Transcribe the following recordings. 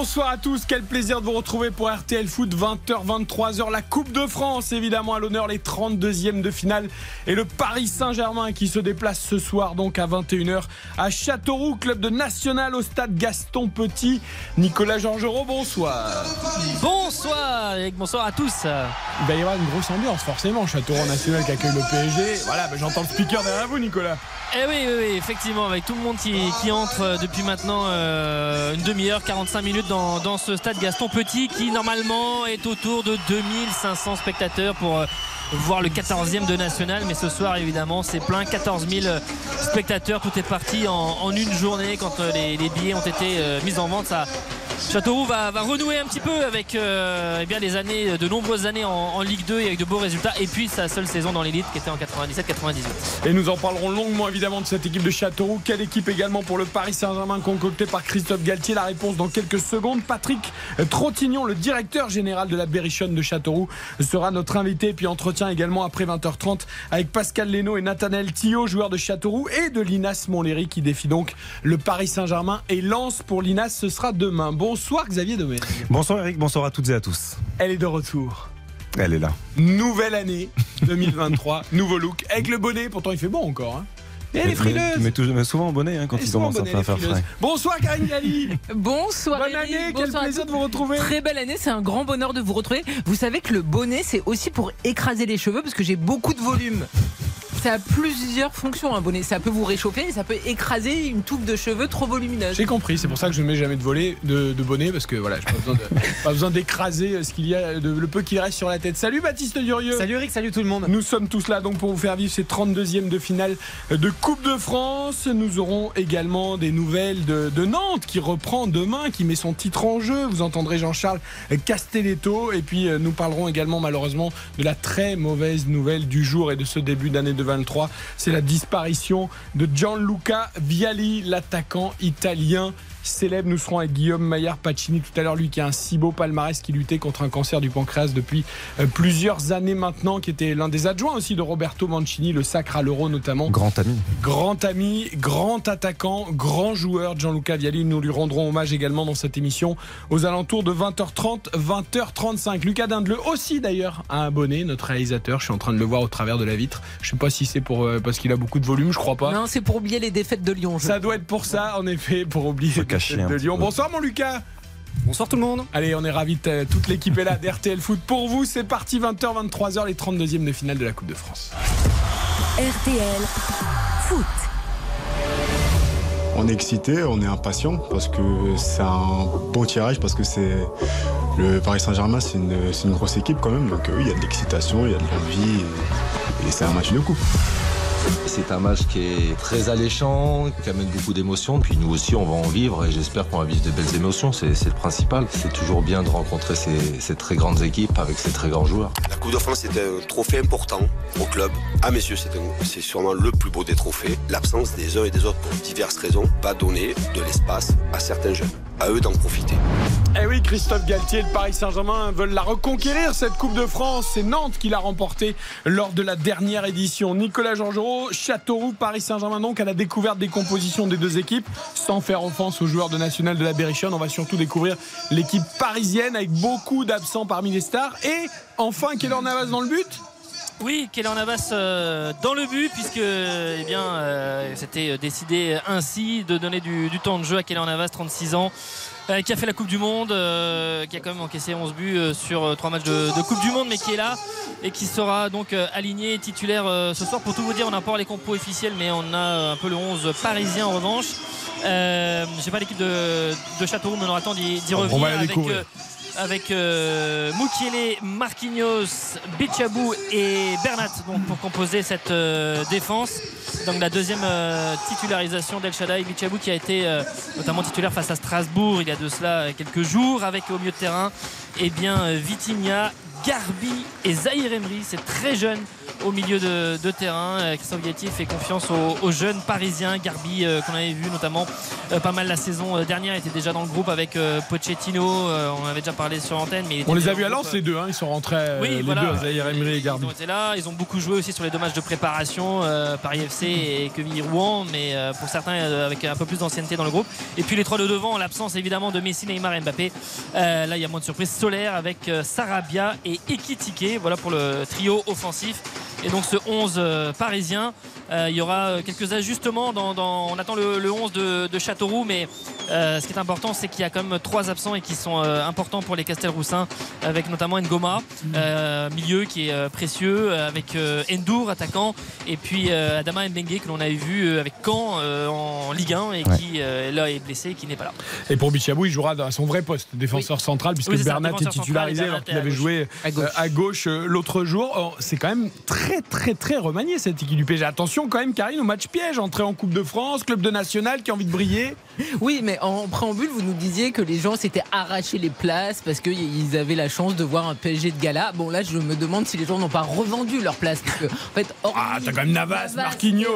Bonsoir à tous, quel plaisir de vous retrouver pour RTL Foot 20h 23h la Coupe de France évidemment à l'honneur les 32e de finale et le Paris Saint-Germain qui se déplace ce soir donc à 21h à Châteauroux club de national au stade Gaston Petit. Nicolas Georgerot, bonsoir. Bonsoir Eric, bonsoir à tous. Il va y avoir une grosse ambiance forcément Châteauroux national qui accueille le PSG. Voilà, ben, j'entends le speaker derrière vous Nicolas. Eh oui, effectivement, avec tout le monde qui, entre euh, depuis maintenant euh, une demi-heure, 45 minutes dans, ce stade Gaston Petit qui normalement est autour de 2500 spectateurs pour euh, voir le 14e de national. Mais ce soir, évidemment, c'est plein, 14 000 spectateurs. Tout est parti en, une journée quand les, les billets ont été mis en vente. Ça, Châteauroux va, renouer un petit peu avec euh, eh bien, années, de nombreuses années en, Ligue 2 et avec de beaux résultats. Et puis sa seule saison dans l'élite qui était en 97-98. Et nous en parlerons longuement évidemment de cette équipe de Châteauroux. Quelle équipe également pour le Paris Saint-Germain concoctée par Christophe Galtier? La réponse dans quelques secondes. Patrick Trottignon, le directeur général de la Berrichonne de Châteauroux, sera notre invité. Puis entretien également après 20h30 avec Pascal Leno et Nathanaël Thillot, joueurs de Châteauroux et de l'INAS Montlhéry qui défie donc le Paris Saint-Germain et lance pour l'INAS. Ce sera demain. Bonsoir Xavier Domenech. Bonsoir Eric, bonsoir à toutes et à tous. Elle est de retour. Elle est là. Nouvelle année 2023, nouveau look avec le bonnet. Pourtant il fait bon encore. Hein. Et elle est frileuse. Mais, mais, mais souvent en bonnet hein, quand Et il souvent commence à faire, frais. Bonsoir Karine Galli. Bonsoir Bonne Eric, année, quel bonsoir à plaisir de vous retrouver. Très belle année, c'est un grand bonheur de vous retrouver. Vous savez que le bonnet, c'est aussi pour écraser les cheveux parce que j'ai beaucoup de volume. Ça a plusieurs fonctions un bonnet. Ça peut vous réchauffer et ça peut écraser une touffe de cheveux trop volumineuse. J'ai compris, c'est pour ça que je ne mets jamais de volet, de, de bonnet, parce que voilà, j'ai pas besoin de- pas besoin d'écraser ce qu'il y a, de- le peu qu'il reste sur la tête. Salut Baptiste Durieux. Salut Eric, salut tout le monde. Nous sommes tous là donc pour vous faire vivre ces 32e de finale de Coupe de France. Nous aurons également des nouvelles de, de Nantes qui reprend demain, qui met son titre en jeu. Vous entendrez Jean-Charles Castelletto. Et puis euh, nous parlerons également malheureusement de la très mauvaise nouvelle du jour et de ce début d'année 2023. C'est la disparition de Gianluca Vialli, l'attaquant italien célèbre. Nous serons avec Guillaume Maillard Pacini tout à l'heure, lui qui a un si beau palmarès qui luttait contre un cancer du pancréas depuis euh, plusieurs années maintenant, qui était l'un des adjoints aussi de Roberto Mancini, le sacre à l'euro notamment. Grand ami. Grand ami, grand attaquant, grand joueur, Gianluca Vialli. Nous lui rendrons hommage également dans cette émission aux alentours de 20h30, 20h35. Lucas Dindeleu aussi d'ailleurs a un bonnet, notre réalisateur. Je suis en train de le voir au travers de la vitre. Je sais pas si c'est pour euh, parce qu'il a beaucoup de volume, je crois pas. Non, c'est pour oublier les défaites de Lyon. je Ça doit être pour ça, en effet, pour oublier cacher de Lyon. Bonsoir mon Lucas. Bonsoir tout le monde. Allez, on est ravis, de- toute l'équipe est là d'RTL Foot pour vous. C'est parti, 20h, 23h, les 32e de finale de la Coupe de France. RTL Foot. On est excité, on est impatient parce que c'est un bon tirage, parce que c'est le Paris Saint-Germain, c'est une, c'est une grosse équipe quand même. Donc euh, oui, il y a de l'excitation, il y a de l'envie et, et c'est un match de coupe. C'est un match qui est très alléchant, qui amène beaucoup d'émotions. Puis nous aussi, on va en vivre et j'espère qu'on va vivre de belles émotions. C'est le principal. C'est toujours bien de rencontrer ces, ces très grandes équipes avec ces très grands joueurs. La Coupe de France est un trophée important au club. À mes yeux, c'est sûrement le plus beau des trophées. L'absence des uns et des autres pour diverses raisons va donner de l'espace à certains jeunes. À eux d'en profiter. Eh oui, Christophe Galtier et le Paris Saint-Germain veulent la reconquérir, cette Coupe de France. C'est Nantes qui l'a remportée lors de la dernière édition. Nicolas Georgerot, Châteauroux, Paris Saint-Germain donc à la découverte des compositions des deux équipes. Sans faire offense aux joueurs de National de la Berrichonne, on va surtout découvrir l'équipe parisienne avec beaucoup d'absents parmi les stars. Et enfin, Keller Navas dans le but Oui, Kélan Navas euh, dans le but puisque eh euh, c'était décidé ainsi de donner du, du temps de jeu à Kélan Navas, 36 ans. Euh, qui a fait la Coupe du Monde, euh, qui a quand même encaissé 11 buts euh, sur euh, 3 matchs de, de Coupe du Monde, mais qui est là et qui sera donc euh, aligné titulaire euh, ce soir. Pour tout vous dire, on n'a pas les compos officiels, mais on a un peu le 11 parisien en revanche. Euh, J'ai pas l'équipe de, de Châteauroux, mais on aura le temps d'y d'y On va revenir avec, avec euh, Marquinhos, Bichabou et Bernat pour composer cette euh, défense. Donc la deuxième euh, titularisation d'El Shaddai Bichabou qui a été euh, notamment titulaire face à Strasbourg il y a de cela quelques jours avec au milieu de terrain eh bien Vitinha, Garbi et Zahir Emery, ces très jeunes au milieu de, de terrain. Euh, Christophe Galtier fait confiance aux, aux jeunes parisiens. Garbi, euh, qu'on avait vu notamment euh, pas mal la saison dernière, était déjà dans le groupe avec euh, Pochettino. On avait déjà parlé sur antenne. Mais On les a vus à Lens les deux, hein, ils sont rentrés oui, les voilà. deux, Zahir Emery et Garbi. Ils ont été là, ils ont beaucoup joué aussi sur les deux matchs de préparation, Paris FC et Quevilly Rouen, mais pour certains avec un peu plus d'ancienneté dans le groupe. Et puis les trois de devant, en l'absence évidemment de Messi, Neymar et Mbappé. Là, il y a moins de surprise. Solaire avec Sarabia et Ekitike. Voilà pour le trio offensif. Et donc ce 11 euh, parisien, Euh, il y aura euh, quelques ajustements. Dans, on attend le, le 11 de, de Châteauroux, mais euh, ce qui est important, c'est qu'il y a quand même trois absents et qui sont euh, importants pour les Castelroussins, avec notamment Ngoma, euh, milieu qui est précieux, avec Endour, attaquant, et puis Adama Mbengue que l'on avait vu avec Caen en Ligue 1 et qui là est blessé et qui n'est pas là. Et pour Bichabou, il jouera à son vrai poste, défenseur central, puisque Oui, Bernat est titularisé alors qu'il avait joué À gauche. l'autre jour. Oh, C'est quand même très, très, très remanié cette équipe du PSG. Attention quand même, Karine, au match piège, entrée en Coupe de France, club de national qui a envie de briller. Oui, mais en préambule, vous nous disiez que les gens s'étaient arraché les places parce qu'ils avaient la chance de voir un PSG de gala. Bon, là, je me demande si les gens n'ont pas revendu leur place. Parce que, en fait, hormis Ah, t'as quand même Navas, Marquinhos.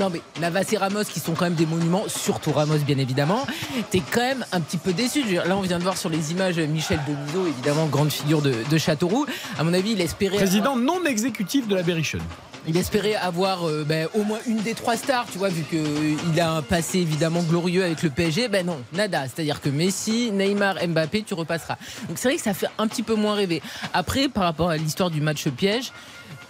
Non mais Navas et Ramos qui sont quand même des monuments, surtout Ramos bien évidemment. T'es quand même un petit peu déçu. Là on vient de voir sur les images Michel Denisot, évidemment grande figure de, de Châteauroux. À mon avis il espérait Président non exécutif de la Berrichonne. il espérait avoir euh, ben, au moins une des trois stars, tu vois, vu qu'il a un passé évidemment glorieux avec le PSG. Ben non, nada. C'est-à-dire que Messi, Neymar, Mbappé, tu repasseras. Donc c'est vrai que ça fait un petit peu moins rêver. Après, par rapport à l'histoire du match piège,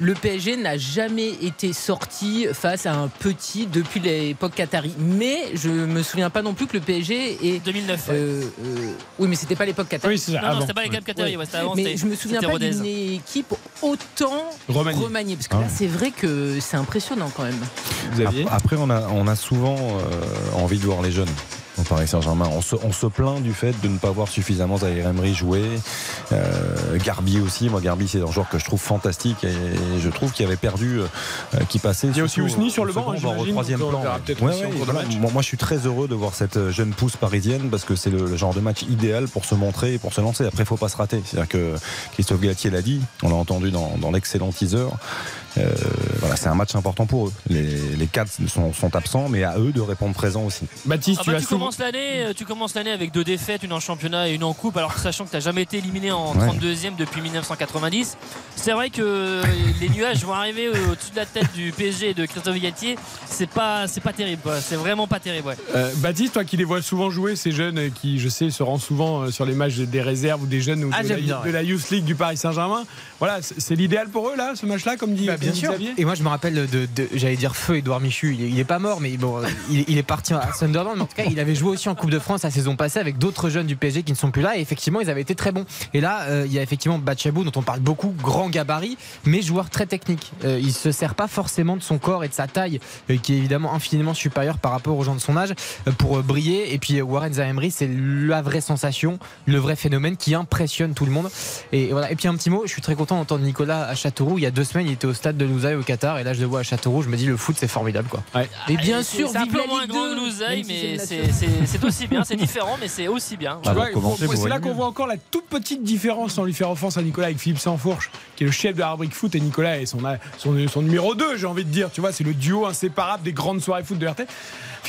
le PSG n'a jamais été sorti face à un petit depuis l'époque Qatari. Mais je me souviens pas non plus que le PSG est. 2009. ouais. euh, euh, oui, mais c'était pas l'époque Qatari. Oui, c'est ça. non, non, c'était pas Cap Qatari, Ouais. ouais, c'était avant. Mais je me souviens pas d'une équipe autant Remaniée. remaniée. Parce que Ah là, ouais. c'est vrai que c'est impressionnant quand même. Ap- Après, on a, on a souvent euh, envie de voir les jeunes au Paris Saint-Germain. On se, on se plaint du fait de ne pas voir suffisamment Zaire Emery jouer. Euh, Garbi aussi. Moi, Garbi, c'est un joueur que je trouve fantastique et je trouve qu'il avait perdu, euh, qui passait. Il y a aussi Ousni sur le banc, au troisième plan. Ouais, ouais, moi, moi, je suis très heureux de voir cette jeune pousse parisienne parce que c'est le, le genre de match idéal pour se montrer et pour se lancer. Après, il faut pas se rater. C'est-à-dire que Christophe Galtier l'a dit, on l'a entendu dans, dans l'excellent teaser. Euh, voilà, c'est un match important pour eux. Les, les quatre sont, sont absents, mais à eux de répondre présent aussi. Baptiste, Ah tu bah, as tu commences l'année, euh, tu commences l'année avec deux défaites, une en championnat et une en coupe, alors que sachant que tu n'as jamais été éliminé en Ouais. 32e depuis 1990. C'est vrai que euh, les nuages vont arriver au- au-dessus de la tête du PSG et de Christophe Galtier. C'est pas, c'est pas terrible, c'est vraiment pas terrible. Ouais. Euh, Baptiste, toi qui les vois souvent jouer, ces jeunes qui, je sais, se rendent souvent sur les matchs des réserves ou des jeunes ou Ah, de, la, bien, de la Youth League du Paris Saint-Germain. Voilà, c'est l'idéal pour eux là, ce match-là, comme dit, Bah, bien sûr. Et moi, je me rappelle de, de- j'allais dire feu Edouard Michu. Il est, il est pas mort, mais bon, il, il est parti à Sunderland. Mais en tout cas, il avait joué aussi en Coupe de France la saison passée avec d'autres jeunes du PSG qui ne sont plus là. Et effectivement, ils avaient été très bons. Et là, euh, il y a effectivement Bachabou dont on parle beaucoup, grand gabarit, mais joueur très technique. Euh, il se sert pas forcément de son corps et de sa taille, euh, qui est évidemment infiniment supérieure par rapport aux gens de son âge, euh, pour briller. Et puis Warren Zaemri, c'est la vraie sensation, le vrai phénomène qui impressionne tout le monde. Et voilà. Et puis un petit mot, je suis très content d'entendre Nicolas à Châteauroux. Il y a deux semaines, il était au stade de Louzaï au Qatar, et là je le vois à Châteauroux. Je me dis le foot c'est formidable quoi. Et bien Et sûr, c'est un peu la moins grand 2, que Louzaï, mais c'est aussi bien, c'est différent, mais c'est aussi bien. Ah, vous c'est là qu'on voit encore la toute petite différence sans lui faire offense à Nicolas avec Philippe Sansfourche, qui est le chef de Harbrick Foot et Nicolas est son, son, son numéro 2, j'ai envie de dire. Tu vois, c'est le duo inséparable des grandes soirées foot de RT.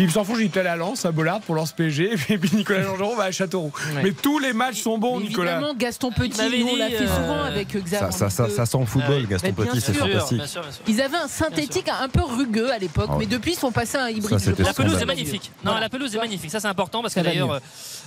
Philippe est allé à Lens, à Bollard pour Lens PSG, et puis Nicolas Jean-Jean va à Châteauroux. Ouais. Mais tous les matchs sont bons, Mais Nicolas. Évidemment, Gaston Petit, nous on l'a dit, fait euh, souvent avec Xavier. Ça, ça, ça, ça sent le football, Ah oui. Gaston Petit, c'est fantastique. bien sûr, bien sûr. Ils avaient un synthétique un peu rugueux à l'époque, Ah ouais. mais depuis ils sont passés à un hybride. Ça. La pelouse est magnifique. Non, Voilà. la pelouse est magnifique. Ça, c'est important parce que d'ailleurs,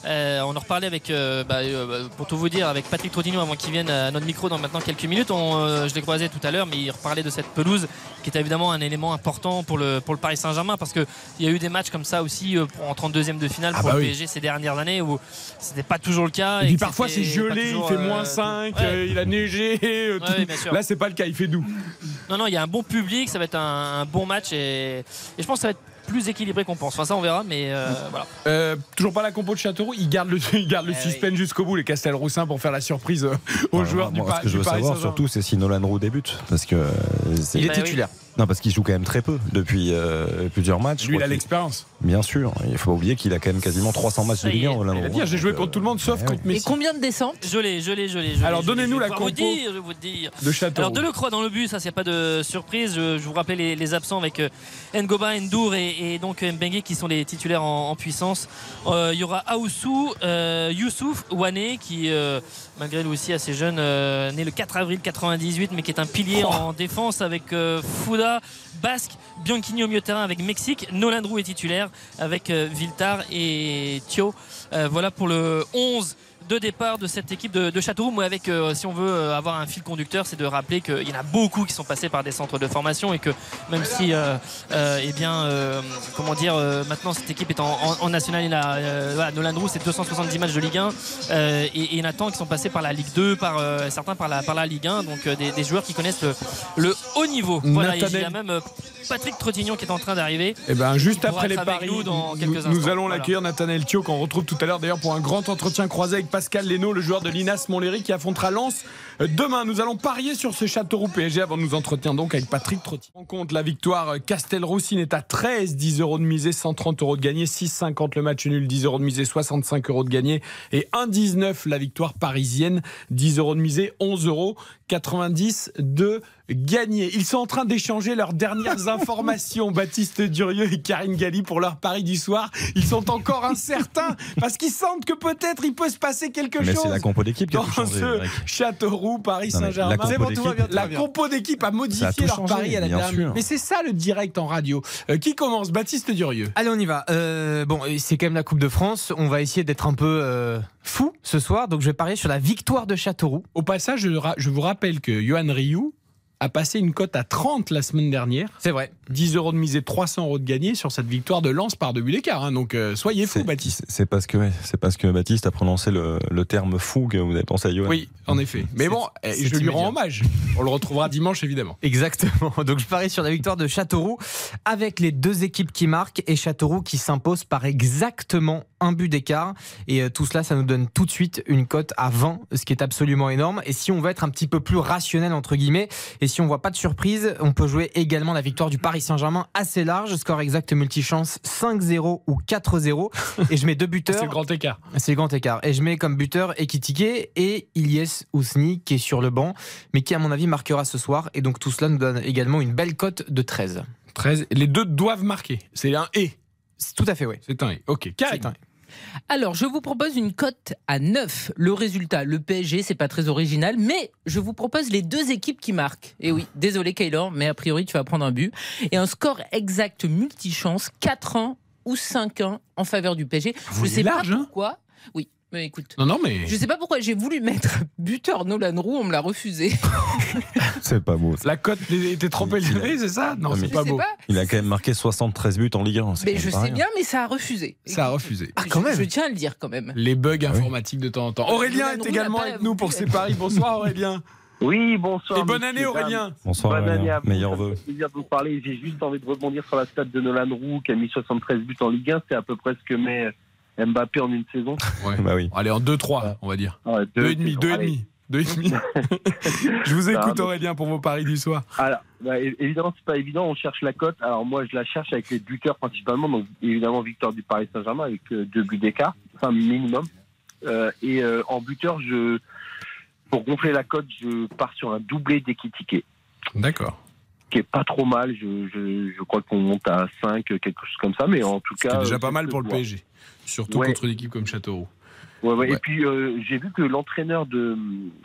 euh, on en reparlait avec, euh, bah, euh, pour tout vous dire, avec Patrick Trottigno avant qu'il vienne à notre micro dans maintenant quelques minutes. On, euh, je l'ai croisé tout à l'heure, mais il reparlait de cette pelouse qui est évidemment un élément important pour le, pour le Paris Saint-Germain parce qu'il y a eu des matchs comme ça aussi euh, en 32e de finale Ah pour bah le oui. PSG ces dernières années où c'était pas toujours le cas. Et puis parfois c'est gelé, il fait euh, moins tout- 5, Ouais. il a neigé. euh, Ouais, oui. Là, c'est pas le cas, il fait doux. Non, non, il y a un bon public, ça va être un, un bon match et, et je pense que ça va être plus équilibré qu'on pense. Enfin, ça, on verra, mais euh, voilà. Euh, toujours pas la compo de Châteauroux, il garde le, il garde le Eh suspense jusqu'au bout, les Castelroussins, pour faire la surprise euh, aux joueurs du, moi, Ce que je veux Paris savoir surtout, c'est si Nolan Roux débute. Parce que euh, c'est- Il est Bah oui. Non, parce qu'il joue quand même très peu depuis euh, plusieurs matchs. Lui, il a l'expérience. Bien sûr. Il faut pas oublier qu'il a quand même quasiment 300 matchs de Ligue 1. est. Roland Il a dit, j'ai joué contre tout le monde sauf eh contre Et Messi. combien de descentes? Je l'ai, je l'ai, je l'ai. Alors, donnez-nous la pouvoir vous compo dire, je vais vous dire. de Châteauroux. Alors Delecroix dans le bus, ça c'est pas de surprise. Je, je vous rappelle les, les absents avec euh, Ngoba, Ndour et, et donc Mbengue qui sont les titulaires en, en puissance. Euh, Il y aura Aoussou, euh, Youssouf, Wane qui euh, malgré lui aussi assez jeune, euh, né le 4 avril 98 mais qui est un pilier en défense avec euh, Basque, Bianchini au milieu terrain avec Mexique. Nolan Roux est titulaire avec euh, Viltar et Thio. Euh, voilà pour le 11 de départ de cette équipe de, de Châteauroux. Moi, avec, euh, si on veut euh, avoir un fil conducteur, c'est de rappeler qu'il y en a beaucoup qui sont passés par des centres de formation et que même si, euh, euh, eh bien, comment dire, maintenant cette équipe est en, en- en national, il a, euh, voilà, Nolan Roux, c'est 270 matchs de Ligue 1 euh, et, et il y en a tant qui sont passés par la Ligue 2, par certains par la, par la Ligue 1, donc des, des joueurs qui connaissent le, le haut niveau. Voilà, et il y a même Patrick Trottignon qui est en train d'arriver. Eh ben, juste après les paris, nous dans nous, quelques nous instants. allons Voilà. l'accueillir, Nathanaël Thio, qu'on retrouve tout à l'heure d'ailleurs pour un grand entretien croisé avec Pascal Leno, le joueur de l'INAS Montlhéry qui affrontera Lens euh, demain. Nous allons parier sur ce Châteauroux PSG avant de nous entretenir donc avec Patrick Trotti. On compte la victoire euh, Castelroussine est à 13, 10 euros de misée, 130 euros de gagné, 6,50 le match nul, 10 euros de misée, 65 euros de gagné et 1,19 la victoire parisienne, 10 euros de misée, 11 euros 90 de gagné. Ils sont en train d'échanger leurs dernières informations, Baptiste Durieux et Karine Galli, pour leur pari du soir. Ils sont encore incertains parce qu'ils sentent que peut-être il peut se passer quelque Mais chose. c'est la compo d'équipe qui a Dans ce Eric. Châteauroux, Paris Saint-Germain. la compo d'équipe- La compo a modifié leur changé, pari à la dernière. sûr. Mais c'est ça le direct en radio. Euh, qui commence? Baptiste Durieux. Allez, on y va. Euh, bon, c'est quand même la Coupe de France. On va essayer d'être un peu euh, fou ce soir. Donc, je vais parier sur la victoire de Châteauroux. Au passage, je, je vous rappelle que Johan Rioux a passé une cote à 30 la semaine dernière. C'est vrai. 10 euros de misée, 300 euros de gagné sur cette victoire de Lens par deux buts d'écart. hein. Donc euh, soyez fous, Baptiste. c'est- parce que ouais, c'est parce que Baptiste a prononcé le, le terme fou que vous avez pensé à Johan. Oui, en effet. Mais bon, eh, je lui rends hommage. On le retrouvera dimanche, évidemment. Exactement. Donc je parie sur la victoire de Châteauroux avec les deux équipes qui marquent et Châteauroux qui s'impose par exactement un but d'écart. Et euh, tout cela, ça nous donne tout de suite une cote à 20, ce qui est absolument énorme. Et si on veut être un petit peu plus rationnel, entre guillemets, et si on voit pas de surprise, on peut jouer également la victoire du Paris Saint-Germain assez large, score exact multichance 5-0 ou 4-0. Et je mets deux buteurs. C'est le grand écart. C'est le grand écart. Et je mets comme buteur Ekitike et Ilyes Ousni qui est sur le banc, mais qui à mon avis marquera ce soir. Et donc tout cela nous donne également une belle cote de 13. 13. Les deux doivent marquer. C'est un et. Tout à fait, oui. C'est un et. Ok. Karine. Alors, je vous propose une cote à 9. Le résultat, le PSG, c'est pas très original, mais je vous propose les deux équipes qui marquent. Et oui, désolé Kaylor, mais a priori, tu vas prendre un but. Et un score exact multichance, 4-1 ou 5-1 en faveur du PSG. Vous je sais large, pas hein? pourquoi. Oui, mais écoute. Non, non, mais. Je sais pas pourquoi j'ai voulu mettre buteur Nolan Roux, on me l'a refusé. C'est pas beau. ça. La cote était trop élevée, c'est ça Non, Non, c'est Je pas beau. pas. Il a quand même marqué 73 buts en Ligue 1. c'est Mais je sais rien. bien, mais ça a refusé. Ça a refusé. Ah, quand même. Je, je tiens à le dire quand même. Les bugs Ah oui. informatiques de temps en temps. Aurélien Nolan est Roux également avec nous pour ses paris. Bonsoir Aurélien. Oui, bonsoir. Et bonne année Aurélien. Bonsoir, Bonne année Aurélien. à vous. meilleur vœu. plaisir de vous parler. J'ai juste envie de rebondir sur la stat de Nolan Roux qui a mis 73 buts en Ligue 1. C'est à peu près ce que met Mbappé en une saison. Ouais. Bah oui. Allez, en 2-3, on va dire. Ah ouais, Deux et demi, saisons. deux et Allez. demi. Deux et demi. Je vous écoute Ah, Aurélien pour vos paris du soir. Alors, bah, évidemment, c'est pas évident. On cherche la cote. Alors moi, je la cherche avec les buteurs principalement. Donc évidemment, victoire du Paris Saint-Germain avec euh, deux buts d'écart, enfin minimum. Euh, et euh, en buteur, je pour gonfler la cote, je pars sur un doublé d'Ekitike, D'accord. qui est pas trop mal. Je, je, je crois qu'on monte à 5, quelque chose comme ça. Mais en tout C'est cas, déjà euh, pas mal pour le. PSG. Surtout Ouais. contre une équipe comme Châteauroux. Ouais, ouais. Ouais. Et puis euh, j'ai vu que l'entraîneur de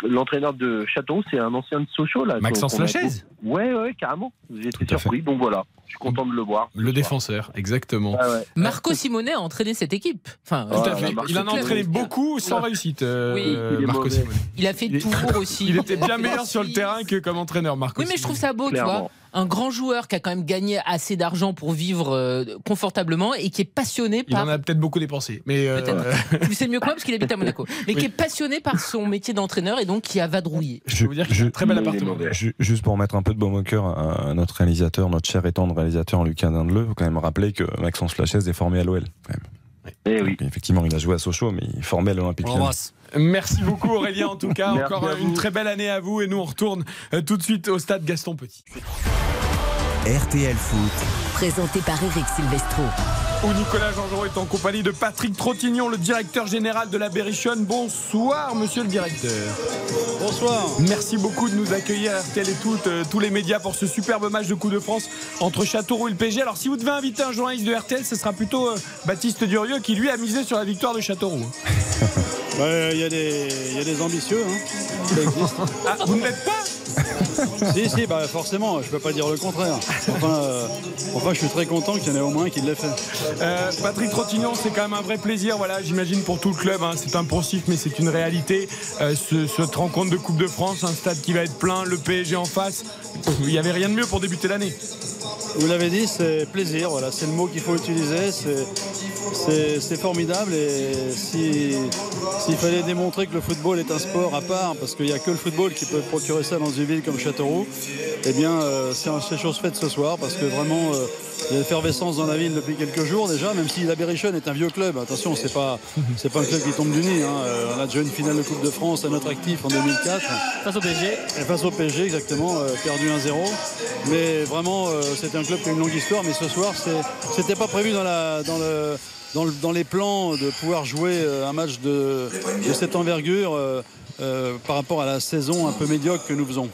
l'entraîneur de Châteauroux, c'est un ancien de Sochaux là. Maxence Lachaise Ouais, ouais, carrément. Fait. surpris. Donc voilà, je suis content de le voir. Le défenseur, exactement. Ouais. Marco Simonet a entraîné cette équipe. Enfin, Tout à fait. Il en a entraîné beaucoup sans réussite, euh, Oui. Il Marco il a fait Il Tours aussi. Il était bien meilleur sur le terrain que comme entraîneur, Marco Oui, mais je trouve ça beau, tu vois. Un grand joueur qui a quand même gagné assez d'argent pour vivre euh, confortablement et qui est passionné Il par. en a peut-être beaucoup dépensé. Mais euh, Peut-être. Tu sais mieux que moi parce qu'il habite à Monaco. Mais Oui. qui est passionné par son métier d'entraîneur et donc qui a vadrouillé. je vous dire un très bel il appartement. Juste pour mettre un peu de baume au cœur à à notre réalisateur, notre cher et tendre réalisateur Lucas Dindeleu, il faut quand même rappeler que Maxence Lachaise est formé à l'OL. Eh oui. Effectivement, il a joué à Sochaux, mais il est formé à l'Olympique. Merci beaucoup Aurélien en tout cas. Merci Encore une très belle année à vous et nous on retourne euh, tout de suite au stade Gaston Petit. RTL Foot, Présenté par Eric Silvestro. Où Nicolas Jean-Jean est en compagnie de Patrick Trottignon, le directeur général de la Berrichonne. Bonsoir, monsieur le directeur. Bonsoir. Merci beaucoup de nous accueillir, RTL et toutes, euh, tous les médias, pour ce superbe match de Coupe de France entre Châteauroux et le PSG. Alors, si vous devez inviter un journaliste de RTL, ce sera plutôt euh, Baptiste Durieux qui, lui, a misé sur la victoire de Châteauroux. Ouais, Il y, a des- il y a des ambitieux, hein. ça existe. Ah, vous ne l'êtes pas? Si, si, bah forcément, je peux pas dire le contraire. Enfin, euh, enfin, je suis très content qu'il y en ait au moins un qui l'ait fait. Euh, Patrick Trottignon, c'est quand même un vrai plaisir, voilà, j'imagine pour tout le club. hein. C'est un poncif, mais c'est une réalité. Euh, ce, cette rencontre de Coupe de France, un stade qui va être plein, le PSG en face. Il n'y avait rien de mieux pour débuter l'année. Vous l'avez dit, c'est plaisir, voilà, c'est le mot qu'il faut utiliser. c'est- formidable et si- s'il fallait démontrer que le football est un sport à part, parce qu'il n'y a que le football qui peut procurer ça dans une ville comme Châteauroux, eh bien euh, c'est c'est chose faite ce soir parce que vraiment euh, il y a l'effervescence dans la ville depuis quelques jours déjà, même si la Berrichonne est un vieux club. Attention, c'est pas c'est pas un club qui tombe du nid. hein. Euh, On a déjà une finale de Coupe de France à notre actif en 2004. Face au PSG. Et face au PSG, exactement, perdu 1-0. Mais vraiment, c'était un club qui a une longue histoire. Mais ce soir, c'est- c'était pas prévu dans, la, dans, le, dans, le- dans les plans de pouvoir jouer un match de, de cette envergure euh, par rapport à la saison un peu médiocre que nous faisons.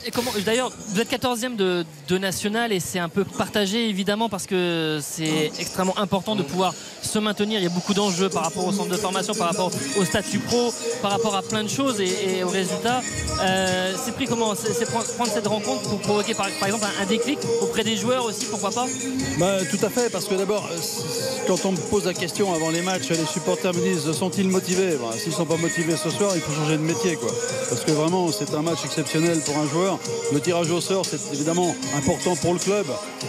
D'ailleurs, vous êtes 14e de, de national et c'est un peu partagé évidemment parce que c'est extrêmement important de pouvoir se maintenir. Il y a beaucoup d'enjeux par rapport au centre de formation, par rapport au statut pro, par rapport à plein de choses et, et aux résultats. Euh, c'est pris comment C'est prendre, cette rencontre pour provoquer par, par exemple un, un déclic auprès des joueurs aussi, pourquoi pas? Bah, tout à fait, parce que d'abord, euh, quand on me pose la question avant les matchs, les supporters me disent sont-ils motivés? Bah, S'ils ne sont pas motivés ce soir, il faut changer de métier. Quoi. Parce que vraiment, c'est un match exceptionnel pour un joueur. Le tirage au sort, c'est évidemment important pour le club,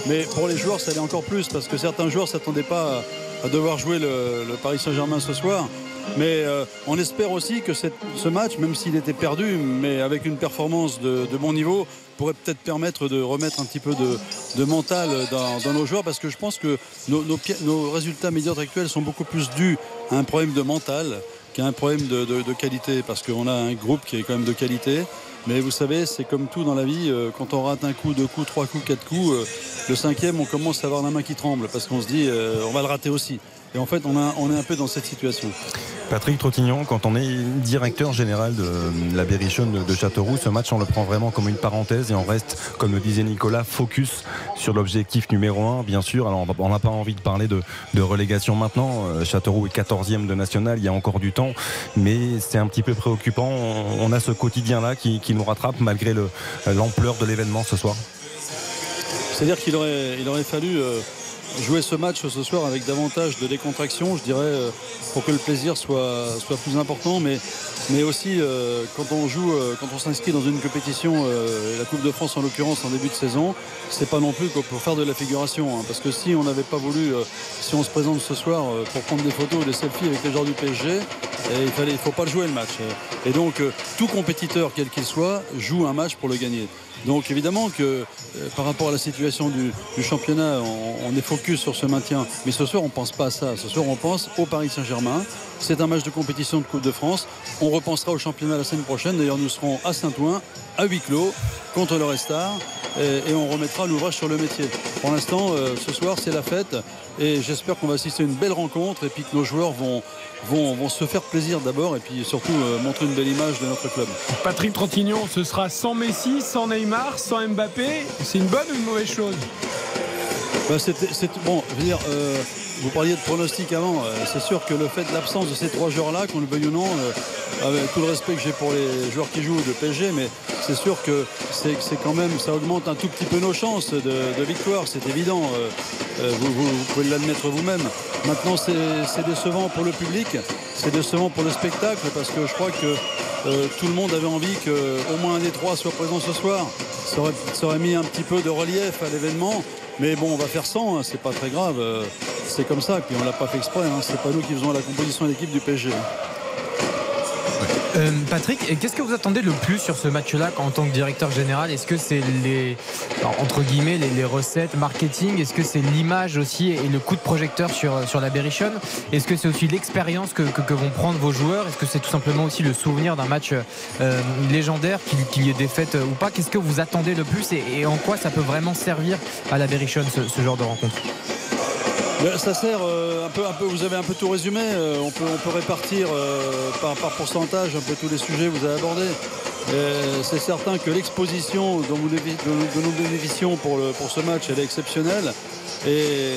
mais pour les joueurs, ça l'est encore plus, parce que certains joueurs ne s'attendaient pas à, devoir jouer le, Paris Saint-Germain ce soir. Mais euh, on espère aussi que ce match, même s'il était perdu, mais avec une performance de, bon niveau, pourrait peut-être permettre de remettre un petit peu de, mental dans, nos joueurs parce que je pense que nos, nos résultats médiocres actuels sont beaucoup plus dus à un problème de mental qu'à un problème de, qualité parce qu'on a un groupe qui est quand même de qualité. Mais vous savez, c'est comme tout dans la vie, euh, quand on rate un coup, deux coups, trois coups, quatre coups, euh, le cinquième, on commence à avoir la main qui tremble parce qu'on se dit euh, on va le rater aussi. Et en fait, a- on est un peu dans cette situation. Patrick Trottignon, quand on est directeur général de la Berrichonne de, Châteauroux, ce match on le prend vraiment comme une parenthèse et on reste, comme le disait Nicolas, focus sur l'objectif numéro un, bien sûr. Alors on n'a pas envie de parler de, relégation maintenant. Euh, Châteauroux est 14e de national, il y a encore du temps, mais c'est un petit peu préoccupant. On, a ce quotidien-là qui, qui nous rattrape malgré le- l'ampleur de l'événement ce soir. C'est-à-dire qu'il aurait, il aurait fallu euh, jouer ce match ce soir avec davantage de décontraction, je dirais, euh, pour que le plaisir soit, soit plus important. Mais, mais aussi, euh, quand on joue, euh, quand on s'inscrit dans une compétition, la Coupe de France en l'occurrence en début de saison, c'est pas non plus pour faire de la figuration. hein, parce que si on n'avait pas voulu, si on se présente ce soir pour prendre des photos ou des selfies avec les joueurs du PSG, et il fallait, il faut pas le jouer le match. Et donc, tout compétiteur, quel qu'il soit, joue un match pour le gagner. Donc évidemment que par rapport à la situation du, du championnat, on, on est focus sur ce maintien. Mais ce soir, on ne pense pas à ça. Ce soir, on pense au Paris Saint-Germain. C'est un match de compétition de Coupe de France. On repensera au championnat la semaine prochaine. D'ailleurs, nous serons à Saint-Ouen, à huis clos, contre le Restar. Et, on remettra l'ouvrage sur le métier. Pour l'instant, euh, ce soir, c'est la fête. Et j'espère qu'on va assister à une belle rencontre et puis que nos joueurs vont, vont, vont se faire plaisir d'abord et puis surtout euh, montrer une belle image de notre club. Patrick Trottignon, ce sera sans Messi, sans Neymar, sans Mbappé. C'est une bonne ou une mauvaise chose? C'est- bon, euh, vous parliez de pronostic avant. euh, c'est sûr que le fait de l'absence de ces trois joueurs-là, qu'on le veuille ou non, euh, avec tout le respect que j'ai pour les joueurs qui jouent de PSG, mais c'est sûr que c'est quand même, ça augmente un tout petit peu nos chances de, victoire, c'est évident. vous, vous- vous pouvez l'admettre vous-même. Maintenant, c'est décevant pour le public, c'est décevant pour le spectacle, parce que je crois que tout le monde avait envie qu'au moins un des trois soit présent ce soir. Ça aurait, ça aurait mis un petit peu de relief à l'événement. Mais bon, on va faire 100, hein, c'est pas très grave. euh, c'est comme ça, puis on l'a pas fait exprès. hein, c'est pas nous qui faisons la composition de l'équipe du PSG. Euh, Patrick, qu'est-ce que vous attendez le plus sur ce match-là en tant que directeur général? Est-ce que c'est les entre guillemets les, recettes marketing? Est-ce que c'est l'image aussi et le coup de projecteur sur sur la Est-ce que c'est aussi l'expérience que, vont prendre vos joueurs? Est-ce que c'est tout simplement aussi le souvenir d'un match euh, légendaire qu'il y ait défaite euh, ou pas? Qu'est-ce que vous attendez le plus et, en quoi ça peut vraiment servir à la Berrichonne ce, genre de rencontre? Ça sert euh, un peu, un peu, vous avez un peu tout résumé. euh, on, peut, répartir euh, par, pourcentage un peu tous les sujets que vous avez abordés. C'est certain que l'exposition dont, nous bénéficions pour, pour ce match, est exceptionnelle. Et,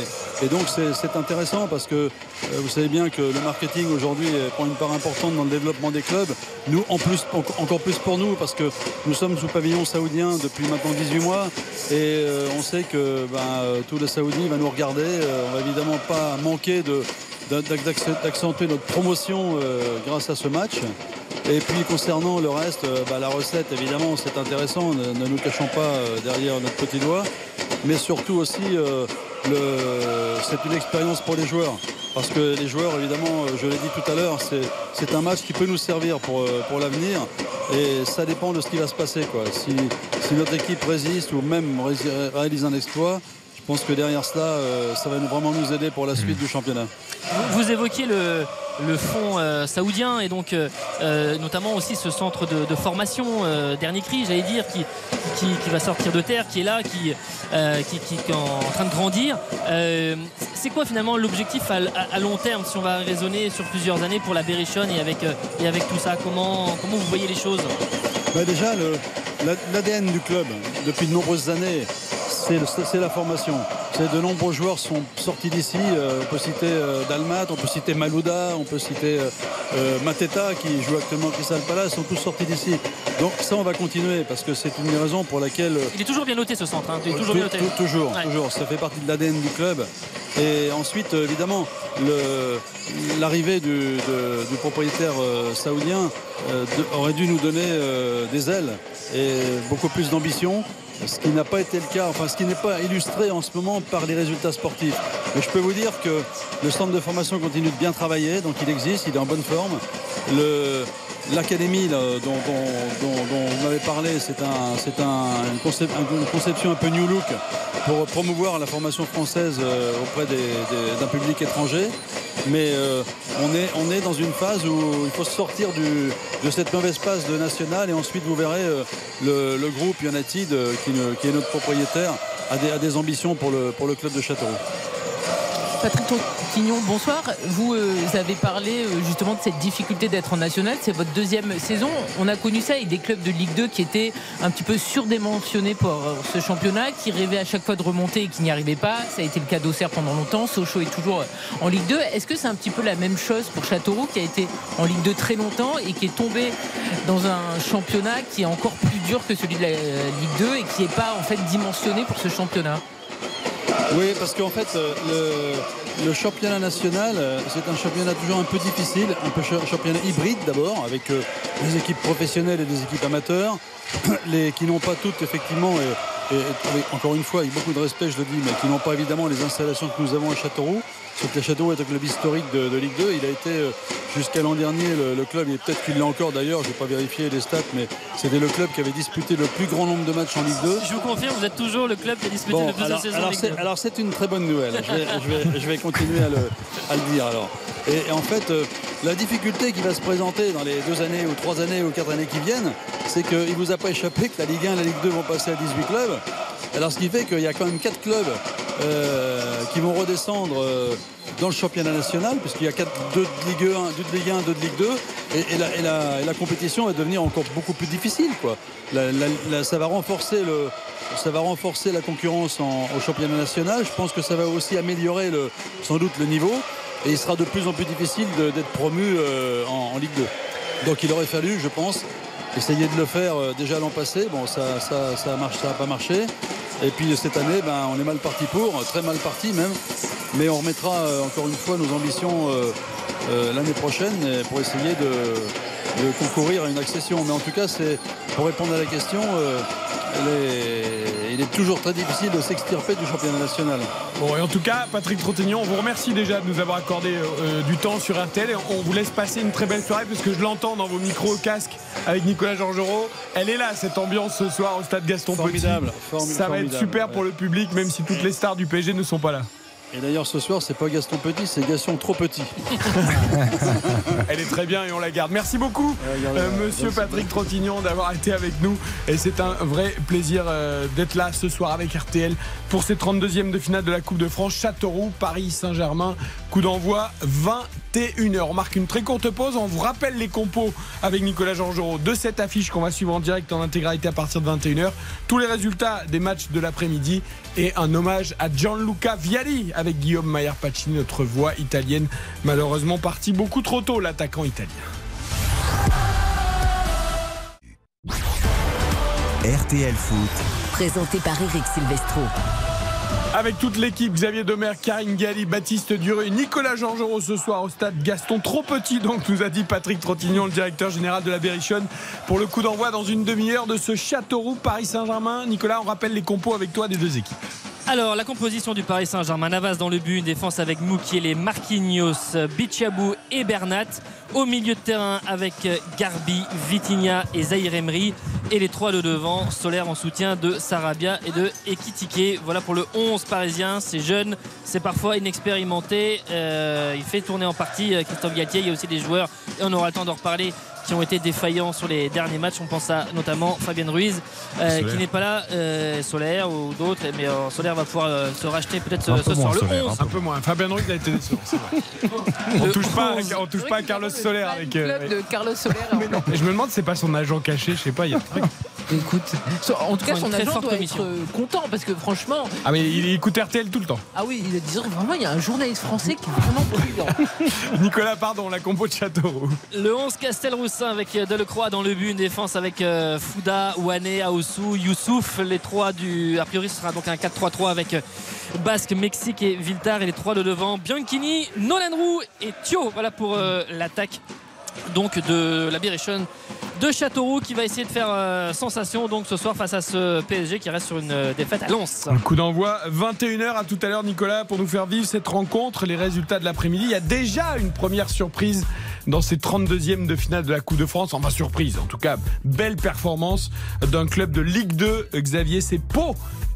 donc c'est intéressant parce que vous savez bien que le marketing aujourd'hui prend une part importante dans le développement des clubs. Nous, en plus, en- encore plus pour nous parce que nous sommes sous pavillon saoudien depuis maintenant 18 mois et on sait que ben, tout le Saoudi va nous regarder. Évidemment pas d'ac- d'accentuer notre promotion euh, grâce à ce match. Et puis concernant le reste, euh, bah, la recette évidemment c'est intéressant, ne, nous cachons pas euh, derrière notre petit doigt, mais surtout aussi c'est une expérience pour les joueurs. Parce que les joueurs évidemment, je l'ai dit tout à l'heure, c'est- un match qui peut nous servir pour, pour l'avenir et ça dépend de ce qui va se passer. Quoi. Si, notre équipe résiste ou même ré- réalise un exploit, pense que derrière cela, euh, ça va vraiment nous aider pour la suite du championnat. Vous, vous évoquiez le, le fonds euh, saoudien et donc euh, notamment aussi ce centre de, de formation euh, dernier cri, j'allais dire, qui, qui, qui va sortir de terre, qui est là, qui, euh, qui, qui est en, en train de grandir. Euh, c'est quoi finalement l'objectif à, à- à long terme si on va raisonner sur plusieurs années pour la Berrichonne et avec, et avec tout ça comment, comment vous voyez les choses? Bah déjà, l'ADN du club, depuis de nombreuses années, c'est la formation. De nombreux joueurs sont sortis d'ici. Euh, on peut citer euh, Dalmat, on peut citer Malouda, on peut citer euh, Mateta qui joue actuellement au Crystal Palace, sont tous sortis d'ici. Donc ça, on va continuer parce que c'est une des raisons pour laquelle Il est toujours bien noté ce centre, hein, il est toujours Tou- bien noté. tou- toujours, Ouais. toujours. Ça fait partie de l'ADN du club. Et ensuite, évidemment, l'arrivée du, propriétaire saoudien de- aurait dû nous donner des ailes et beaucoup plus d'ambition. Ce qui n'a pas été le cas, enfin ce qui n'est pas illustré en ce moment par les résultats sportifs. Mais je peux vous dire que le centre de formation continue de bien travailler, donc il existe, il est en bonne forme. L'académie dont, vous m'avez parlé, c'est un, c'est un- une, concep- une conception un peu new look pour promouvoir la formation française euh, auprès d'un public étranger. Mais euh, on, est, dans une phase où il faut sortir de cette mauvaise passe de national et ensuite vous verrez euh, le, groupe United qui, est notre propriétaire a des, ambitions pour le club de Châteauroux. Patrick Tontignon, bonsoir. Vous euh, avez parlé euh, justement de cette difficulté d'être en national. C'est votre deuxième saison. On a connu ça avec des clubs de Ligue 2 qui étaient un petit peu surdimensionnés pour euh, ce championnat, qui rêvaient à chaque fois de remonter et qui n'y arrivaient pas. Ça a été le cas d'Auxerre pendant longtemps. Sochaux est toujours en Ligue 2. Est-ce que c'est un petit peu la même chose pour Châteauroux qui a été en Ligue 2 très longtemps et qui est tombé dans un championnat qui est encore plus dur que celui de la Ligue 2 et qui n'est pas en fait dimensionné pour ce championnat? Oui, parce qu'en fait, euh, le, le championnat national, euh, c'est un championnat toujours un peu difficile, un peu cha- championnat hybride d'abord, avec euh, des équipes professionnelles et des équipes amateurs, les, qui n'ont pas toutes effectivement, et, et- et encore une fois, avec beaucoup de respect, je le dis, mais qui n'ont pas évidemment les installations que nous avons à Châteauroux. Sauf que Châteauroux est un club historique de, de Ligue 2. Il a été euh, jusqu'à l'an dernier le, le club, et peut-être qu'il l'a encore d'ailleurs, je n'ai pas vérifié les stats, mais c'était le club qui avait disputé le plus grand nombre de matchs en Ligue 2. Je vous confirme, vous êtes toujours le club qui a disputé Bon, le plus de saison alors Ligue c'est, 2. alors c'est une très bonne nouvelle. Je vais, je vais- je vais continuer à le, à le dire alors. Et, en fait, euh, la difficulté qui va se présenter dans les deux années ou trois années ou quatre années qui viennent, c'est qu'il ne vous a pas échappé que la Ligue 1 et la Ligue 2 vont passer à 18 clubs. Alors ce qui fait qu'il y a quand même quatre clubs euh, qui vont redescendre euh, dans le championnat national, puisqu'il y a quatre, deux de Ligue 1, deux de Ligue 1, deux de Ligue 2, et, la, compétition va devenir encore beaucoup plus difficile. Quoi. La- ça, va renforcer le, ça va renforcer la concurrence en- au championnat national. Je pense que ça va aussi améliorer sans doute le niveau, et il sera de plus en plus difficile d'être promu euh, en, Ligue 2. Donc il aurait fallu, je pense, essayer de le faire euh, déjà l'an passé. Bon, ça, ça, ça marche, ça n'a pas marché. Et puis cette année, ben, on est mal parti pour, très mal parti même. Mais on remettra euh, encore une fois nos ambitions l'année prochaine pour essayer de, concourir à une accession. Mais en tout cas, c'est pour répondre à la question, Et il est toujours très difficile de s'extirper du championnat national. Bon, et en tout cas, Patrick Trottignon, on vous remercie déjà de nous avoir accordé euh, du temps sur RTL. Et on vous laisse passer une très belle soirée parce que je l'entends dans vos micros casques avec Nicolas Georgerot. Elle est là, cette ambiance ce soir au stade Gaston Formidable, Petit. Ça va être super ouais. pour le public, même si toutes les stars du PSG ne sont pas là. Et d'ailleurs, ce soir, c'est pas Gaston Petit, c'est Gaston trop petit. Elle est très bien et on la garde. Merci beaucoup, euh, euh, monsieur merci. Patrick Trottignon, d'avoir été avec nous. Et c'est un vrai plaisir euh, d'être là ce soir avec RTL pour ces 32e de finale de la Coupe de France. Châteauroux, Paris Saint-Germain. Coup d'envoi 21h. On marque une très courte pause. On vous rappelle les compos avec Nicolas Georgerot de cette affiche qu'on va suivre en direct en intégralité à partir de 21h. Tous les résultats des matchs de l'après-midi et un hommage à Gianluca Vialli avec Guillaume Maillard Pacini, notre voix italienne, malheureusement parti beaucoup trop tôt, l'attaquant italien. RTL Foot, Présenté par Eric Silvestro. Avec toute l'équipe, Xavier Domer, Karine Galli, Baptiste Duré, Nicolas Georgerot ce soir au stade Gaston. Trop petit, donc, nous a dit Patrick Trottignon, le directeur général de la Berrichonne, pour le coup d'envoi dans une demi-heure de ce Châteauroux Paris Saint-Germain. Nicolas, on rappelle les compos avec toi des deux équipes. Alors, la composition du Paris Saint-Germain, Navas dans le but, une défense avec Moukielé, Marquinhos, Bichabou et Bernat. Au milieu de terrain avec Garbi, Vitinha et Zahir Emery. Et les trois de devant, Solaire en soutien de Sarabia et de Ekitike. Voilà pour le 11 parisien. C'est jeune, c'est parfois inexpérimenté. Euh, il fait tourner en partie euh, Christophe Galtier. Il y a aussi des joueurs, et on aura le temps d'en reparler, qui ont été défaillants sur les derniers matchs. On pense à notamment Fabien Ruiz, euh, Solaire. qui n'est pas là, euh, Solaire ou d'autres. Mais euh, Solaire va pouvoir euh, se racheter peut-être ce, Un ce peu soir. moins Le Solaire, 11, un Un peu moins. Fabien Ruiz a été décevant, c'est vrai. On Le touche pas, 11. on touche pas à Carlos Soler avec. euh, Club de Carlos Soler. Et je me demande, c'est pas son agent caché, je sais pas, il y a un truc. Écoute, en tout cas, son très agent doit commission. être euh, content parce que franchement, Ah, mais il écoute RTL tout le temps. ah oui, il a dit vraiment, il y a un journaliste français qui est vraiment prudent. Nicolas, pardon, la compo de Châteauroux. Le 11 Castelroussin avec euh, Delecroix dans le but, une défense avec euh, Fouda, Ouane, Aossou, Youssouf. Les trois du. A priori, ce sera donc un 4-3-3 avec Basque, Mexique et Viltar. Et les trois de devant, Bianchini, Nolan Roux et Thio. Voilà pour euh, l'attaque donc de la Berrichonne de Châteauroux qui va essayer de faire euh, sensation donc ce soir face à ce PSG qui reste sur une euh, défaite à Lens. Un coup d'envoi 21h à tout à l'heure Nicolas pour nous faire vivre cette rencontre, les résultats de l'après-midi. Il y a déjà une première surprise dans ces 32e de finale de la Coupe de France. Enfin surprise, en tout cas belle performance d'un club de Ligue 2. Xavier, c'est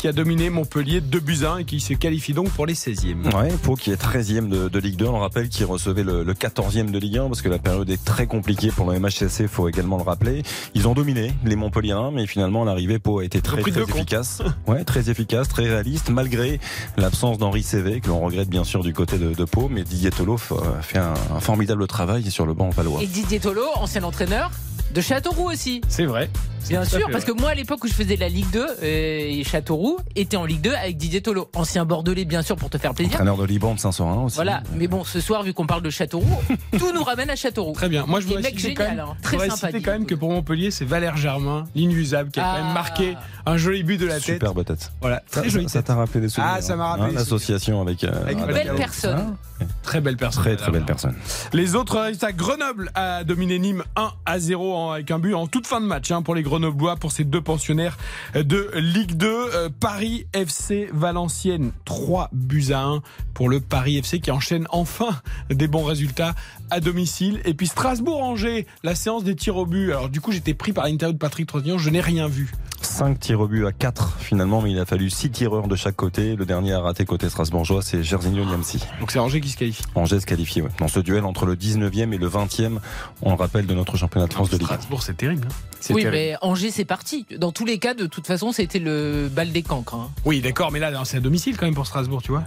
qui a dominé Montpellier 2 buts à 1 et qui se qualifie donc pour les 16e. Ouais, Pau qui est 13e de, de Ligue 2. On le rappelle qui recevait le, le 14e de Ligue 1 parce que la période est très compliquée pour le MHSC, faut également le rappeler. Ils ont dominé les Montpelliérains, mais finalement l'arrivée, Pau a été très, efficace. Ouais, très efficace, très réaliste, malgré l'absence d'Henri Cévé, que l'on regrette bien sûr du côté de, de Pau, mais Didier Tolo euh, fait un, un formidable travail sur le banc palois. Et Didier Tolo, ancien entraîneur de Châteauroux aussi. C'est vrai. Bien sûr, parce vrai. que moi à l'époque où je faisais la Ligue 2, euh, et Châteauroux était en Ligue 2 avec Didier Tolo, ancien bordelais bien sûr pour te faire plaisir. Entraîneur de Liban de Saint-Saurin aussi. Voilà, mais bon, ce soir, vu qu'on parle de Châteauroux, tout nous ramène à Châteauroux. Très bien. Moi, je voudrais mecs citer quand même, hein. Très sympa, citer quand même que pour Montpellier, c'est Valère Germain, l'inusable, qui a quand même Ah. marqué un joli but de la tête. Superbe tête. Voilà, Ça très jolie ça- t'a rappelé des souvenirs. Ah, ça m'a rappelé hein, L'association avec. euh, Avec avec- Belle personne. Très belle personne. Très très belle personne. Les autres résultats, Grenoble a dominé Nîmes 1 à 0 en- avec un but en toute fin de match hein, pour les Grenoblois, pour ces deux pensionnaires de Ligue 2. Euh, Paris FC Valenciennes 3 buts à 1 pour le Paris FC qui enchaîne enfin des bons résultats à domicile. Et puis Strasbourg-Angers, la séance des tirs au but. Alors du coup j'étais pris par l'interview de Patrick Trottignon, je n'ai rien vu. 5 tirs au but à 4 finalement, mais il a fallu 6 tireurs de chaque côté. Le dernier à rater côté strasbourgeois, c'est Gersigno Niamsi. Donc c'est Angers qui se qualifie. Angers se qualifie ouais. dans ce duel entre le 19e et le 20e, on le rappelle, de notre championnat de France de Ligue 1. Strasbourg c'est terrible. hein. Oui, terrible. mais Angers, c'est parti. Dans tous les cas, de toute façon, c'était le bal des cancres. hein. Oui d'accord, mais là c'est à domicile quand même pour Strasbourg, tu vois.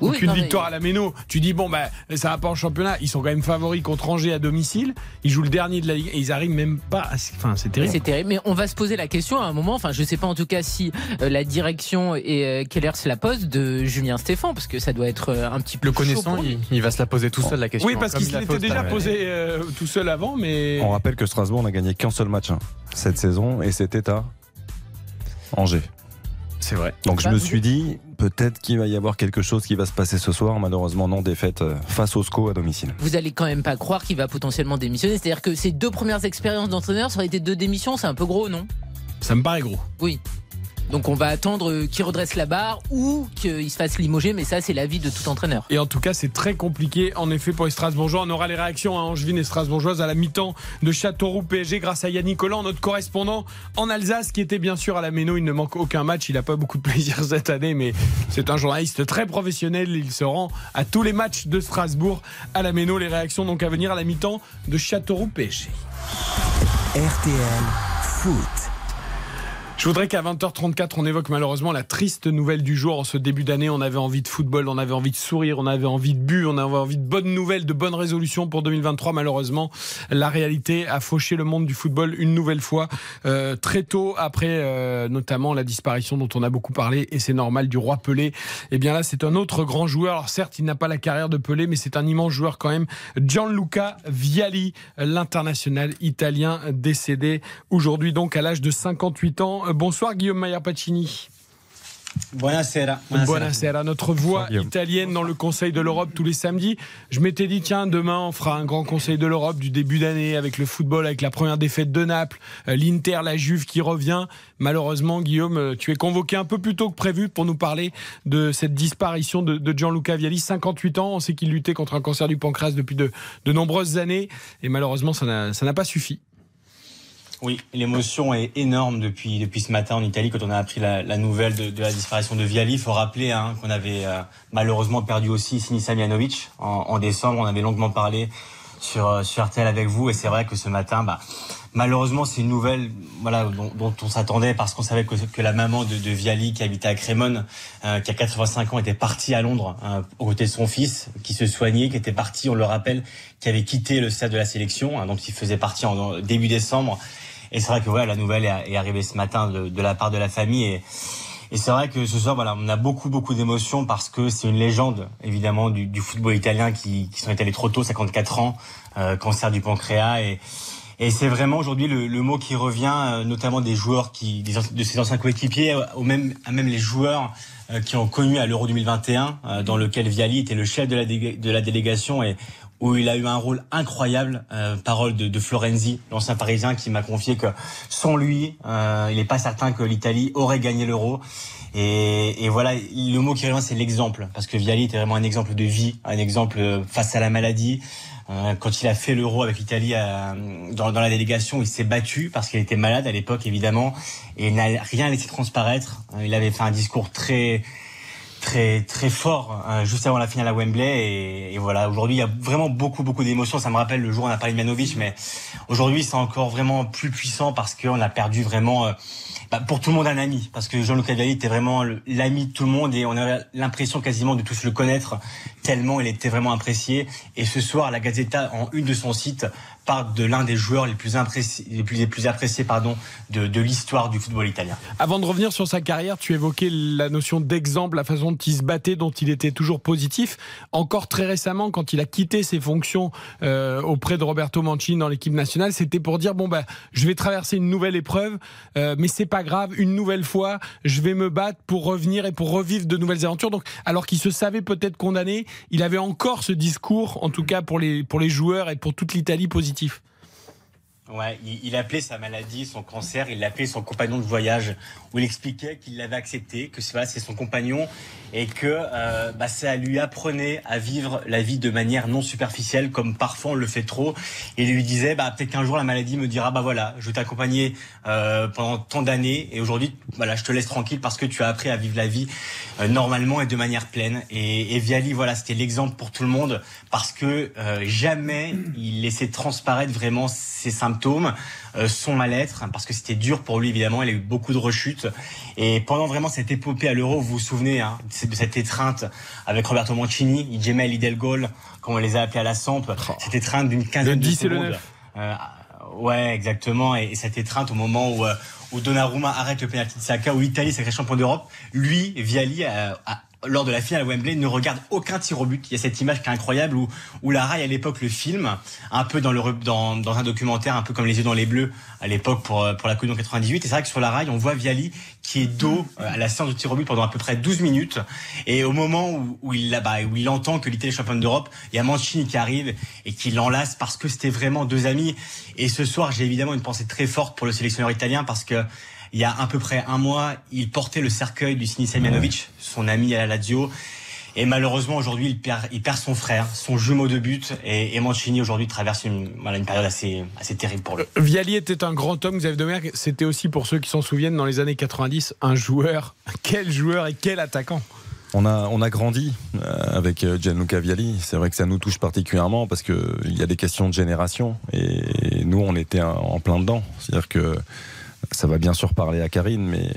Oui, Aucune non, mais- victoire à la Méno. Tu dis, bon, bah, ça va pas en championnat. Ils sont quand même favoris contre Angers à domicile. Ils jouent le dernier de la Ligue et ils arrivent même pas à. Enfin, c'est terrible. C'est terrible, mais on va se poser la question à un moment. Enfin, je sais pas en tout cas si euh, la direction et euh, quelle heure c'est la pose de Julien Stéphan, parce que ça doit être euh, un petit peu Le chaud connaissant, pour lui. il, il va se la poser tout seul la question. Oui, parce qu'il s'était déjà posé euh, tout seul avant, mais. On rappelle que Strasbourg n'a gagné qu'un seul match hein, cette saison et c'était à Angers. C'est vrai. Donc je Bah, me suis dit peut-être qu'il va y avoir quelque chose qui va se passer ce soir. Malheureusement non, défaite euh, face au SCO à domicile. Vous allez quand même pas croire qu'il va potentiellement démissionner. C'est-à-dire que ces deux premières expériences d'entraîneur, ça aurait été deux démissions, c'est un peu gros, non? Ça me paraît gros. Oui. Donc on va attendre euh, qu'il redresse la barre ou qu'il se fasse limoger, mais ça c'est l'avis de tout entraîneur. Et en tout cas, c'est très compliqué en effet pour les Strasbourgeois. On aura les réactions à Angevin et Strasbourgeoise à la mi-temps de Châteauroux PSG grâce à Yannick Collant, notre correspondant en Alsace, qui était bien sûr à la Méno. Il ne manque aucun match. Il n'a pas beaucoup de plaisir cette année, mais c'est un journaliste très professionnel. Il se rend à tous les matchs de Strasbourg à la Méno. Les réactions donc à venir à la mi-temps de Châteauroux PSG. RTL Foot. Je voudrais qu'à 20h34, on évoque malheureusement la triste nouvelle du jour. En ce début d'année, on avait envie de football, on avait envie de sourire, on avait envie de but, on avait envie de bonnes nouvelles, de bonnes résolutions pour 2023. Malheureusement, la réalité a fauché le monde du football une nouvelle fois, euh, très tôt après euh, notamment la disparition dont on a beaucoup parlé, et c'est normal, du roi Pelé. Et eh bien là, c'est un autre grand joueur. Alors certes, il n'a pas la carrière de Pelé, mais c'est un immense joueur quand même. Gianluca Vialli, l'international italien décédé aujourd'hui donc à l'âge de 58 ans. Bonsoir Guillaume Maillard Pacini. Buonasera. Buonasera. Notre voix italienne dans le Conseil de l'Europe tous les samedis. Je m'étais dit, tiens, demain, on fera un grand Conseil de l'Europe du début d'année avec le football, avec la première défaite de Naples, euh, l'Inter, la Juve qui revient. Malheureusement, Guillaume, euh, tu es convoqué un peu plus tôt que prévu pour nous parler de cette disparition de, Gianluca Vialli, 58 ans. On sait qu'il luttait contre un cancer du pancréas depuis de, de nombreuses années. Et malheureusement, ça n'a pas suffi. Oui, l'émotion est énorme depuis, depuis ce matin en Italie quand on a appris la, nouvelle de, la disparition de Viali. Il faut rappeler hein, qu'on avait euh, malheureusement perdu aussi Sinisa Mianovic en, décembre. On avait longuement parlé sur, euh, sur RTL avec vous et c'est vrai que ce matin, bah, malheureusement, c'est une nouvelle voilà, dont, on s'attendait parce qu'on savait que, que, la maman de, de Viali qui habitait à Crémone, euh, qui a 85 ans, était partie à Londres aux côtés de son fils qui se soignait, qui était parti, on le rappelle, qui avait quitté le stade de la sélection, hein, donc il faisait partie en début décembre et c'est vrai que voilà, la nouvelle est arrivée ce matin de, la part de la famille. Et, c'est vrai que ce soir, voilà, on a beaucoup, beaucoup d'émotions parce que c'est une légende, évidemment, du, football italien qui, qui sont étalés trop tôt, 54 ans, euh, cancer du pancréas. Et, c'est vraiment aujourd'hui le, mot qui revient, euh, notamment des joueurs qui, de ses anciens coéquipiers, ou même, même les joueurs euh, qui ont connu à l'Euro 2021, euh, dans lequel Viali était le chef de la, de la délégation et où il a eu un rôle incroyable. Euh, parole de, de Florenzi, l'ancien Parisien, qui m'a confié que sans lui, euh, il n'est pas certain que l'Italie aurait gagné l'Euro. Et, et, voilà, le mot qui revient, c'est l'exemple, parce que Viali était vraiment un exemple de vie, un exemple face à la maladie. Euh, quand il a fait l'Euro avec l'Italie euh, dans, dans, la délégation, il s'est battu parce qu'il était malade à l'époque, évidemment, et il n'a rien laissé transparaître. Il avait fait un discours très très très fort euh, juste avant la finale à Wembley et, voilà. Aujourd'hui il y a vraiment beaucoup beaucoup d'émotions. Ça me rappelle le jour où on a parlé de Manovic mais aujourd'hui c'est encore vraiment plus puissant parce qu'on a perdu vraiment euh, bah, pour tout le monde un ami. Parce que Jean-Luc Vialli était vraiment l'ami de tout le monde et on avait l'impression quasiment de tous le connaître tellement il était vraiment apprécié. Et ce soir la Gazeta en une de son site parle de l'un des joueurs les plus, plus, les plus appréciés pardon, de, de l'histoire du football italien. Avant de revenir sur sa carrière, tu évoquais la notion d'exemple, la façon dont il se battait, dont il était toujours positif. Encore très récemment, quand il a quitté ses fonctions euh, auprès de Roberto Mancini dans l'équipe nationale, c'était pour dire bon bah je vais traverser une nouvelle épreuve, euh, mais c'est pas grave, une nouvelle fois, je vais me battre pour revenir et pour revivre de nouvelles aventures. Donc alors qu'il se savait peut-être condamné, il avait encore ce discours, en tout cas pour les pour les joueurs et pour toute l'Italie positive positif. Ouais, il, appelait sa maladie, son cancer, il l'appelait son compagnon de voyage, où il expliquait qu'il l'avait accepté, que c'est son compagnon, et que euh, bah, ça lui apprenait à vivre la vie de manière non superficielle, comme parfois on le fait trop. Et il lui disait, bah, peut-être qu'un jour la maladie me dira, bah voilà, je vais t'accompagner euh, pendant tant d'années, et aujourd'hui, voilà, je te laisse tranquille parce que tu as appris à vivre la vie euh, normalement et de manière pleine. Et, et Viali, voilà, c'était l'exemple pour tout le monde, parce que jamais il laissait transparaître vraiment ses symptômes, euh, son mal-être, parce que c'était dur pour lui évidemment, il a eu beaucoup de rechutes. Et pendant vraiment cette épopée à l'Euro, vous vous souvenez hein, de cette étreinte avec Roberto Mancini, Idjemel Idelgol, comme on les a appelés à la Samp, oh. cette étreinte d'une quinzaine de secondes. Euh, ouais, exactement. Et, cette étreinte au moment où, euh, où Donnarumma arrête le penalty de Saka, où l'Italie sacré champion d'Europe, lui, Viali, a, a lors de la finale à Wembley, ne regarde aucun tir au but. Il y a cette image qui est incroyable où, où la raille à l'époque le film, un peu dans, le, dans, dans un documentaire, un peu comme Les yeux dans les bleus à l'époque pour, pour la Coupe en 98. Et c'est vrai que sur la raille, on voit Viali qui est dos euh, à la séance de tir au but pendant à peu près 12 minutes. Et au moment où, où il, bah, où il entend que l'Italie est championne d'Europe, il y a Mancini qui arrive et qui l'enlace parce que c'était vraiment deux amis. Et ce soir, j'ai évidemment une pensée très forte pour le sélectionneur italien parce que il y a à peu près un mois, il portait le cercueil du Sinisa Mianovic, son ami à la Lazio. Et malheureusement, aujourd'hui, il perd, il perd son frère, son jumeau de but. Et, et Mancini, aujourd'hui, traverse une, voilà, une période assez, assez terrible pour lui. Viali était un grand homme, Xavier Domergue. C'était aussi, pour ceux qui s'en souviennent, dans les années 90, un joueur. Quel joueur et quel attaquant on a, on a grandi euh, avec euh, Gianluca Vialli. C'est vrai que ça nous touche particulièrement parce qu'il y a des questions de génération. Et nous, on était en plein dedans. C'est-à-dire que ça va bien sûr parler à Karine, mais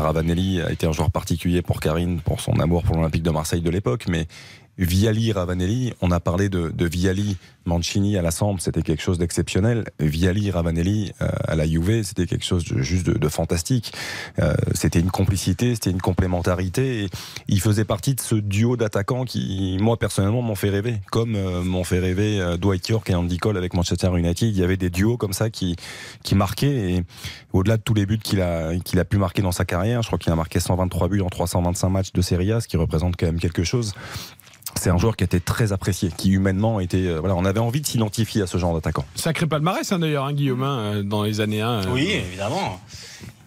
Ravanelli a été un joueur particulier pour Karine, pour son amour pour l'Olympique de Marseille de l'époque. Mais Viali, Ravanelli, on a parlé de, de Viali, Mancini à la c'était quelque chose d'exceptionnel. Viali, Ravanelli euh, à la Juve, c'était quelque chose de, juste de, fantastique. Euh, c'était une complicité, c'était une complémentarité. Et il faisait partie de ce duo d'attaquants qui, moi personnellement, m'ont fait rêver. Comme euh, m'ont fait rêver Dwight York et Andy Cole avec Manchester United. Il y avait des duos comme ça qui, qui marquaient. Au-delà de tous les buts qu'il a, qu'il a pu marquer dans sa carrière, je crois qu'il a marqué 123 buts en 325 matchs de Serie A, ce qui représente quand même quelque chose c'est un joueur qui était très apprécié, qui humainement était. Euh, voilà, on avait envie de s'identifier à ce genre d'attaquant. Sacré palmarès hein, d'ailleurs, hein, Guillaume, hein, dans les années 1. euh. Oui, évidemment.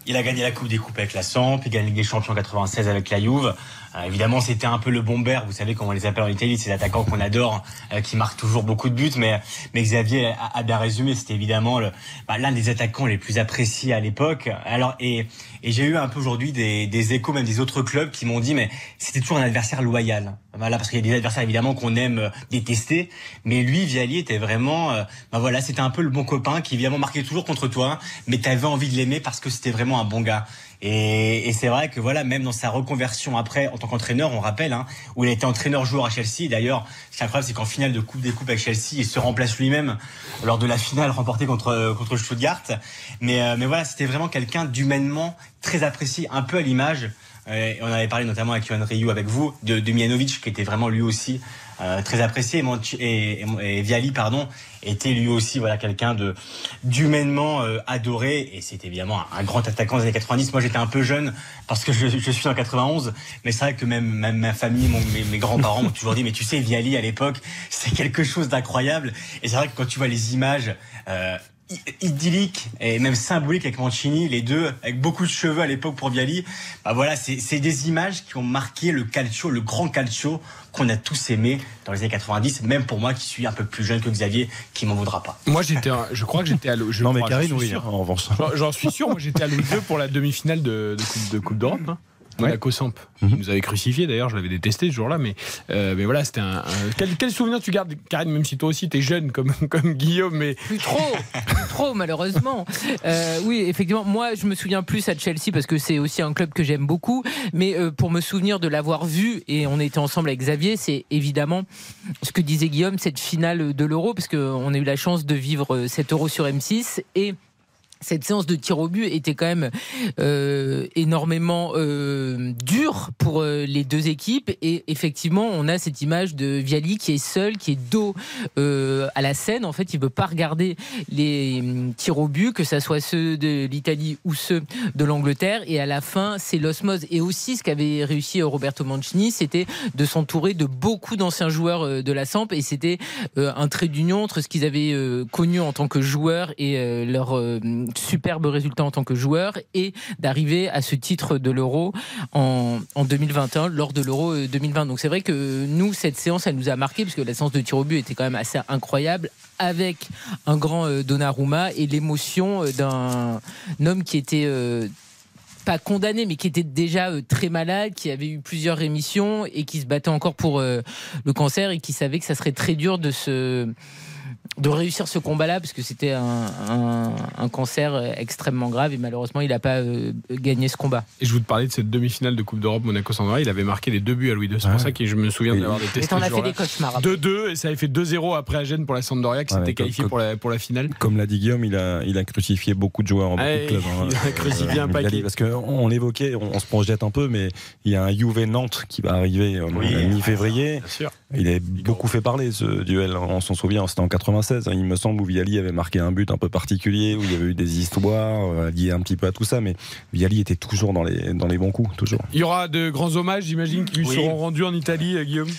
Il a gagné la Coupe des Coupes avec la Samp, il a gagné les Champions en 96 avec la Juve. Euh, évidemment, c'était un peu le bomber, vous savez comment on les appelle en Italie, ces attaquants qu'on adore, euh, qui marquent toujours beaucoup de buts. Mais, mais Xavier a, a bien résumé, c'était évidemment bah, l'un des attaquants les plus appréciés à l'époque. Alors et, et j'ai eu un peu aujourd'hui des, des échos même des autres clubs qui m'ont dit mais c'était toujours un adversaire loyal. Voilà parce qu'il y a des adversaires évidemment qu'on aime euh, détester, mais lui Viali était vraiment, euh, bah voilà, c'était un peu le bon copain qui évidemment marquait toujours contre toi, mais t'avais envie de l'aimer parce que c'était vraiment un bon gars. Et, et c'est vrai que voilà, même dans sa reconversion après en tant qu'entraîneur, on rappelle, hein, où il a été entraîneur-joueur à Chelsea. D'ailleurs, ce qui est incroyable, c'est qu'en finale de Coupe des Coupes avec Chelsea, il se remplace lui-même lors de la finale remportée contre contre Stuttgart. Mais euh, mais voilà, c'était vraiment quelqu'un d'humainement très apprécié, un peu à l'image. euh, on avait parlé notamment avec Johan Ryu avec vous de, de Mijanovic, qui était vraiment lui aussi euh, très apprécié. Et, et, et- Viali, pardon, était lui aussi voilà quelqu'un de d'humainement euh, adoré. Et c'était évidemment un, grand attaquant des années 90. Moi, j'étais un peu jeune parce que je, je suis en 91, mais c'est vrai que même, même ma famille, mon- mes, grands-parents m'ont toujours dit, mais tu sais, Viali à l'époque, c'est quelque chose d'incroyable. Et c'est vrai que quand tu vois les images. Euh, idyllique et même symbolique avec Mancini, les deux avec beaucoup de cheveux à l'époque pour Viali. Bah voilà, c'est c'est des images qui ont marqué le calcio, le grand calcio qu'on a tous aimé dans les années 90, même pour moi qui suis un peu plus jeune que Xavier, qui m'en voudra pas. Moi, j'étais, un- je crois que j'étais à l'eau. je Non, mais Karine, j'en suis oui, sûr. en revanche. J'en- suis sûr, moi j'étais à Louis II pour la demi-finale de, de Coupe, de coupe d'Europe. Hein. Monaco Samp. Mhm. Il nous avait crucifié d'ailleurs, je l'avais détesté ce jour-là, mais, euh, mais voilà, c'était un. un- Quel, quel souvenir tu gardes, Karine, même si toi aussi t'es jeune comme, comme Guillaume, mais. Plus trop, plus trop malheureusement. Euh, oui, effectivement, moi je me souviens plus à Chelsea parce que c'est aussi un club que j'aime beaucoup. Mais euh, pour me souvenir de l'avoir vu et on était ensemble avec Xavier, c'est évidemment ce que disait Guillaume, cette finale de l'Euro parce qu'on a eu la chance de vivre cet Euro sur M6 et cette séance de tir au but était quand même euh, énormément euh, dure pour euh, les deux équipes et effectivement on a cette image de Viali qui est seul, qui est dos à la scène. En fait, il veut pas regarder les hum, tirs au but, que ça soit ceux de l'Italie ou ceux de l'Angleterre. Et à la fin, c'est l'osmose. Et aussi, ce qu'avait réussi Roberto Mancini, c'était de s'entourer de beaucoup d'anciens joueurs de la Samp. Et c'était un trait d'union entre ce qu'ils avaient connu en tant que joueurs et leur superbe résultat en tant que joueurs et d'arriver à ce titre de l'Euro en, en 2021 lors de l'Euro euh, 2020. Donc c'est vrai que nous, cette séance, elle nous a marqué parce que la séance de tir au but était quand même assez incroyable avec un grand euh, Donnarumma et l'émotion euh, d'un homme qui était euh, pas condamné, mais qui était déjà euh, très malade, qui avait eu plusieurs rémissions et qui se battait encore pour euh, le cancer et qui savait que ça serait très dur de se de réussir ce combat-là parce que c'était un, un- un cancer euh, extrêmement grave et malheureusement il n'a pas euh, gagné ce combat. Et je vous parlais de cette demi-finale de Coupe d'Europe Monaco-Sampdoria. Il avait marqué les deux buts à Louis II. C'est pour ça que je me souviens Et- d'avoir Et détesté. t'en ce as fait des cauchemars. après. 2-2 et ça avait fait 2-0 après à Gênes pour la Sampdoria qui Ouais, s'était comme- qualifié comme- pour la, pour la finale. Comme l'a dit Guillaume, il a, il a crucifié beaucoup de joueurs en beaucoup Ouais, de clubs. hein. il a crucifié un Euh, paquet. Parce qu'on on l'évoquait, on, on se projette un peu, mais il y a un Juve Nantes qui va arriver en Oui, mi-février. Bien sûr. Il a beaucoup fait parler ce duel, on s'en souvient, c'était en 91. 96, hein, il me semble, où Viali avait marqué un but un peu particulier, où il y avait eu des histoires euh, liées un petit peu à tout ça, mais Viali était toujours dans les, dans les bons coups, toujours. Il y aura de grands hommages, j'imagine, qui lui Oui. seront rendus en Italie, euh, Guillaume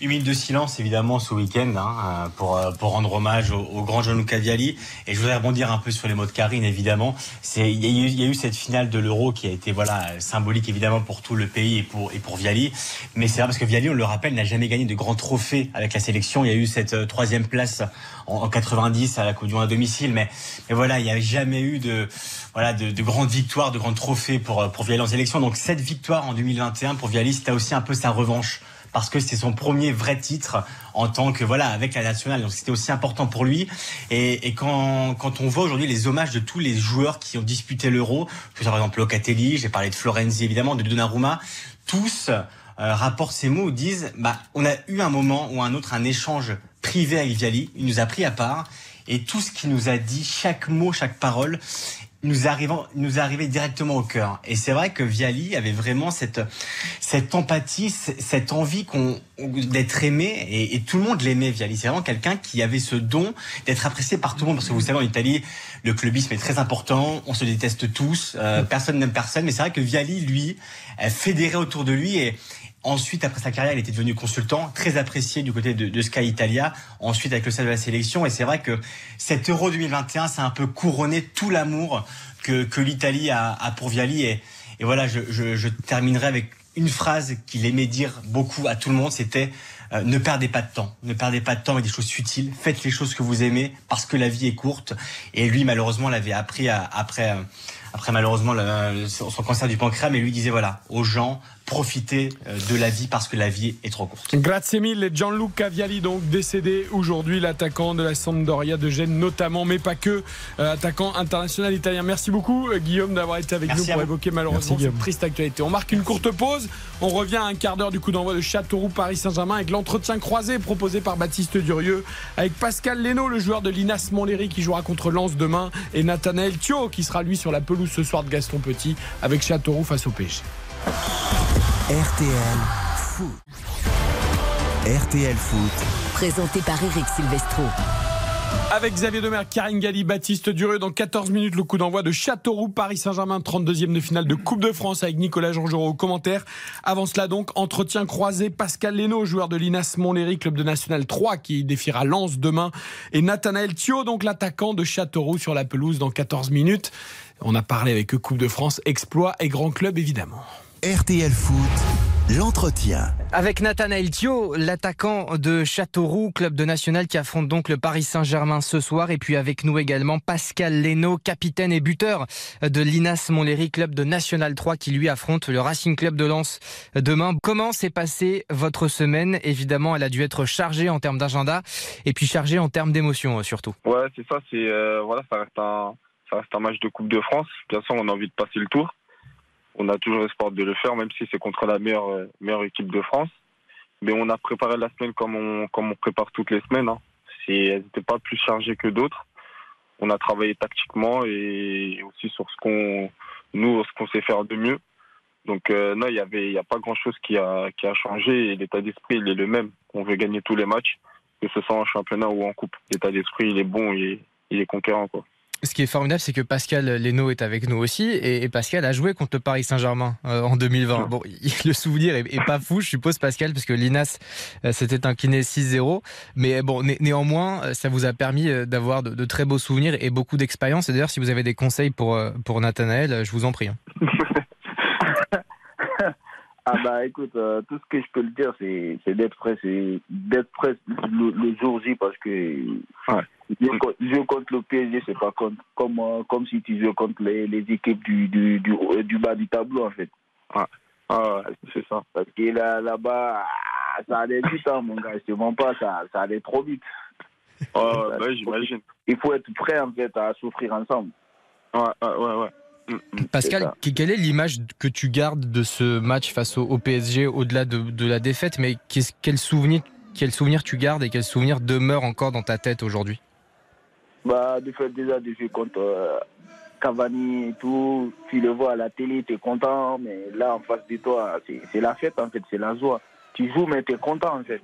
Une minute de silence évidemment ce week-end hein, euh, pour, pour rendre hommage au, au grand Gianluca Vialli. Et je voudrais rebondir un peu sur les mots de Karine évidemment. C'est il y, a eu- il y a eu cette finale de l'Euro qui a été voilà symbolique évidemment pour tout le pays et pour et pour Vialli. Mais c'est vrai parce que Vialli, on le rappelle, n'a jamais gagné de grands trophées avec la sélection. Il y a eu cette troisième place en, en 90 à la Coupe du Monde à domicile, mais mais voilà, il n'y a jamais eu de voilà de, de grandes victoires, de grands trophées pour euh, pour Vialli en sélection. Donc cette victoire en 2021 pour Vialli, c'était aussi un peu sa revanche parce que c'est son premier vrai titre en tant que voilà avec la nationale. Donc c'était aussi important pour lui. Et, et quand, quand on voit aujourd'hui les hommages de tous les joueurs qui ont disputé l'Euro, soit par exemple Locatelli, j'ai parlé de Florenzi évidemment, de Donnarumma, tous rapportent ces mots, disent bah on a eu un moment ou un autre un échange privé avec Viali, il nous a pris à part. Et tout ce qu'il nous a dit, chaque mot, chaque parole, nous arrivant, nous arrivait directement au cœur. Et c'est vrai que Viali avait vraiment cette, cette empathie, cette envie qu'on, d'être aimé, et, et tout le monde l'aimait, Viali. C'est vraiment quelqu'un qui avait ce don d'être apprécié par tout le monde, parce que vous savez, en Italie, le clubisme est très important, on se déteste tous, euh, personne n'aime personne, mais c'est vrai que Viali, lui, euh, fédérait autour de lui, et, Ensuite, après sa carrière, il était devenu consultant, très apprécié du côté de, de Sky Italia. Ensuite, avec le stade de la sélection. Et c'est vrai que cet Euro 2021, ça a un peu couronné tout l'amour que, que l'Italie a, a pour Viali. Et, et voilà, je, je, je terminerai avec une phrase qu'il aimait dire beaucoup à tout le monde. C'était euh, ne perdez pas de temps. Ne perdez pas de temps avec des choses futiles. Faites les choses que vous aimez parce que la vie est courte. Et lui, malheureusement, l'avait appris à- après, euh, après malheureusement le- son cancer du pancréas. Mais lui disait voilà, aux gens, profitez euh, de la vie parce que la vie est trop courte. Grazie mille. Gianluca Vialli, donc décédé aujourd'hui, l'attaquant de la Sampdoria de Gênes notamment, mais pas que, euh, attaquant international italien. Merci beaucoup, euh, Guillaume, d'avoir été avec Merci nous pour vous. évoquer malheureusement Merci, cette triste actualité. On marque une courte pause. On revient à un quart d'heure du coup d'envoi de Châteauroux Paris Saint-Germain avec l'entretien croisé proposé par Baptiste Durieux avec Pascal Leno, le joueur de l'Inas Montlhéry qui jouera contre Lens demain, et Nathanaël Thio qui sera lui sur la pelouse ce soir de Gaston Petit avec Châteauroux face au PSG. RTL Foot. RTL Foot. Présenté par Eric Silvestro. Avec Xavier Demer, Karine Galli, Baptiste Durieux, dans 14 minutes, le coup d'envoi de Châteauroux, Paris Saint-Germain, 32e de finale de Coupe de France avec Nicolas Jean-Jean au commentaire. Avant cela donc, entretien croisé, Pascal Leno, joueur de l'Inas Montlhéry, club de National 3, qui défiera Lens demain, et Nathanaël Thio, donc l'attaquant de Châteauroux sur la pelouse dans 14 minutes. On a parlé avec eux Coupe de France, exploit et grand club évidemment. RTL Foot. L'entretien. Avec Nathanaël Thio, l'attaquant de Châteauroux, club de national qui affronte donc le Paris Saint-Germain ce soir. Et puis avec nous également Pascal Leno, capitaine et buteur de l'Inas Montlhéry, club de National 3 qui lui affronte le Racing Club de Lens demain. Comment s'est passée votre semaine? Évidemment, elle a dû être chargée en termes d'agenda et puis chargée en termes d'émotion euh, surtout. Ouais, c'est ça. C'est euh, voilà, ça reste un, ça reste un match de Coupe de France. Bien sûr, on a envie de passer le tour. On a toujours l'espoir de le faire, même si c'est contre la meilleure, euh, meilleure équipe de France. Mais on a préparé la semaine comme on, comme on prépare toutes les semaines. Hein. C'est, elles n'étaient pas plus chargées que d'autres. On a travaillé tactiquement et aussi sur ce qu'on, nous, ce qu'on sait faire de mieux. Donc euh, non, il y avait, il a pas grand chose qui a, qui a changé. L'état d'esprit, il est le même. On veut gagner tous les matchs, que ce soit en championnat ou en coupe. L'état d'esprit, il est bon, il est, il est conquérant, quoi. Ce qui est formidable, c'est que Pascal Leno est avec nous aussi. Et, et Pascal a joué contre le Paris Saint-Germain euh, en 2020. Bon, il- le souvenir est, est pas fou, je suppose, Pascal, parce que l'INAS euh, s'était incliné 6-0. Mais bon, né- néanmoins, euh, ça vous a permis euh, d'avoir de, de très beaux souvenirs et beaucoup d'expérience. Et d'ailleurs, si vous avez des conseils pour, euh, pour Nathanaël, je vous en prie. hein. Ah bah écoute, euh, tout ce que je peux le dire, c'est d'être prêt, c'est d'être prêt le, le jour J parce que co- jouer contre le PSG, c'est pas contre, comme euh, comme si tu jouais contre les, les équipes du, du, du, du bas du tableau en fait. Ah, c'est ça. Parce que là là-bas, ah, ça allait vite, hein, mon gars. Je te mens pas, ça, ça allait trop vite. Ah, bah, j'imagine. Il faut être prêt en fait à souffrir ensemble. Ouais, ouais, ouais. ouais. Pascal, que- quelle est l'image que tu gardes de ce match face au, PSG au-delà de, de la défaite Mais qu'est-ce- quel souvenir, quel souvenir tu gardes et quel souvenir demeure encore dans ta tête aujourd'hui? Bah, de faire déjà des jeux contre euh, Cavani et tout, tu le vois à la télé, tu es content, mais là, en face de toi, c'est c'est la fête, en fait, c'est la joie. Tu joues, mais tu es content, en fait.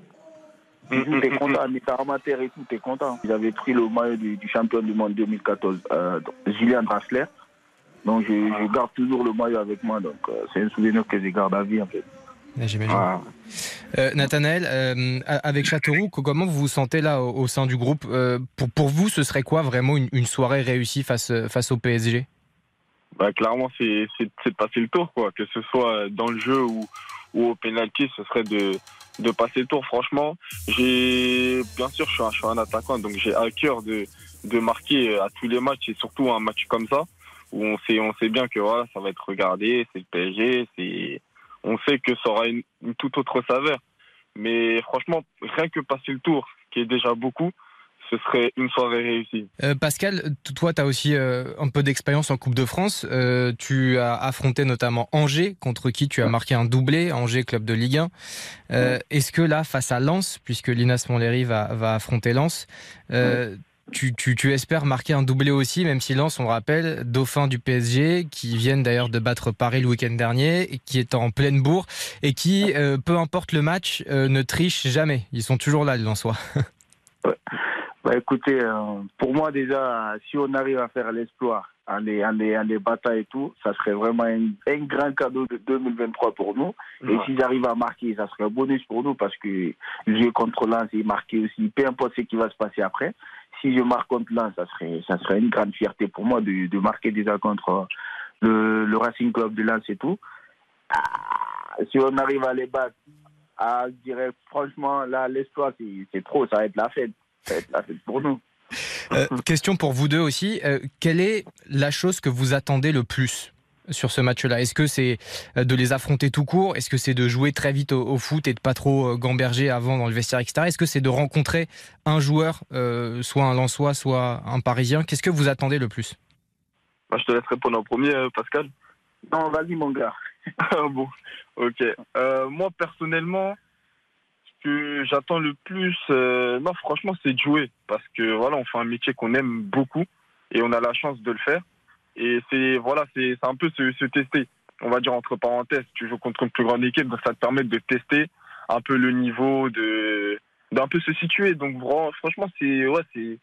Du coup, t'es content, mais t'es amateur et tout, t'es content. Ils avaient pris le maillot du, du champion du monde 2014, euh, Julien Draxler. Donc, je, je garde toujours le maillot avec moi. Donc, euh, c'est un souvenir que je garde à vie, en fait. J'imagine. Euh, Nathanaël, euh, avec Châteauroux, co- comment vous vous sentez là au, sein du groupe Euh, pour, pour vous, ce serait quoi vraiment une, soirée réussie face, face au PSG Bah, clairement, c'est de passer le tour, quoi. Que ce soit dans le jeu ou, au penalty, ce serait de, de passer le tour. Franchement, bien sûr, je suis un, je suis un attaquant, donc j'ai à cœur de, de marquer à tous les matchs et surtout un match comme ça où on sait, on sait bien que voilà, ça va être regardé, c'est le PSG, c'est, on sait que ça aura une, une toute autre saveur. Mais franchement, rien que passer le tour, qui est déjà beaucoup, ce serait une soirée réussie. Euh, Pascal, toi, tu as aussi euh, un peu d'expérience en Coupe de France. Euh, tu as affronté notamment Angers, contre qui tu as marqué un doublé, Angers, club de Ligue 1. Euh, Est-ce que là, face à Lens, puisque Linas Montlhéry va, va affronter Lens, tu, tu- tu espères marquer un doublé aussi, même si Lens, on le rappelle, dauphin du PSG, qui viennent d'ailleurs de battre Paris le week-end dernier, et qui est en pleine bourre, et qui, euh, peu importe le match, euh, ne triche jamais. Ils sont toujours là, les Lensois. Bah, écoutez, euh, pour moi déjà, si on arrive à faire l'exploit en les, en, les, en les battant et tout, ça serait vraiment un, un grand cadeau de 2023 pour nous. Et Ouais. s'ils arrivent à marquer, ça serait un bonus pour nous parce que jouer contre Lens et marquer aussi, peu importe ce qui va se passer après, si je marque contre Lens, ça serait, ça serait une grande fierté pour moi de, de marquer déjà contre le, Racing Club de Lens et tout. Ah, si on arrive à les battre, ah, je dirais franchement, là, c'est c'est trop, ça va être la fête. Ça va être la fête pour nous. Euh, question pour vous deux aussi. Euh, quelle est la chose que vous attendez le plus? Sur ce match-là Est-ce que c'est euh, de les affronter tout court? Est-ce que c'est de jouer très vite au, au foot et de pas trop euh, gamberger avant dans le vestiaire, etc. Est-ce que c'est de rencontrer un joueur, euh, soit un Lensois, soit un Parisien? Qu'est-ce que vous attendez le plus? Bah, je te laisse répondre en premier, Pascal. Non, vas-y, mon gars. Ah bon, ok. Euh, moi, personnellement, ce que j'attends le plus, euh, non, franchement, c'est de jouer. Parce que voilà, on fait un métier qu'on aime beaucoup et on a la chance de le faire. Et c'est voilà, c'est un peu se, tester. On va dire entre parenthèses, tu joues contre une plus grande équipe, donc ça te permet de tester un peu le niveau, de d'un peu se situer. Donc franchement, c'est ouais, c'est-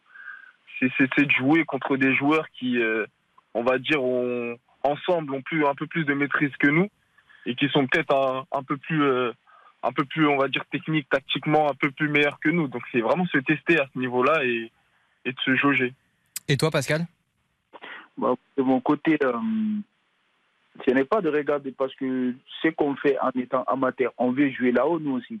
c'est de jouer contre des joueurs qui, euh, on va dire, ont ensemble ont plus un peu plus de maîtrise que nous et qui sont peut-être un, un peu plus euh, un peu plus on va dire technique tactiquement un peu plus meilleurs que nous donc c'est vraiment se tester à ce niveau-là et, et de se jauger Et toi, Pascal? Bah, de mon côté, euh, ce n'est pas de regarder parce que ce qu'on fait en étant amateur, on veut jouer là-haut, nous aussi.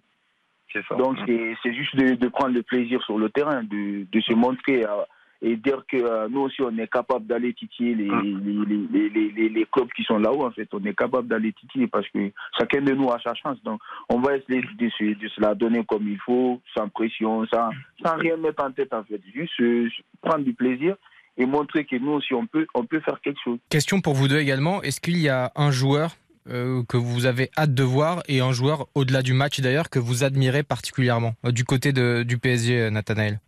c'est ça Donc, c'est c'est juste de, de prendre le plaisir sur le terrain, de, de se montrer euh, et dire que euh, nous aussi, on est capable d'aller titiller les, les, les, les, les, les- les clubs qui sont là-haut, en fait. On est capable d'aller titiller parce que chacun de nous a sa chance. Donc, on va essayer de se, de se la donner comme il faut, sans pression, sans, sans rien mettre en tête, en fait. Juste euh, prendre du plaisir et montrer que nous aussi, on peut, on peut faire quelque chose. Question pour vous deux également. Est-ce qu'il y a un joueur euh, que vous avez hâte de voir et un joueur au-delà du match d'ailleurs que vous admirez particulièrement euh, du côté de, du PSG, euh, Nathanaël?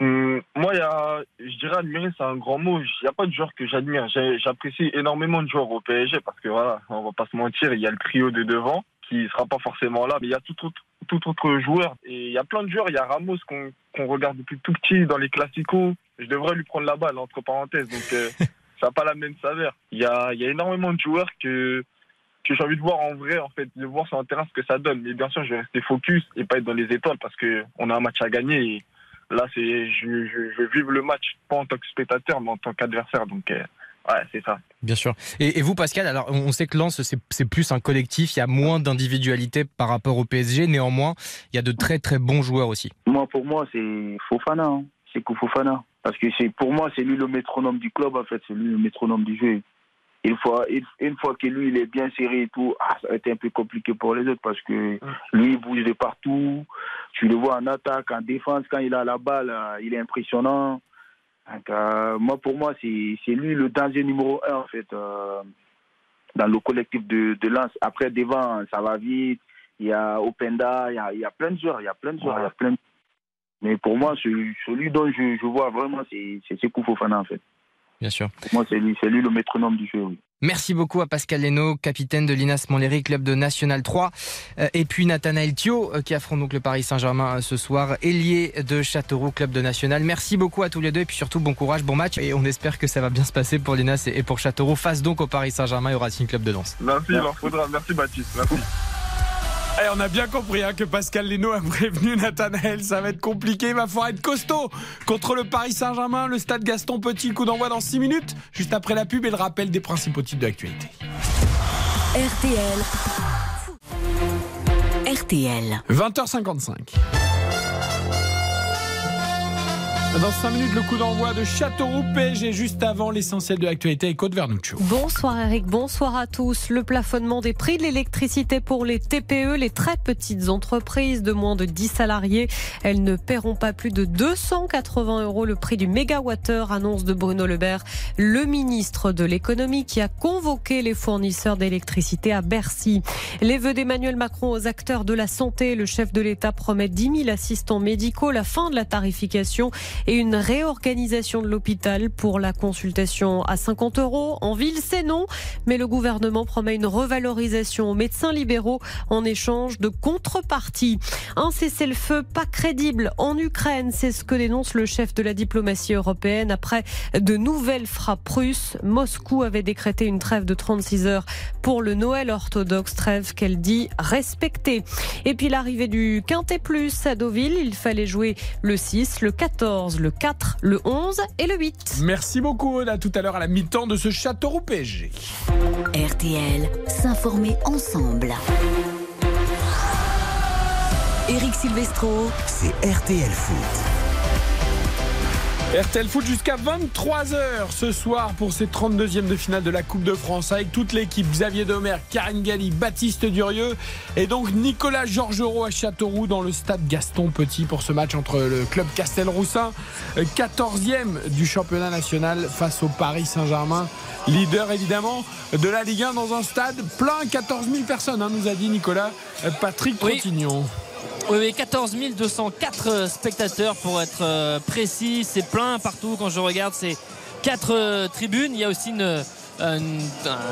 Hum, moi, y a, je dirais admirer, c'est un grand mot. Il n'y a pas de joueur que j'admire. J'apprécie énormément de joueurs au PSG parce que voilà, on va pas se mentir, il y a le trio de devant qui sera pas forcément là, mais il y a tout autre, tout autre joueur. Et il y a plein de joueurs. Il y a Ramos qu'on qu'on regarde depuis tout petit dans les classicos. Je devrais lui prendre la balle entre parenthèses. Donc euh, ça n'a pas la même saveur. Il y a, il y a énormément de joueurs que que j'ai envie de voir en vrai, en fait, de voir sur un terrain ce que ça donne. Mais bien sûr, je vais rester focus et pas être dans les étoiles parce que on a un match à gagner. Et là, c'est, je, je, je veux vivre le match, pas en tant que spectateur, mais en tant qu'adversaire. Donc, euh, ouais, c'est ça. Bien sûr. Et, et vous, Pascal, alors on sait que Lens, c'est c'est plus un collectif, il y a moins d'individualité par rapport au PSG. Néanmoins, il y a de très très bons joueurs aussi. Moi, pour moi, c'est Fofana. hein. C'est Fofana. Parce que c'est pour moi, c'est lui le métronome du club, en fait. C'est lui le métronome du jeu. Une fois, une, fois que lui, il est bien serré et tout, ah, ça va être un peu compliqué pour les autres parce que lui, il bouge de partout. Tu le vois en attaque, en défense. Quand il a la balle, euh, il est impressionnant. Donc, euh, moi, pour moi, c'est c'est lui le danger numéro un, en fait, euh, dans le collectif de, de Lens. Après, devant, ça va vite. Il y a Openda, il y a, il y a plein de joueurs, il y a plein de joueurs, il y a plein de- Mais pour moi, celui, dont je, je vois vraiment, c'est Sekou Fofana, en fait. Bien sûr. Pour moi, c'est lui, c'est lui le métronome du jeu. oui. Merci beaucoup à Pascal Leno, capitaine de l'Inas Montlhéry, club de National 3. Euh, Et puis Nathanaël Thio, euh, qui affronte donc le Paris Saint-Germain euh, ce soir, ailier de Châteauroux, club de National. Merci beaucoup à tous les deux et puis surtout bon courage, bon match. Et on espère que ça va bien se passer pour l'Inas et et pour Châteauroux, face donc au Paris Saint-Germain et au Racing Club de Lens. Merci, il en faudra. Merci Baptiste. Merci. Eh, on a bien compris hein, que Pascal Leno a prévenu Nathanaël, ça va être compliqué, il va falloir être costaud contre le Paris Saint-Germain, le stade Gaston Petit, coup d'envoi dans 6 minutes, juste après la pub et le rappel des principaux titres de l'actualité. RTL. RTL. 20h55. Dans 5 minutes, le coup d'envoi de Châteauroux PSG, juste avant l'essentiel de l'actualité avec Côte Vernuccio. Bonsoir Eric, bonsoir à tous. Le plafonnement des prix de l'électricité pour les TPE, les très petites entreprises de moins de 10 salariés, elles ne paieront pas plus de 280 euros le prix du mégawattheure, annonce de Bruno Le Maire, le ministre de l'économie qui a convoqué les fournisseurs d'électricité à Bercy. Les vœux d'Emmanuel Macron aux acteurs de la santé, le chef de l'État promet 10 000 assistants médicaux, la fin de la tarification et une réorganisation de l'hôpital pour la consultation à 50 euros. En ville, c'est non, mais le gouvernement promet une revalorisation aux médecins libéraux en échange de contrepartie. Un cessez-le-feu pas crédible en Ukraine, c'est ce que dénonce le chef de la diplomatie européenne après de nouvelles frappes russes. Moscou avait décrété une trêve de 36 heures pour le Noël orthodoxe, trêve qu'elle dit respecter. Et puis l'arrivée du Quintet Plus à Deauville, il fallait jouer le 6, le 14, le 4, le 11 et le 8. Merci beaucoup, Aude. À tout à l'heure à la mi-temps de ce Châteauroux PSG. RTL. S'informer ensemble. Eric Silvestro. C'est RTL Foot. RTL Foot jusqu'à 23h ce soir pour ces 32e de finale de la Coupe de France avec toute l'équipe. Xavier Domer, Karine Galli, Baptiste Durieux et donc Nicolas Georgerot à Châteauroux dans le stade Gaston Petit pour ce match entre le club Castelroussin, 14e du championnat national face au Paris Saint-Germain, leader évidemment de la Ligue 1 dans un stade plein, 14 000 personnes, hein, nous a dit Nicolas Patrick Oui. Oui, oui, 14 204 spectateurs pour être euh, précis. C'est plein partout. Quand je regarde ces quatre euh, tribunes, il y a aussi une, un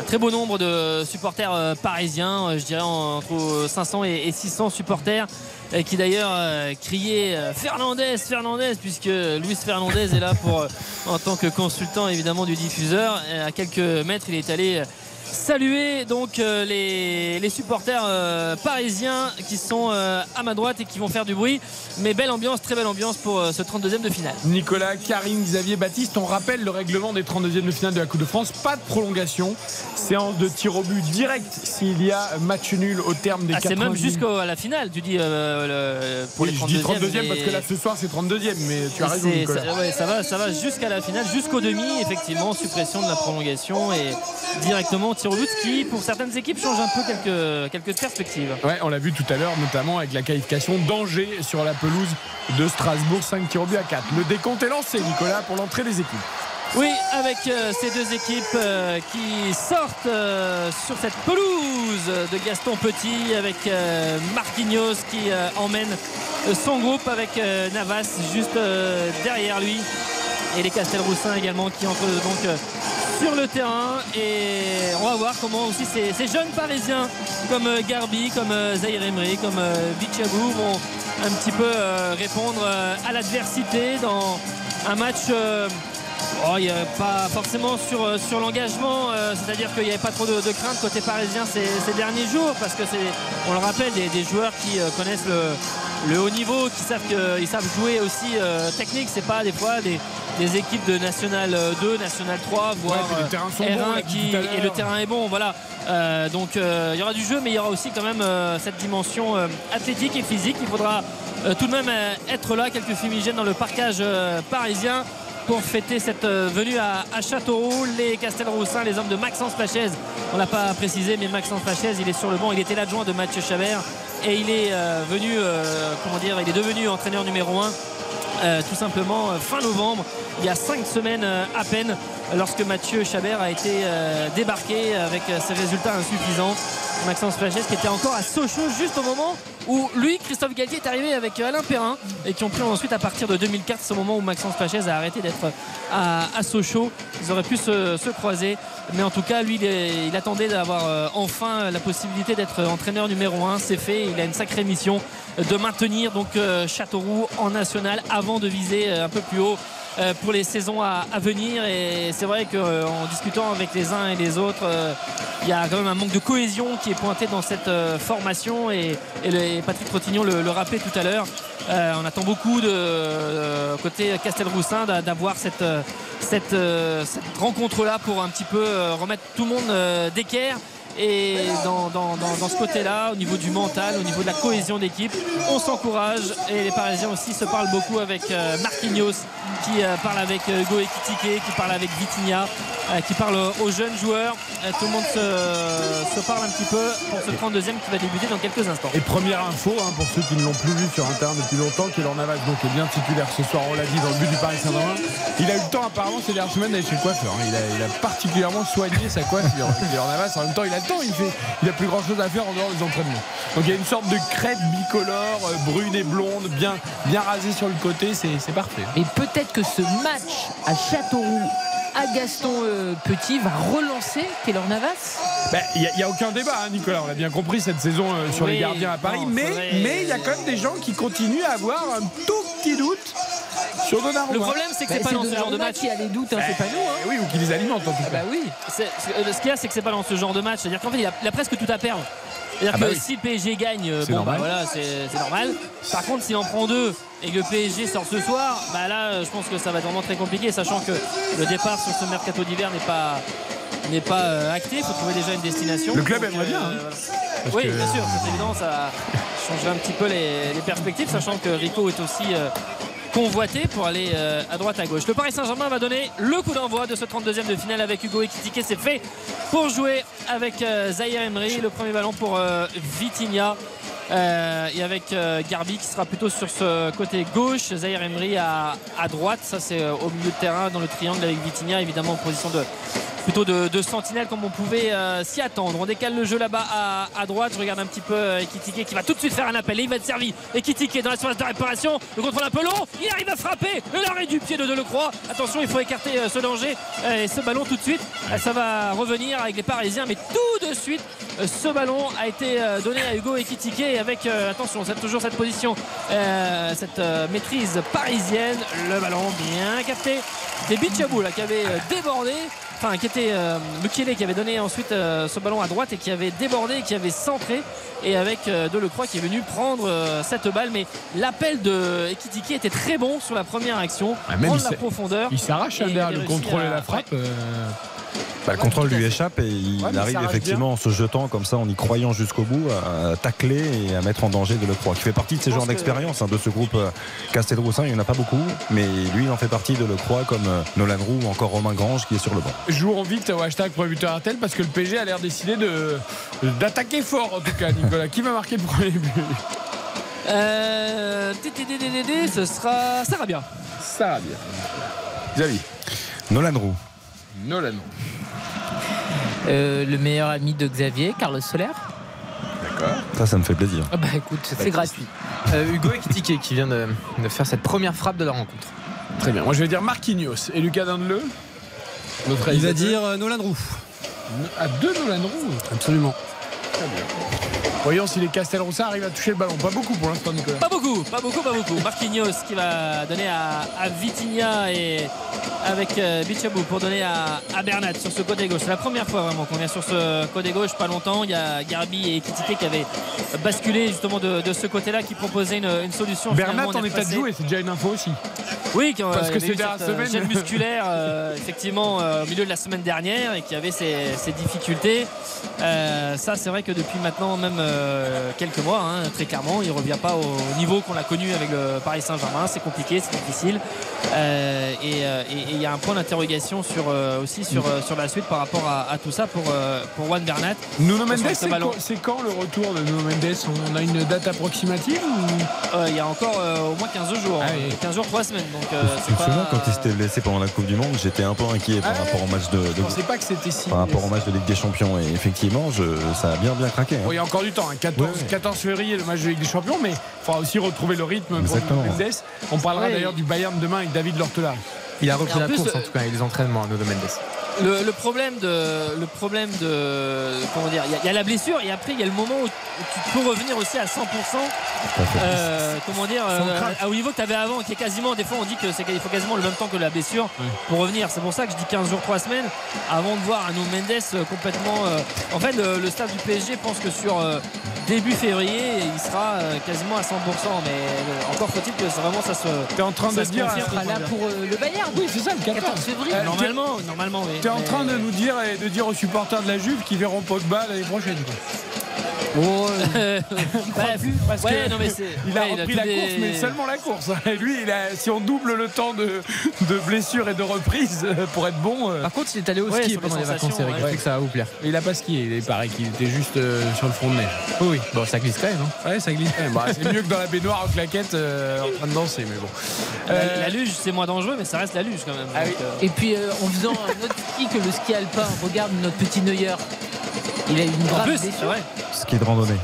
très beau nombre de supporters euh, parisiens. euh, Je dirais en- entre 500 et et 600 supporters. euh, Qui d'ailleurs euh, criaient euh, Fernandez, Fernandez, puisque Luis Fernandez est là pour, euh, en tant que consultant évidemment du diffuseur. À quelques mètres, il est allé euh, saluer donc euh, les, les supporters euh, parisiens qui sont euh, à ma droite et qui vont faire du bruit. Mais belle ambiance, très belle ambiance pour ce 32e de finale. Nicolas, Karine, Xavier, Baptiste, on rappelle le règlement des 32e de finale de la Coupe de France. Pas de prolongation. Séance de tir au but direct s'il y a match nul au terme des Ah, c'est 90 même jusqu'à la finale, tu dis le- pour Oui, les je 32e. dis 32e parce que là ce soir c'est 32e, mais tu as raison Nicolas. ça, ouais, ça va, ça va jusqu'à la finale, jusqu'au demi, effectivement, suppression de la prolongation et directement tir au but, ce qui pour certaines équipes change un peu quelques, quelques perspectives. Ouais, on l'a vu tout à l'heure, notamment avec la qualification d'Angers sur la pelouse de Strasbourg, 5 tirs au but à 4. Le décompte est lancé, Nicolas, pour l'entrée des équipes. Oui, avec euh, ces deux équipes euh, qui sortent euh, sur cette pelouse de Gaston Petit avec Marquinhos qui emmène son groupe avec Navas juste derrière lui et les Castelroussins également qui entrent donc euh, sur le terrain. Et on va voir comment aussi ces, jeunes parisiens comme euh, Garbi, comme euh, Zahir Emery, comme Bichabou vont un petit peu répondre à l'adversité dans un match Oh, il n'y a pas forcément sur, euh, sur l'engagement, euh, c'est-à-dire qu'il n'y avait pas trop de, de crainte côté parisien ces, ces derniers jours, parce que c'est, on le rappelle, des, des joueurs qui euh, connaissent le, le haut niveau, qui savent qu'ils savent jouer aussi euh, technique. C'est pas des fois des, des équipes de National 2, National 3, voire Ouais, puis les euh, terrains sont R1 bons, qui- et le terrain est bon. Voilà. Donc il y aura du jeu, mais il y aura aussi quand même cette dimension athlétique et physique. Il faudra tout de même être là, quelques fumigènes dans le parcage parisien pour fêter cette euh, venue à, Châteauroux. Les Castelroussins, les hommes de Maxence Lachaise, on l'a pas précisé, mais Maxence Lachaise, il est sur le banc. Il était l'adjoint de Mathieu Chabert et il est euh, venu, euh, comment dire, il est devenu entraîneur numéro 1 euh, tout simplement fin novembre, il y a cinq semaines à peine, lorsque Mathieu Chabert a été débarqué avec ses résultats insuffisants. Maxence Flachet qui était encore à Sochaux juste au moment où lui, Christophe Galtier, est arrivé avec Alain Perrin et qui ont pris ensuite à partir de 2004, c'est au moment où Maxence Pachez a arrêté d'être à, à, Sochaux. Ils auraient pu se, se, croiser, mais en tout cas, lui, il, attendait d'avoir euh, enfin la possibilité d'être entraîneur numéro 1. C'est fait, il a une sacrée mission de maintenir euh, Châteauroux en national avant de viser euh, un peu plus haut euh, pour les saisons à, venir. Et c'est vrai qu'en discutant avec les uns et les autres il y a quand même un manque de cohésion qui est pointé dans cette formation. Et, Patrick Trottignon le, rappelait tout à l'heure. On attend beaucoup de euh, côté Castelroussin d'avoir cette, cette, cette rencontre là pour un petit peu remettre tout le monde d'équerre et dans, dans, dans, ce côté-là, au niveau du mental, au niveau de la cohésion d'équipe, on s'encourage et les Parisiens aussi se parlent beaucoup avec euh, Marquinhos qui euh, parle avec euh, Hugo Ekitike, qui parle avec Vitinha, qui parle aux jeunes joueurs. Tout le monde se, parle un petit peu pour ce 32e qui va débuter dans quelques instants. Et première info hein, pour ceux qui ne l'ont plus vu sur Internet depuis longtemps, Kélan Navas donc est bien titulaire ce soir, on l'a dit, dans le but du Paris Saint-Germain. Il a eu le temps apparemment ces dernières semaines d'aller chez le coiffeur. Hein. Il, a, particulièrement soigné sa coiffure. En même temps il a il fait, a plus grand chose à faire en dehors des entraînements. Donc il y a une sorte de crête bicolore, euh, brune et blonde, bien, bien rasée sur le côté, c'est parfait. Et peut-être que ce match à Châteauroux à Gaston euh, Petit va relancer Taylor Navas Il ben, n'y a, a, aucun débat, hein, Nicolas. On l'a bien compris cette saison euh, sur oui, les gardiens à Paris. Non, mais il y a quand même des gens qui continuent à avoir un tout petit doute sur Donnarumma. Le problème, c'est que c'est pas dans ce genre de match. qui a les doutes, hein, c'est pas nous. Hein. Oui, ou qui les alimente en tout cas. bah oui. Ce qu'il y a, c'est que c'est pas dans ce genre de match. C'est-à-dire qu'en fait, il a, il a presque tout à perdre. C'est-à-dire Ah bah que oui. si le PSG gagne, C'est bon, normal. bah voilà, c'est normal. Par contre, s'il en prend deux et que le PSG sort ce soir, bah là, je pense que ça va être vraiment très compliqué, sachant que le départ sur ce mercato d'hiver n'est pas n'est pas euh, acté. Il faut trouver déjà une destination. Le club aimerait bien, hein. voilà. Oui, que- bien sûr, c'est évident, ça changerait un petit peu les, les perspectives, sachant que Rico est aussi euh, convoité pour aller euh, à droite à gauche. Le Paris Saint-Germain va donner le coup d'envoi de ce 32e de finale avec Hugo Ekitike. C'est fait pour jouer avec euh, Zahir Emery. Le premier ballon pour euh, Vitinha. Euh, et avec euh, Garbi qui sera plutôt sur ce côté gauche, Zahir Emery à, à droite, ça c'est euh, au milieu de terrain dans le triangle avec Vitinha évidemment en position de plutôt de, sentinelle comme on pouvait s'y attendre. On décale le jeu là-bas à, à droite. Je regarde un petit peu Ekitike qui va tout de suite faire un appel et il va être servi. Ekitike dans la surface de réparation. Le contrôle un peu long. Il arrive à frapper. L'arrêt du pied de Delecroix. Attention, il faut écarter ce danger. Et ce ballon tout de suite, ça va revenir avec les Parisiens. Mais tout de suite, ce ballon a été donné à Hugo Ekitike avec, euh, attention, c'est toujours cette position, euh, cette euh, maîtrise parisienne. Le ballon bien capté. C'était Bichabou là qui avait débordé enfin qui était Mukiele qui avait donné ensuite ce ballon à droite et qui avait débordé qui avait centré et avec euh, Delecroix qui est venu prendre euh, cette balle mais l'appel de Ekitike était très bon sur la première action Ah, même prendre il la profondeur Il s'arrache derrière avait le réussi contrôle et la frappe. euh, Bah, le contrôle lui échappe et il Ouais, arrive effectivement bien. en se jetant comme ça, en y croyant jusqu'au bout, à tacler et à mettre en danger de Lecroix, qui fait partie de ces genres d'expérience hein, de ce groupe euh, Castelroussin. Il n'y en a pas beaucoup, mais lui, il en fait partie de Lecroix, comme euh, Nolan Roux ou encore Romain Grange qui est sur le banc. Jouons vite au hashtag Premier buteur RTL parce que le PSG a l'air décidé de d'attaquer fort en tout cas Nicolas. Qui va marquer le premier but euh, ce sera Sarabia Ça va bien. Xavier. Nolan Roux. Nolan. Euh, le meilleur ami de Xavier, Carlos Soler. D'accord. Ça, ça me fait plaisir. Ah bah écoute, c'est gratuit. Euh, Hugo Ekitike qui vient de, de faire cette première frappe de la rencontre. Très bien. Moi je vais dire Marquinhos et Lucas Dandeleu. Notre Il va dire euh, Nolan Roux. à deux Nolan Roux. Absolument. Très bien. Voyons si les Castelroussin arrivent à toucher le ballon. Pas beaucoup pour l'instant Nicolas. Pas beaucoup, pas beaucoup, pas beaucoup. Marquinhos qui va donner à, à Vitinha et avec euh, Bichabou pour donner à, à Bernat sur ce côté gauche. C'est la première fois vraiment qu'on vient sur ce côté gauche, pas longtemps. Il y a Garbi et Kitike qui avaient basculé justement de, de ce côté-là, qui proposaient une, une solution. Bernat en est état de jouer, c'est déjà une info aussi. Oui, qui, euh, Parce il que avait ces eu dernières cette, euh, semaines- gêne musculaire, euh, effectivement, euh, au milieu de la semaine dernière et qui avait ses, ses difficultés. Euh, ça, c'est vrai que depuis maintenant même euh, quelques mois, hein, très clairement, il revient pas au niveau qu'on a connu avec le Paris Saint-Germain. C'est compliqué, c'est difficile. Euh, et euh, et- il y a un point d'interrogation sur, euh, aussi sur, sur la suite par rapport à, à tout ça pour, euh, pour Juan Bernat. Nuno Mendes, c'est quand, c'est quand le retour de Nuno Mendes? On a une date approximative ou... Euh, il y a encore euh, au moins 15 jours. Ah oui. 15 jours, 3 semaines. Donc, euh, c'est pas- quand il s'était blessé pendant la Coupe du Monde, j'étais un peu inquiet par Ah rapport au match de, de- Je pensais pas que c'était si. par rapport au match de Ligue des Champions et effectivement, je, ça a bien bien craqué. hein. Bon, il y a encore du temps temps. hein. 14, 14 février, le match de Ligue des Champions, mais il faudra aussi retrouver le rythme pour Exactement. Nuno Mendes. On parlera Ouais. d'ailleurs du Bayern demain avec David Lortelari. Il a repris la plus, course en tout cas, et les entraînements à Nuno Mendes. Le, le problème de le problème de comment dire il y a- il y, a la blessure et après il y a le moment où, tu peux revenir aussi à 100% euh, comment dire euh, au niveau que tu avais avant qui est quasiment des fois on dit que c'est qu'il faut quasiment le même temps que la blessure pour revenir c'est pour ça que je dis 15 jours 3 semaines avant de voir Nuno Mendes euh, complètement euh, en fait le, le staff du PSG pense que sur euh, début février il sera euh, quasiment à 100% mais euh, encore faut-il que ça- vraiment ça se T'es en train ça de se dire. sera là pour euh, le Bayern. Oui, c'est ça, le 14. 14 février. Euh, normalement normalement oui en train de nous dire et de dire aux supporters de la Juve qu'ils verront Pogba l'année prochaine. quoi. Oh, Parce ouais, que non, mais c'est- il a ouais, repris la des- course, mais seulement la course. hein. Et lui, il a, si on double le temps de, de blessure et de reprise euh, pour être bon, euh, Par contre, il est allé au Ouais, ski pendant les vacances, Eric. ouais. Je sais que ça va vous plaire. il a pas skié. Il paraît qu'il était juste euh, sur le front de neige. Oui, oui. Bon, ça glisse quand même. hein. Ouais, ça glisse quand même. Bah, c'est mieux que dans la baignoire en claquette euh, en train de danser, mais bon. La, la luge, c'est moins dangereux, mais ça reste la luge quand même. Ah Donc, oui. euh, Et puis euh, en faisant un autre ski que le ski alpin, regarde notre petit Neuer. Il a une en grave blessure. vrai. Ski de randonnée.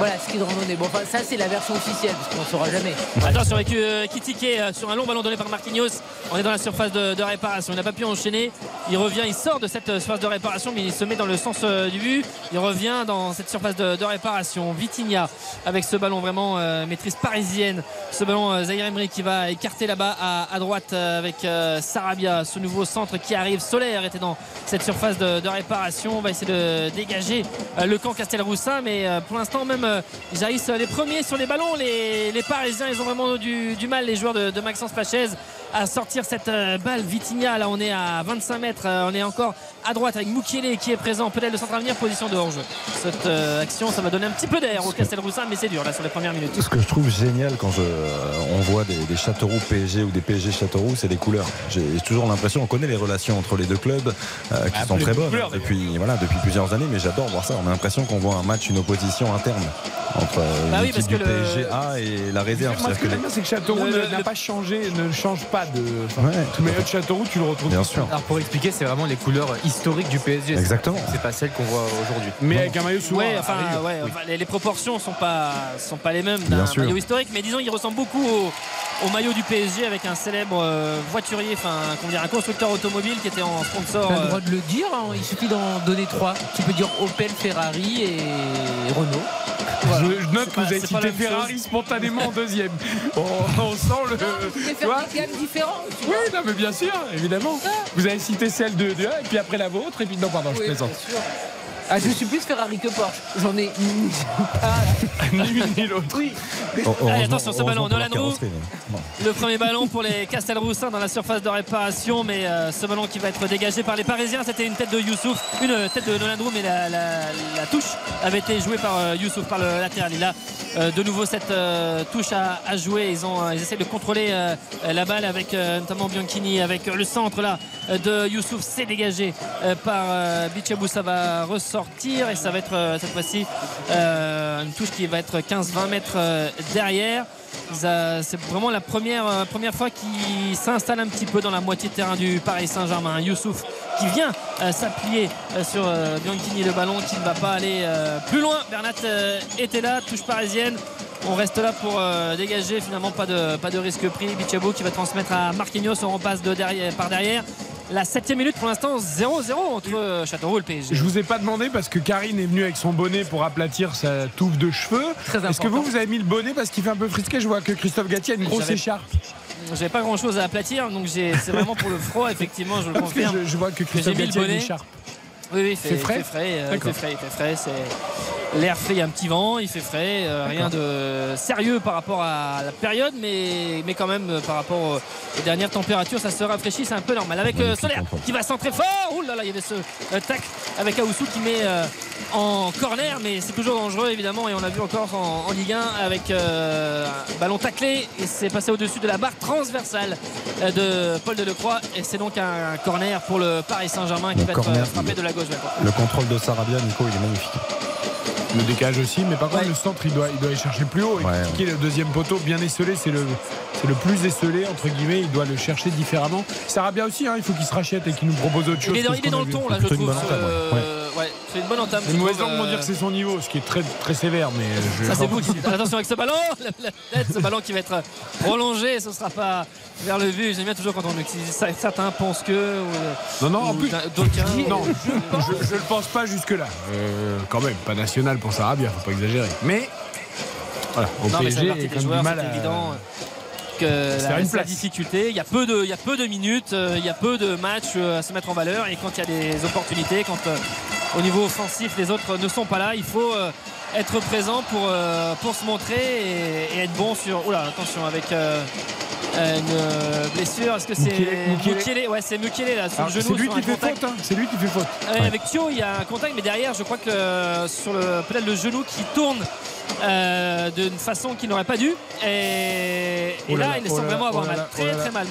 Voilà, ski de randonnée. Bon, enfin, ça c'est la version officielle, parce qu'on ne saura jamais. Attention avec euh, Kitike euh, sur un long ballon donné par Marquinhos. On est dans la surface de, réparation. Il n'a pas pu enchaîner. Il revient, il sort de cette euh, surface de réparation, mais il se met dans le sens euh, du but. Il revient dans cette surface de, réparation. Vitinha avec ce ballon vraiment euh, maîtrise parisienne. Ce ballon Zahir Emery qui va écarter là-bas à, droite avec Sarabia. Ce nouveau centre qui arrive. Solaire était dans cette surface de, réparation. On va essayer de dégager le camp Castelroussin, mais pour l'instant même ils arrivent euh, les premiers sur les ballons. Les, Parisiens, ils ont vraiment du, mal, les joueurs de, Maxence Pachez, à sortir cette euh, balle. Vitinha, là, on est à 25 mètres. euh, on est encore à droite avec Moukielé qui est présent. Peut-être le centre à venir, position de hors-jeu. Cette euh, action, ça va donner un petit peu d'air au Castelroussin, mais c'est dur là sur les premières minutes. Ce que je trouve génial quand je, euh, on voit des, des Châteauroux PSG ou des PSG Châteauroux, c'est les couleurs. J'ai toujours l'impression, on connaît les relations entre les deux clubs euh, qui Ah, sont très bonnes couleurs, depuis, voilà, depuis plusieurs années, mais j'adore voir ça. On a l'impression qu'on voit un match, une opposition interne entre euh, Bah oui, l'équipe parce du que le- PSG A et la réserve. Moi, ce que j'aime bien, c'est que Châteauroux n'a le- pas changé, ne change pas de. enfin, Ouais. De Châteauroux, tu le retrouves. Bien sûr. Alors pour expliquer, c'est vraiment les couleurs historiques du PSG. Exactement. C'est pas celles qu'on voit aujourd'hui. Mais avec un maillot souvent. Ouais, enfin, les, les proportions sont pas sont pas les mêmes d'un maillot historique, mais disons il ressemble beaucoup au, au maillot du PSG avec un célèbre euh, voiturier, enfin comment dire, un constructeur automobile qui était en sponsor. T'as le euh, droit de le dire, hein, il suffit d'en donner trois. Tu peux dire Opel, Ferrari et Renault. Je, je note que pas- vous avez même Ferrari spontanément en deuxième. On, on sent le. Tu différentes. tu oui, non, mais bien sûr, évidemment. Vous avez cité celle de, de et puis après la vôtre, et puis non, pardon, je plaisante. bien sûr. Ah, je suis plus Ferrari que Porsche. J'en ai. ni l'une ni l'autre. Oui. Oh, Allez, attention, ce ballon, Nolan Roux. Le premier ballon pour les Castelroussins dans la surface de réparation, mais euh, ce ballon qui va être dégagé par les Parisiens, c'était une tête de Youssouf, une tête de Nolan Roux, mais la, la- la touche avait été jouée par euh, Youssouf, par le latéral. Il a euh, de nouveau cette euh, touche à, à jouer. Ils, ont, euh, ils essaient de contrôler euh, la balle avec euh, notamment Bianchini, avec euh, le centre là euh, de Youssouf, c'est dégagé euh, par euh, Bichabou. Ça va ressortir et ça va être euh, cette fois-ci euh, une touche qui va être 15-20 mètres euh, derrière. C'est vraiment la première, première fois qu'il s'installe un petit peu dans la moitié de terrain du Paris Saint-Germain. Youssouf qui vient s'appuyer sur euh, Bianchini, le ballon qui ne va pas aller plus loin. Bernat était là, touche parisienne. On reste là pour dégager finalement pas de, pas de risque pris. Bichabou qui va transmettre à Marquinhos, on repasse de derrière, par derrière. La septième minute pour l'instant 0-0 entre Châteauroux et le PSG. Je vous ai pas demandé parce que Karine est venue avec son bonnet pour aplatir sa touffe de cheveux. Très Est-ce que vous, vous avez mis le bonnet parce qu'il fait un peu frisqué Je vois que Christophe Gatier a une grosse écharpe. J'avais pas grand chose à aplatir, donc c'est vraiment pour le froid, effectivement, je le Parce que confirme. je, je vois que Christophe mis le Gatier a une bonnet. écharpe. Oui, oui, il fait, C'est frais il fait frais. euh, il D'accord. fait frais, il fait frais. C'est l'air frais, il y a un petit vent, il fait frais. euh, rien de sérieux par rapport à la période, mais, mais quand même euh, par rapport aux, dernières températures, ça se rafraîchit, c'est un peu normal. Avec euh, Solaire qui va centrer fort. Ouh là là, il y avait ce euh, tac avec Aoussou qui met euh, en corner, mais c'est toujours dangereux évidemment. Et on l'a vu encore en, en Ligue 1 avec euh, un ballon taclé et c'est passé au-dessus de la barre transversale euh, de Paul Delecroix. Et c'est donc un corner pour le Paris Saint-Germain qui Le va être corner, euh, frappé de la gauche. Le contrôle de Sarabia, Nico, il est magnifique. Le décalage aussi, mais par contre, le centre, il doit, il doit aller chercher plus haut. Et Ouais. Kiki, le deuxième poteau, bien esselé, c'est le, c'est le plus esselé, entre guillemets. Il doit le chercher différemment. Sarabia aussi, hein, il faut qu'il se rachète et qu'il nous propose autre chose. Il est dans, il est le ton là, je une trouve. bonne entame, Euh, ouais. ouais, c'est une bonne entame. Les je mauvaises trouve, langues vont dire euh, que c'est son niveau, ce qui est très, très sévère, mais je. Ça c'est vous qui. Attention avec ce ballon, ce ballon qui va être prolongé, ce sera pas vers le but. J'aime bien toujours quand on utilise- certains pensent que. ou- Non, non, en plus. d'aucuns, Non, ou- je, je le pense pas jusque-là. Euh, quand même, pas national pour Sarabia, faut pas exagérer. Mais. Voilà, au Non, mais PSG, même joueurs, du mal à. évident que Se faire la, une place. difficulté. Il y, a peu de, il y a peu de minutes, euh, il y a peu de matchs euh, à se mettre en valeur. Et quand il y a des opportunités, quand euh, au niveau offensif les autres ne sont pas là, il faut euh, être présent pour, euh, pour se montrer et, et être bon sur. Oula, attention avec. euh, une euh, blessure, est-ce que c'est. Mukiele Ouais, c'est Mukiele là, sur Alors, le genou. C'est lui qui fait faute, hein. c'est lui qui fait faute. Avec Thio, il y a un contact, mais derrière, je crois que sur le peut-être le genou qui tourne euh, d'une façon qu'il n'aurait pas dû. Et, et Oh là il oh semble vraiment avoir oh là mal. là, Très là très là. mal.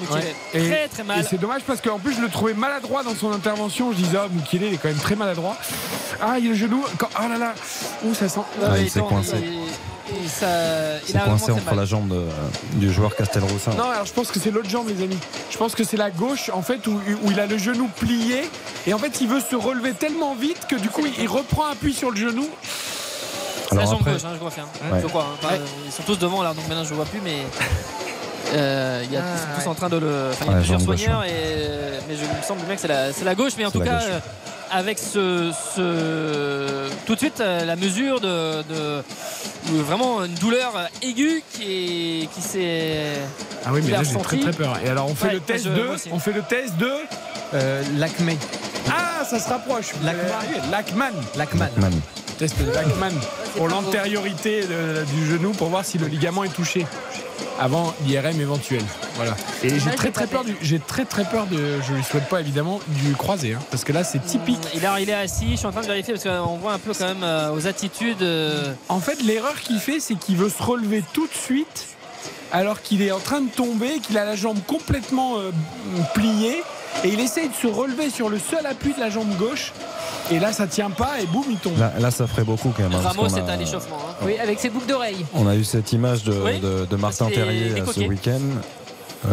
Et- Très très mal. Et c'est dommage parce qu'en plus je le trouvais maladroit dans son intervention. Je disais, ah, Mukiele, il est quand même très maladroit. Ah, il a le genou. Quand... Oh là là. Ouh, ça sent. Ouais, il s'est coincé. il- ça- a coincé entre mal. la jambe de- du joueur Castelroussin. Non, alors je pense que c'est l'autre jambe, les amis. Je pense que c'est la gauche, en fait, où, où il a le genou plié. Et en fait, il veut se relever tellement vite que du coup, il, il reprend appui sur le genou. C'est la Alors jambe après- gauche, hein, je confirme. Ouais. Je crois. hein. Enfin, Ouais. Ils sont tous devant là, donc maintenant je vois plus, mais. euh, il y a, ils sont tous en train de le. Enfin, il y a Ouais, plusieurs soigneurs, et, mais je il me semble bien que c'est la, c'est la gauche, mais en tout cas, euh, avec ce, ce- tout de suite euh, la mesure de, vraiment une douleur aiguë qui, est- qui s'est. Ah oui, mais là, j'ai très très peur. Et alors, on fait Ouais, le test je- de. On fait le test de. Euh, Lacmé. Ah, ça se rapproche. Lachman. allez arriver. Test de pour l'antériorité du genou pour voir si le ligament est touché avant l'IRM éventuel. Voilà. Et j'ai très très peur du, j'ai très très peur de, je lui souhaite pas évidemment du croisé, hein, parce que là c'est typique. Il est, il est assis, je suis en train de vérifier parce qu'on voit un peu quand même euh, aux attitudes. euh, En fait, l'erreur qu'il fait, c'est qu'il veut se relever tout de suite, alors qu'il est en train de tomber, qu'il a la jambe complètement euh, pliée, et il essaye de se relever sur le seul appui de la jambe gauche. Et là, ça tient pas, et boum, il tombe. Là, là, ça ferait beaucoup quand même. hein, Ramos qu'on est a- à l'échauffement. hein. Oui, avec ses boucles d'oreilles. On a eu cette image de, Oui, de- de Martin Terrier euh, ce week-end. Euh,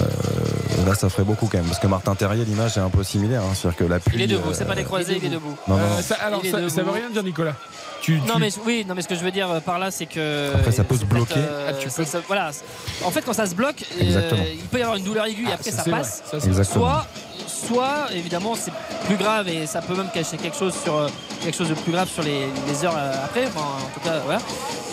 là, ça ferait beaucoup quand même. Parce que Martin Terrier, l'image est un peu similaire. hein, C'est-à-dire que l'appui. Il est debout, euh, c'est pas des croisés, il est debout. Non, non, Euh, non. ça, alors, ça, ça veut rien dire, Nicolas. Tu, Non mais oui, non mais ce que je veux dire euh, par là c'est que Après, ça peut se bloquer. euh, Ah, tu ça- peux- ça- voilà. En fait quand ça se bloque, euh, il peut y avoir une douleur aiguë et Ah, après ça, passe. Exactement. Soit soit évidemment c'est plus grave et ça peut même cacher quelque chose sur euh, quelque chose de plus grave sur les, les heures euh, après, enfin, en tout cas voilà,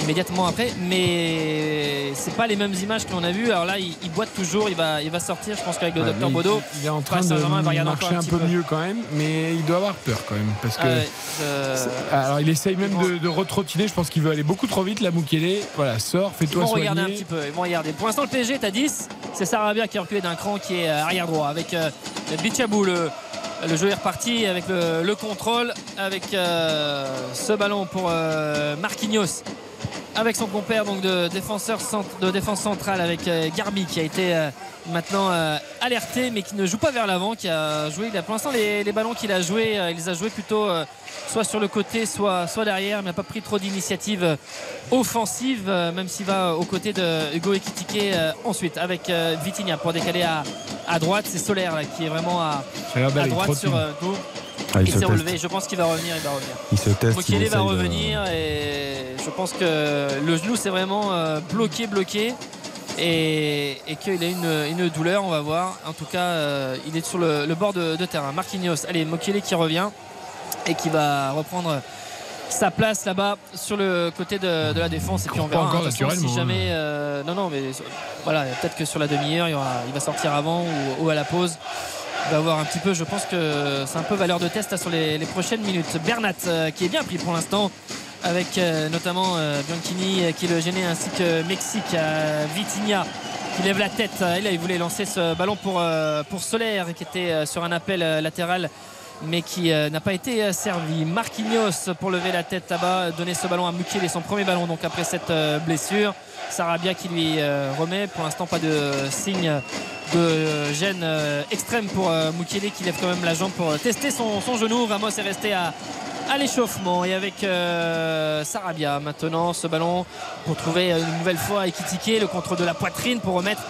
immédiatement après. Mais c'est pas les mêmes images que l'on a vues. Alors là il, il boite toujours, il va il va sortir. Je pense qu'avec le Ouais, docteur Bodo. il, est en train de va marcher un peu, peu. mieux quand même, mais il doit avoir peur quand même. Parce que Ah je- Alors il essaye même de, de retrottiner, je pense qu'il veut aller beaucoup trop vite, la Mukele. Voilà, Ils fais-toi vont regarder un soigner. petit peu. Ils vont regarder. Pour l'instant, le PSG est à 10. C'est Sarabia qui est reculé d'un cran qui est euh, arrière droit avec euh, Bichabou. Le, jeu est reparti avec le, le contrôle, avec euh, ce ballon pour euh, Marquinhos. Avec son compère donc de défenseur de défense centrale avec euh, Garbi qui a été euh, maintenant euh, alerté mais qui ne joue pas vers l'avant qui a joué il a pour l'instant les, les ballons qu'il a joué il les a joués plutôt soit sur le côté soit, soit derrière mais n'a pas pris trop d'initiative offensive même s'il va aux côtés de Hugo Ekitike ensuite avec Vitinha pour décaler à, à droite c'est Solaire là, qui est vraiment à, à droite sur Go. Ah, il il se s'est relevé. Je pense qu'il va revenir il va revenir. Il se teste. Mokele va de- revenir et je pense que le genou c'est vraiment euh, bloqué bloqué et, et qu'il a une, une douleur on va voir. En tout cas euh, il est sur le, le bord de, de terrain. Marquinhos allez Mokele qui revient et qui va reprendre sa place là-bas sur le côté de, de la défense. Et puis on verra encore hein, attention, si jamais euh, non non mais voilà peut-être que sur la demi-heure il, va sortir avant ou, ou à la pause va voir un petit peu je pense que c'est un peu valeur de test sur les, prochaines minutes. Bernat euh, qui est bien pris pour l'instant avec euh, notamment euh, Bianchini euh, qui le gênait ainsi que Mexique euh, Vitinha qui lève la tête. Et là il voulait lancer ce ballon pour, pour Solaire qui était sur un appel latéral mais qui n'a pas été servi. Marquinhos pour lever la tête là-bas donner ce ballon à Mukele son premier ballon donc après cette blessure Sarabia qui lui euh, remet. Pour l'instant pas de signe de gêne euh, extrême pour euh, Mukele qui lève quand même la jambe pour tester son, genou. Ramos est resté à, à l'échauffement. Et avec Sarabia maintenant ce ballon pour trouver une nouvelle fois Ekitike le contrôle de la poitrine pour remettre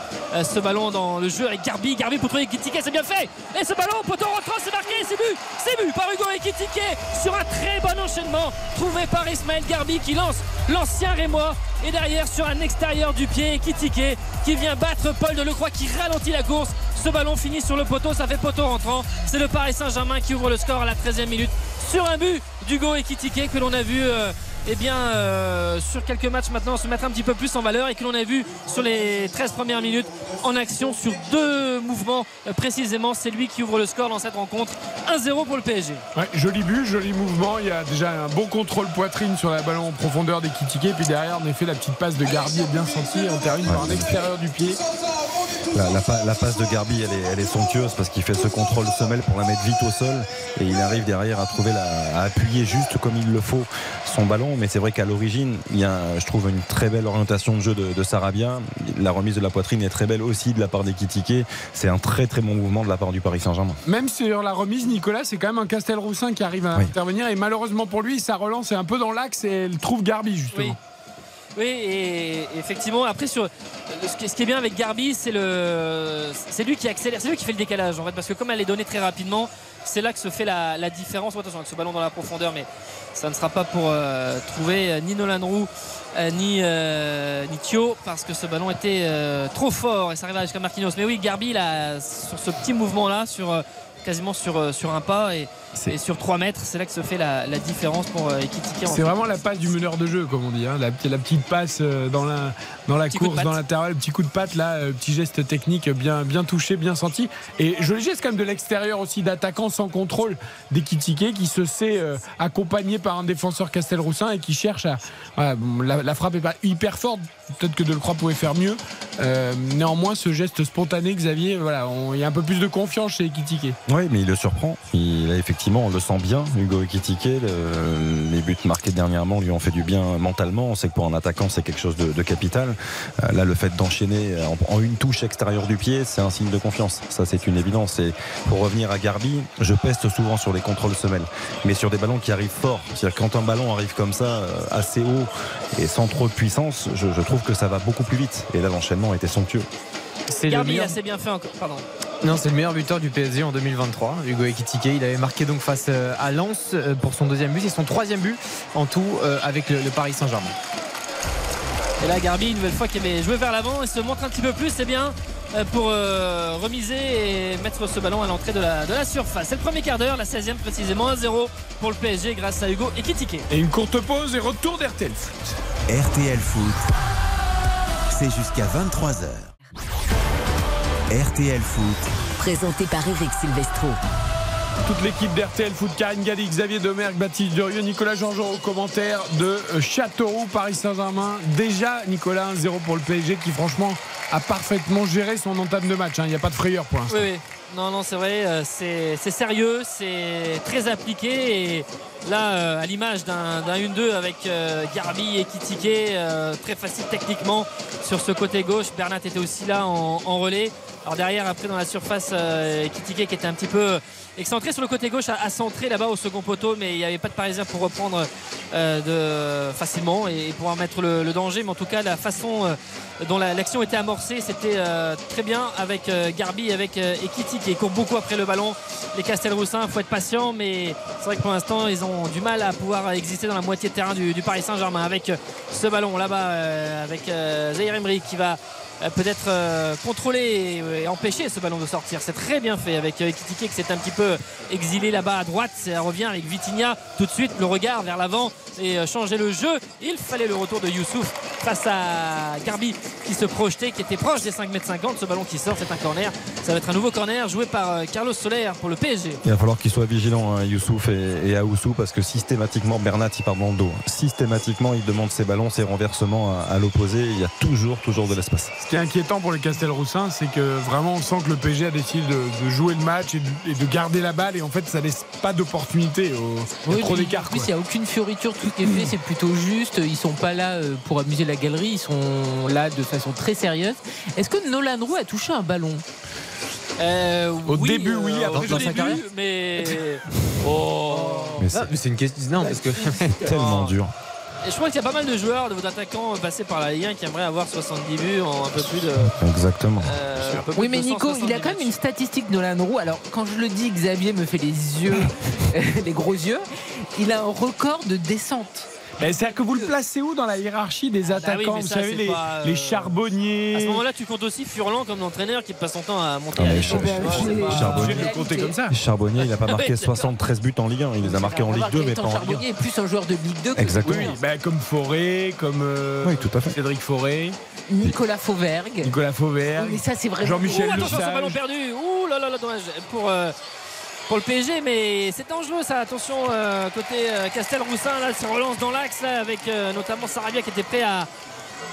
ce ballon dans le jeu avec Garbi. Garbi pour trouver Ekitike c'est bien fait. Et ce ballon poteau rentrant c'est marqué c'est but c'est but par Hugo Ekitike sur un très bon enchaînement trouvé par Ismaël Garbi qui lance l'ancien Rémois. Et derrière sur un extérieur du pied Ekitike qui vient battre Paul de Lecroix qui ralentit la course. Ce ballon finit sur le poteau ça fait poteau rentrant. C'est le Paris Saint-Germain qui ouvre le score à la 13e minute. Sur un but d'Hugo Ekitike que l'on a vu euh, eh bien, euh, sur quelques matchs maintenant se mettre un petit peu plus en valeur et que l'on a vu sur les 13 premières minutes en action sur deux mouvements euh, précisément. C'est lui qui ouvre le score dans cette rencontre. 1-0 pour le PSG. Ouais, joli but, joli mouvement. Il y a déjà un bon contrôle poitrine sur la ballon en profondeur des Kitike. Puis derrière, en effet, la petite passe de Garbi est bien sentie. On termine par un extérieur du pied. La, la, la, passe de Garbi, elle est, elle est somptueuse parce qu'il fait ce contrôle semelle pour la mettre vite au sol et il arrive derrière à trouver la, à appuyer juste comme il le faut son ballon. Mais c'est vrai qu'à l'origine, il y a, je trouve, une très belle orientation de jeu de, de, Sarabia. La remise de la poitrine est très belle aussi de la part des Kitike. C'est un très très bon mouvement de la part du Paris Saint-Germain. Même sur la remise, Nicolas, c'est quand même un Castelroussin qui arrive à oui. intervenir et malheureusement pour lui, sa relance est un peu dans l'axe et elle trouve Garbi justement. Oui. Oui, et effectivement, après, sur, ce qui est bien avec Garbi, c'est le, c'est lui qui accélère, c'est lui qui fait le décalage en fait, parce que comme elle est donnée très rapidement, c'est là que se fait la, la différence. Attention avec ce ballon dans la profondeur, mais ça ne sera pas pour euh, trouver ni Nolan Roux euh, ni, euh, ni Thio, parce que ce ballon était euh, trop fort et ça arrive jusqu'à Marquinhos. Mais oui, Garbi, là, sur ce petit mouvement-là, sur quasiment sur, sur un pas et, et sur 3 mètres, c'est là que se fait la, la différence pour euh, Ekitike. C'est vraiment la passe du meneur de jeu, comme on dit. Hein. La, la, petite passe dans la, dans la course, dans l'intervalle, petit coup de patte, là, petit geste technique bien, bien touché, bien senti. Et joli geste quand même de l'extérieur aussi, d'attaquant sans contrôle d'Ekitike qui se sait euh, accompagné par un défenseur Castelroussin et qui cherche à. Voilà, la, la, frappe est pas hyper forte, peut-être que Delcroix pouvait faire mieux. Euh, néanmoins, ce geste spontané, Xavier, voilà, il y a un peu plus de confiance chez Ekitike. Oui, mais il le surprend. Il a effectivement, on le sent bien, Hugo Ekitike. Le, les buts marqués dernièrement lui ont fait du bien mentalement. On sait que pour un attaquant, c'est quelque chose de, capital. Euh, là, le fait d'enchaîner en, une touche extérieure du pied, c'est un signe de confiance. Ça, c'est une évidence. Et pour revenir à Garbi, je peste souvent sur les contrôles semelles, mais sur des ballons qui arrivent fort. C'est-à-dire quand un ballon arrive comme ça, assez haut et sans trop de puissance, je, je trouve que ça va beaucoup plus vite. Et là, l'enchaînement était somptueux. C'est Garbi, meilleur... assez bien fait encore. Pardon. Non, c'est le meilleur buteur du PSG en 2023, Hugo Ekitike. Il avait marqué donc face à Lens pour son deuxième but. C'est son troisième but en tout avec le, le Paris Saint-Germain. Et là, Garbi, une nouvelle fois qui avait joué vers l'avant et se montre un petit peu plus, c'est bien pour euh, remiser et mettre ce ballon à l'entrée de la, de la surface. C'est le premier quart d'heure, la 16e précisément, 1-0 pour le PSG grâce à Hugo Ekitike. Et une courte pause et retour d'RTL Foot. RTL Foot, c'est jusqu'à 23h. RTL Foot. Présenté par Eric Silvestro. Toute l'équipe d'RTL Foot, Karine Galli, Xavier Domergue, Baptiste Durieux, Nicolas Jean-Jean au commentaire de Châteauroux, Paris Saint-Germain. Déjà, Nicolas, 1-0 pour le PSG qui, franchement, a parfaitement géré son entame de match. Il hein. n'y a pas de frayeur pour l'instant. Oui, oui. Non, non, c'est vrai, euh, c'est sérieux, c'est très appliqué. Et là, euh, à l'image d'un 1-2 avec euh, Garbi et Kitike, très facile techniquement sur ce côté gauche. Bernat était aussi là en, en relais. Alors derrière, après dans la surface, Kitike qui était un petit peu excentré sur le côté gauche, à, à centrer là-bas au second poteau, mais il n'y avait pas de Parisien pour reprendre euh, de, facilement et, pouvoir mettre le, le, danger. Mais en tout cas, la façon euh, dont l'action la, était amorcée, c'était euh, très bien avec Garbi, avec Ekiti qui court beaucoup après le ballon. Les Castelroussins, il faut être patient, mais c'est vrai que pour l'instant, ils ont du mal à pouvoir exister dans la moitié de terrain du, du Paris Saint-Germain avec ce ballon là-bas, avec Zahir Emery qui va peut-être euh, contrôler et, empêcher ce ballon de sortir. C'est très bien fait avec euh, Ekitike qui s'est un petit peu exilé là-bas à droite. Ça revient avec Vitinha tout de suite le regard vers l'avant et euh, changer le jeu. Il fallait le retour de Youssouf face à Garbi qui se projetait, qui était proche des 5m50. Ce ballon qui sort, c'est un corner. Ça va être un nouveau corner joué par Carlos Soler pour le PSG. Il va falloir qu'il soit vigilant, hein, Youssouf et, Aoussou, parce que systématiquement, Bernat il part dans le dos. Systématiquement, il demande ses ballons, ses renversements à l'opposé. Il y a toujours, toujours de l'espace. Ce qui est inquiétant pour les Castelroussins, c'est que vraiment on sent que le PSG a décidé de, de jouer le match et de, et de, garder la balle et en fait ça laisse pas d'opportunité au, oui, trop d'écart. En plus, il n'y a aucune fioriture, tout ce qui est fait, c'est plutôt juste. Ils sont pas là euh, pour amuser la galerie, ils sont là de façon très sérieuse. Est-ce que Nolan Roux a touché un ballon? Euh, Au oui, début, oui, euh, après dans, dans sa carrière, mais. Oh. Mais mais c'est une question. Non, parce que. Tellement dur. Et je crois qu'il y a pas mal de joueurs, de vos attaquants passés par la Ligue 1 qui aimeraient avoir 70 buts en un peu plus de. Exactement. euh, peu Oui, de mais Nico, 270 il a quand même une statistique Nolan Roux. Alors, quand je le dis, Xavier me fait les yeux, les gros yeux. Il a un record de descente. Mais C'est-à-dire que vous le placez où dans la hiérarchie des Bah oui, attaquants Vous ça, savez, c'est les, pas, euh, les charbonniers. À ce moment-là, tu comptes aussi Furlan comme entraîneur qui passe son temps à monter Ah, Char- Charbonnier. Obligé de le compter comme ça. Charbonnier, il n'a pas marqué Oui, d'accord. 73 buts en Ligue 1. Il les a marqués en Ligue 2, mais pas en Ligue 1. Charbonnier est plus un joueur de Ligue 2 que Exactement. Oui, bah, comme Forêt, comme euh, Oui, tout à fait. Cédric Forêt, Nicolas Fauvergue. Nicolas Fauvergue. Mais ça, c'est vraiment. Jean-Michel Ouh, attention, ce ballon perdu. Ouh là là là, dommage pour, euh, pour le PSG, mais c'est dangereux ça. Attention, euh, côté euh, Castel-Roussin, là, se relance dans l'axe avec euh, notamment Sarabia qui était prêt à,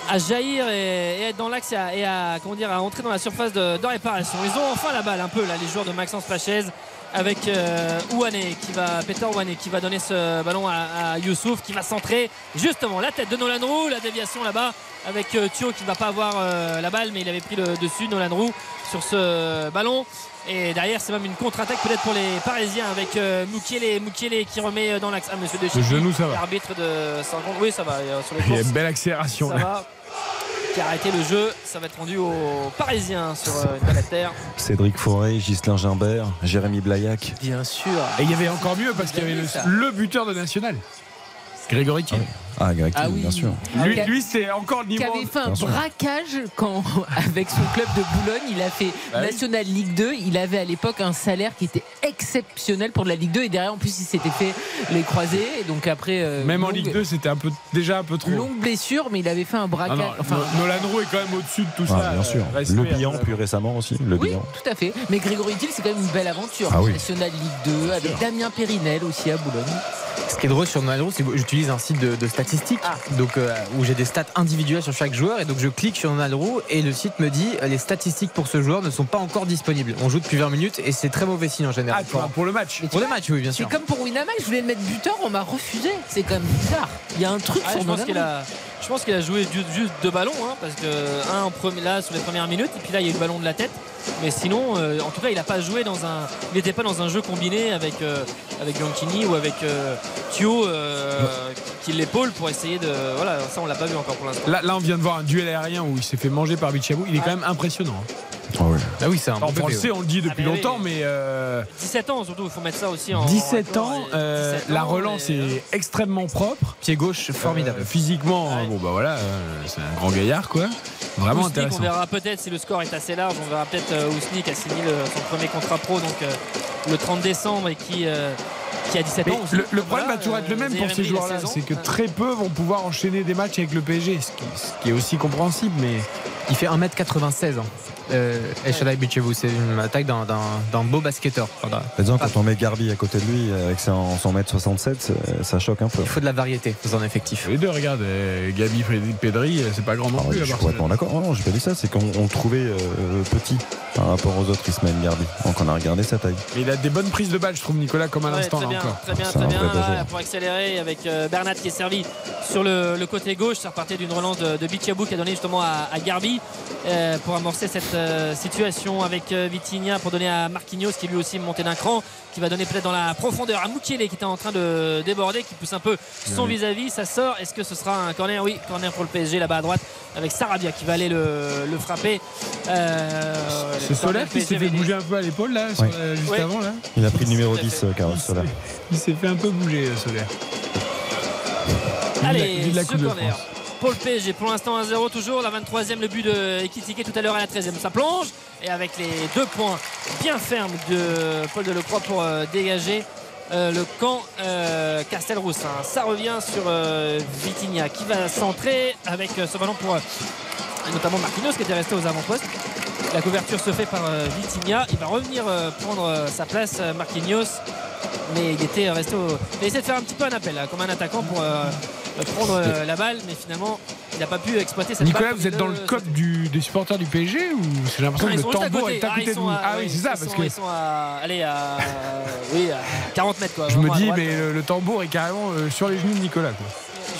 à jaillir et, et être dans l'axe et, à, et à, comment dire, à entrer dans la surface de, de réparation. Ils ont enfin la balle un peu là, les joueurs de Maxence Pachez avec euh, Ouane qui va Peter Ouane qui va donner ce ballon à, à Youssouf qui va centrer justement la tête de Nolan Roux la déviation là-bas avec euh, Thio qui ne va pas avoir euh, la balle mais il avait pris le dessus Nolan Roux sur ce ballon et derrière c'est même une contre-attaque peut-être pour les Parisiens avec euh, Mukiele Mukiele qui remet euh, dans l'axe ah monsieur de Le genou, ça va. l'arbitre de 50 oui ça va euh, sur les Il y a une belle accélération. ça là. va qui a arrêté le jeu ça va être rendu aux Parisiens sur euh, une balle à terre Cédric Forêt, Ghislain Gimbert, Jérémy Blaillac. Bien sûr. Et il y avait encore mieux parce qu'il y avait le, buteur de National. Grégory Thiel. Ah, Greg Ah oui. bien sûr. Lui, Qui a- lui, c'est encore le qui niveau. avait fait un braquage quand, avec son club de Boulogne, il a fait Bah oui. National Ligue 2. Il avait à l'époque un salaire qui était exceptionnel pour de la Ligue 2 et derrière en plus il s'était fait les croisés. Et donc après, euh, Même en Ligue 2, c'était un peu, déjà un peu trop. longue blessure, mais il avait fait un Ah braquage. non, enfin, No- Nolan Roux est quand même au-dessus de tout Ah, ça. bien sûr. euh, respect Le bilan, plus récemment aussi. Le oui, bilan. tout à fait. Mais Grégory Thiel, c'est quand même une belle aventure. Ah oui. National Ligue 2 avec Damien Périnel aussi à Boulogne. Ce qui est drôle sur Nolan Roux, c'est que j'utilise un site de, de statistiques Ah. donc, euh, où j'ai des stats individuelles sur chaque joueur. Et donc je clique sur Nolan Roux et le site me dit euh, les statistiques pour ce joueur ne sont pas encore disponibles. On joue depuis 20 minutes et c'est très mauvais signe en Ah, général. vois, pour le match. pour le match, oui, bien C'est sûr. comme pour Winamax, je voulais le mettre buteur, on m'a refusé. C'est quand même bizarre. Il y a un truc Ah, sur je, pense qu'il a, je pense qu'il a joué ju- juste deux ballons, hein, parce que un en premier, là sur les premières minutes, et puis là il y a eu le ballon de la tête. Mais sinon, euh, en tout cas, il n'a pas joué dans un, il n'était pas dans un jeu combiné avec euh, avec Bianchini ou avec euh, Thio euh, qui l'épaule pour essayer de, voilà, ça on l'a pas vu encore pour l'instant. Là, là, on vient de voir un duel aérien où il s'est fait manger par Bichabou. Il est quand même impressionnant. hein. Ah oui. Ah oui, c'est un on le sait, on le dit depuis Ah, oui. longtemps, mais euh, 17 ans surtout, il faut mettre ça aussi en. 17 en ans, accord, et euh, 17 la ans, relance et, euh, est extrêmement propre. Pied gauche, formidable. Euh, physiquement, Ouais. bon bah voilà, euh, c'est un grand gaillard quoi. Vraiment Ousnik, on intéressant. verra peut-être si le score est assez large, on verra peut-être euh, Ousnik a signé le- son premier contrat pro donc euh, le 30 décembre et qui, euh, qui a 17 Mais ans aussi. le, le problème Voilà, va toujours être le euh, même pour ces joueurs-là, c'est que très peu vont pouvoir enchaîner des matchs avec le PSG, ce qui, ce qui est aussi compréhensible, mais Il fait 1m96. Hein. Euh, El Shaddai Bichevou, c'est une attaque d'un- d'un d'un beau basketteur. Disons, quand on met Garbi à côté de lui, avec son, son mètre 67, c'est- ça choque un peu. Il faut de la variété dans un effectif. les deux, regarde, euh, Gabi Pedri- Pedri, euh, c'est pas grand non Ah plus. je suis complètement d'accord. Non, non, j'ai pas dit ça. C'est qu'on on le trouvait euh, petit par rapport aux autres Ismaël Garbi. Donc on a regardé sa taille. Mais il a des bonnes prises de balles, je trouve, Nicolas, comme à Ouais, l'instant très là bien, encore. très bien, très bien. pour accélérer avec euh, Bernat qui est servi sur le, le côté gauche, ça repartait d'une relance de, de Bichabou qui a donné justement à, à Garbi euh, pour amorcer cette euh, situation avec euh, Vitinha pour donner à Marquinhos qui lui aussi monté d'un cran, qui va donner peut-être dans la profondeur à Moukielé qui était en train de déborder, qui pousse un peu son vis-à-vis. Ça sort. Est-ce que ce sera un corner? Oui, corner pour le PSG là-bas à droite avec Sarabia qui va aller le, le frapper. Euh, C'est le Solaire qui s'est fait bouger un peu à l'épaule là, sur Oui. la- juste Oui. avant là. Il a pris le numéro Tout à 10, fait. euh, Carlos Il Soler. s'est- Il s'est fait un peu bouger, euh, Solaire. Allez, Vive la de corner. Pour le PSG, pour l'instant 1-0 toujours, la 23e, le but de Ekitike tout à l'heure à la 13e. Ça plonge et avec les deux points bien fermes de Paul Delecroix pour euh, dégager euh, le camp euh, Castelroussin. Ça revient sur euh, Vitinha qui va centrer avec ce ballon pour notamment Marquinhos qui était resté aux avant-postes. La couverture se fait par Vitinha. Il va revenir prendre sa place, Marquinhos. Mais il était resté au. Il a essayé de faire un petit peu un appel, là, comme un attaquant pour prendre euh, la balle, mais finalement, il n'a pas pu exploiter cette Nicolas, balle. vous êtes dans le code du, des supporters du PSG ou j'ai l'impression que le à tambour est à Ah, côté de vous à- Ah oui, c'est ça, parce sont- que Ils sont à, allez, à, oui, à 40 mètres. Quoi, je me à dis, droite. mais le, le tambour est carrément euh, sur les genoux de Nicolas. Quoi.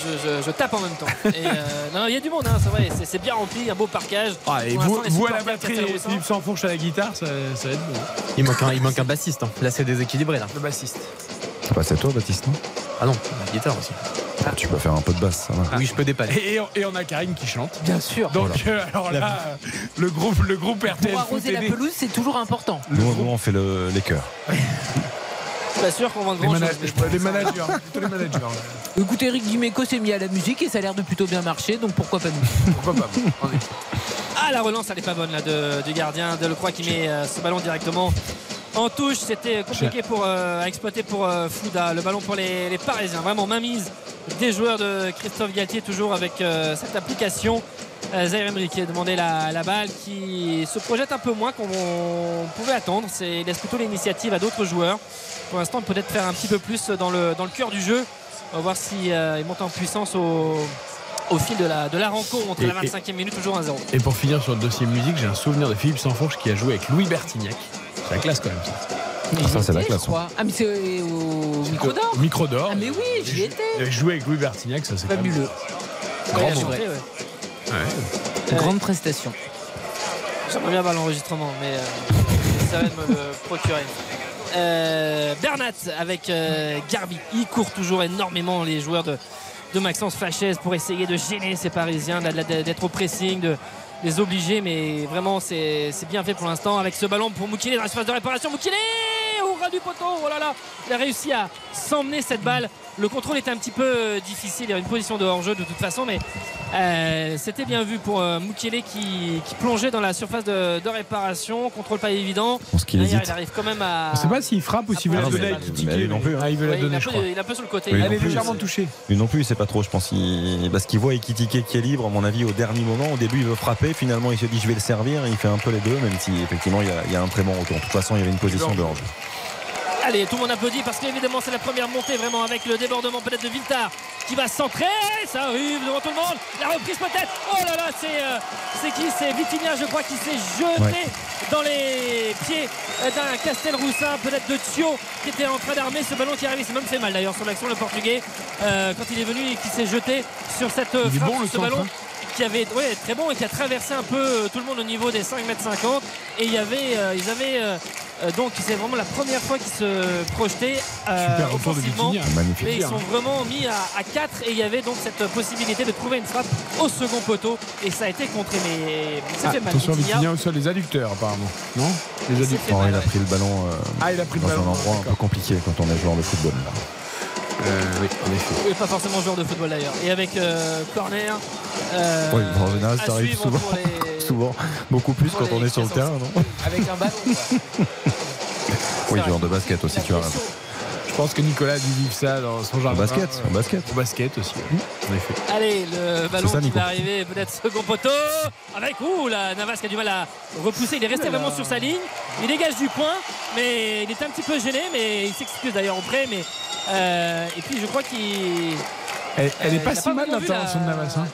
Je, je- je tape en même temps. Et, euh, non, il y a du monde, hein, c'est vrai. C'est, c'est bien rempli, un beau parquage. Ah, et vous, vous à la batterie et Philippe Sansfourche à la guitare, ça, ça va être bon. Il manque un, il manque un bassiste. hein. Là, c'est déséquilibré. Là. Le bassiste. C'est pas c'est toi, Baptiste, non? Ah non, la guitare aussi. Tu peux faire un peu de basse, ça va. Oui, je peux dépanner. Et, on- et on a Karine qui chante. Bien sûr. Donc, Voilà. euh, alors là, le groupe, le groupe RTL Pour arroser la pelouse, c'est toujours important. Nous, nous, on fait le- les chœurs. Je suis pas sûr qu'on vende grand chose. les managers, plutôt les managers. Écoutez, Eric Dimeco s'est mis à la musique et ça a l'air de plutôt bien marcher, donc pourquoi pas nous? Pourquoi pas Ah la relance elle est pas bonne là de- du gardien de Lecroix qui met euh, ce ballon directement en touche. C'était compliqué pour euh, à exploiter pour euh, Fouda. Le ballon pour les, les Parisiens. Vraiment mainmise des joueurs de Christophe Galtier toujours avec euh, cette application. Zaire Emery qui a demandé la, la balle qui se projette un peu moins qu'on pouvait attendre. C'est il laisse plutôt l'initiative à d'autres joueurs. Pour l'instant peut-être faire un petit peu plus dans le, dans le cœur du jeu. On va voir si euh, il monte en puissance au, au fil de la, de la rencontre. Et- la 25e minute toujours 1-0. Et pour finir sur le dossier musique, j'ai un souvenir de Philippe Sansfourche qui a joué avec Louis Bertignac. C'est la classe quand même ça. Ah, ça, c'est la classe. crois. Ah, mais c'est au micro d'or micro d'or. Ah, mais oui, j'y étais. Il avait joué avec Louis Bertignac, ça c'est Fabuleux. Grand Ouais, vrai. Grande prestation. J'aimerais bien avoir l'enregistrement, mais euh, ça va me le procurer. Euh, Bernat avec euh, Garbi. Il court toujours énormément les joueurs de, de Maxence Fachez pour essayer de gêner ces Parisiens, de- de- d'être au pressing, de les obliger. Mais vraiment, c'est bien fait pour l'instant avec ce ballon pour Moukile dans l'espace de réparation. Moukile au ras du poteau. Oh là là, il a réussi à s'emmener cette balle. Le contrôle était un petit peu euh, difficile. Il y avait une position de hors-jeu de toute façon, mais euh, c'était bien vu pour euh, Mukele qui, qui plongeait dans la surface de, de réparation. Contrôle pas évident. qu'il hésite. il arrive quand même à. On ne sait pas s'il frappe ou s'il veut Ah, la donner il veut la il, est donner, un peu, crois. il est un peu sur le côté. Non est plus, légèrement touchée. Lui non plus, il sait pas trop. Je pense qu'il- parce qu'il voit Ekitike qui est libre, à mon avis, au dernier moment. Au début, il veut frapper. Finalement, il se dit je vais le servir. Il fait un peu les deux, même si effectivement, il y a, il y a un très bon retour. De toute façon, il y avait une position de hors Allez, tout le monde applaudit parce qu'évidemment c'est la première montée vraiment avec le débordement peut-être de Viltar qui va centrer. Ça arrive devant tout le monde. La reprise peut-être. Oh là là, c'est euh, c'est qui? C'est Vitinha, je crois, qui s'est jeté Ouais. dans les pieds euh, d'un Castelroussin, peut-être de Thio qui était en train d'armer ce ballon qui arrive. Il s'est même fait mal d'ailleurs sur l'action, le portugais, euh, quand il est venu et qui s'est jeté sur cette euh, frappe, bon, ce centre, ballon. hein. Qui avait ouais, très bon et qui a traversé un peu euh, tout le monde au niveau des 5 mètres 50 et il y avait euh, ils avaient euh, euh, donc c'est vraiment la première fois qu'ils se projetaient euh, Super retour de offensivement. Magnifique. Mais ils sont vraiment mis à, à 4 et il y avait donc cette possibilité de trouver une frappe au second poteau et ça a été contré mais ça Ah, fait mal. attention, Vitinha. Vitinha au sol, les adducteurs apparemment. Non? Les adducteurs. mal, il a ouais. pris le ballon euh, Ah, il a pris le dans un ballon. endroit un peu compliqué quand on est joueur de football. Euh, oui, en effet. Oui, pas forcément joueur de football d'ailleurs. Et avec euh, corner. euh, Oui, en général, ça arrive souvent. les- Souvent, beaucoup plus quand on est sur le terrain, non Avec un ballon. Oui, joueur de basket aussi, tu as raison. Je pense que Nicolas a dû vivre ça dans son Au jardin. basket, Euh, au basket. Au basket aussi, oui, en effet. Allez, le ballon ça, qui va arriver, peut-être second poteau. Avec, ouh, la Navas qui a du mal à repousser. Il est resté vraiment sur sa ligne. Il dégage du coin, mais il est un petit peu gêné, mais il s'excuse d'ailleurs auprès. Mais, euh, et puis je crois qu'il. Elle, elle est Euh, pas si pas mal l'intervention de la- Navas. Hein.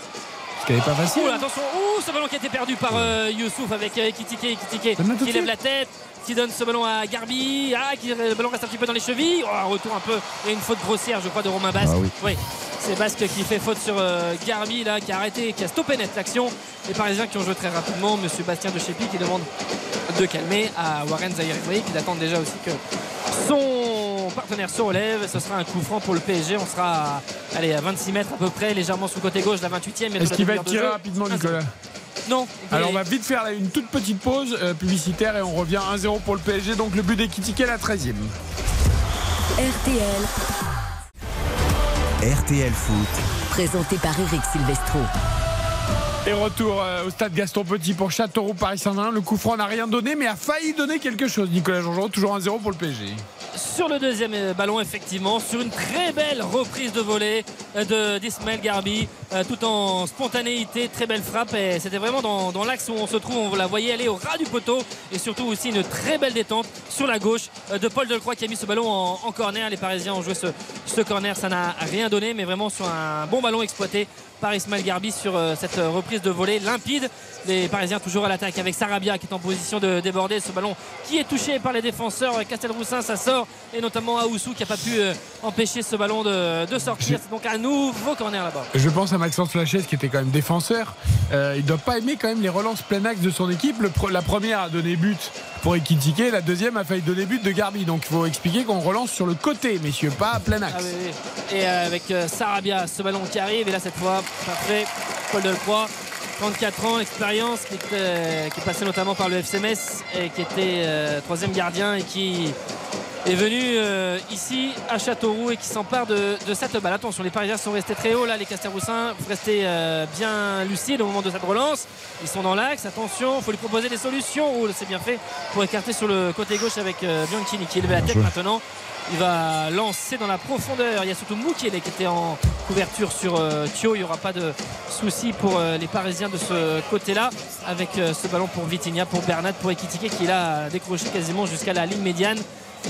Parce qu'elle est pas facile. Ouh, attention, ouh, ce ballon qui a été perdu par euh, Youssouf avec euh, Kitike, Kitike qui lève la tête, qui donne ce ballon à Garbi, ah, qui, le ballon reste un petit peu dans les chevilles, oh, un retour un peu, et une faute grossière, je crois, de Romain Basque. Ah oui. c'est Basque qui fait faute sur euh, Garbi là, qui a arrêté, qui a stoppé net l'action. Les Parisiens qui ont joué très rapidement, Monsieur Bastien de Chépi qui demande de calmer à Warren Zahir qui attend déjà aussi que son partenaire se relève. Ce sera un coup franc pour le PSG. On sera à, allez, à 26 mètres à peu près, légèrement sous le côté gauche, la 28e. et de Est-ce la qu'il va être de tiré rapidement, Nicolas Non. Alors on va vite faire une toute petite pause euh, publicitaire et on revient 1-0 pour le PSG. Donc le but d'Ekitike à la 13e. RTL, RTL Foot. présenté par Eric Silvestro. Et retour euh, au stade Gaston Petit pour Châteauroux Paris Saint-Germain. Le coup franc n'a rien donné mais a failli donner quelque chose. Nicolas Jean-Jean, toujours 1-0 pour le PSG. Sur le deuxième euh, ballon effectivement sur une très belle reprise de volée euh, de d'Ismaël Garbi euh, tout en spontanéité très belle frappe. Et c'était vraiment dans, l'axe où on se trouve on la voyait aller au ras du poteau et surtout aussi une très belle détente sur la gauche de Paul Delcroix qui a mis ce ballon en, corner. Les Parisiens ont joué ce, corner. Ça n'a rien donné mais vraiment sur un bon ballon exploité par Ismaël Garbi sur cette reprise de volée limpide. Les Parisiens toujours à l'attaque avec Sarabia qui est en position de déborder ce ballon qui est touché par les défenseurs. Castelroussin ça sort et notamment Aoussou qui n'a pas pu euh, empêcher ce ballon de, de sortir. C'est donc un nouveau corner là-bas. Je pense à Maxence Lachaise qui était quand même défenseur. Euh, il ne doit pas aimer quand même les relances plein axe de son équipe. Le la première a donné but pour Ekitike. La deuxième a failli donner but de Garbi. Donc il faut expliquer qu'on relance sur le côté, messieurs, pas à plein axe. Ah oui, oui. Et euh, avec Sarabia, ce ballon qui arrive. Et là, cette fois, parfait. Paul Delcroix, 34 ans, expérience, qui, était- qui est passé notamment par le FC Metz et qui était euh, troisième gardien et qui est venu euh, ici à Châteauroux et qui s'empare de, de cette balle. Attention, les Parisiens sont restés très hauts là, les Castelroussins. Vous restez euh, bien lucides au moment de cette relance. Ils sont dans l'axe. Attention, il faut lui proposer des solutions. Oh, c'est bien fait pour écarter sur le côté gauche avec euh, Bianchini qui est levé la tête maintenant. Il va lancer dans la profondeur. Il y a surtout Moukele qui était en couverture sur euh, Thio. Il n'y aura pas de souci pour euh, les Parisiens de ce côté-là. Avec euh, ce ballon pour Vitinha, pour Bernat, pour Ekitike qui l'a décroché quasiment jusqu'à la ligne médiane.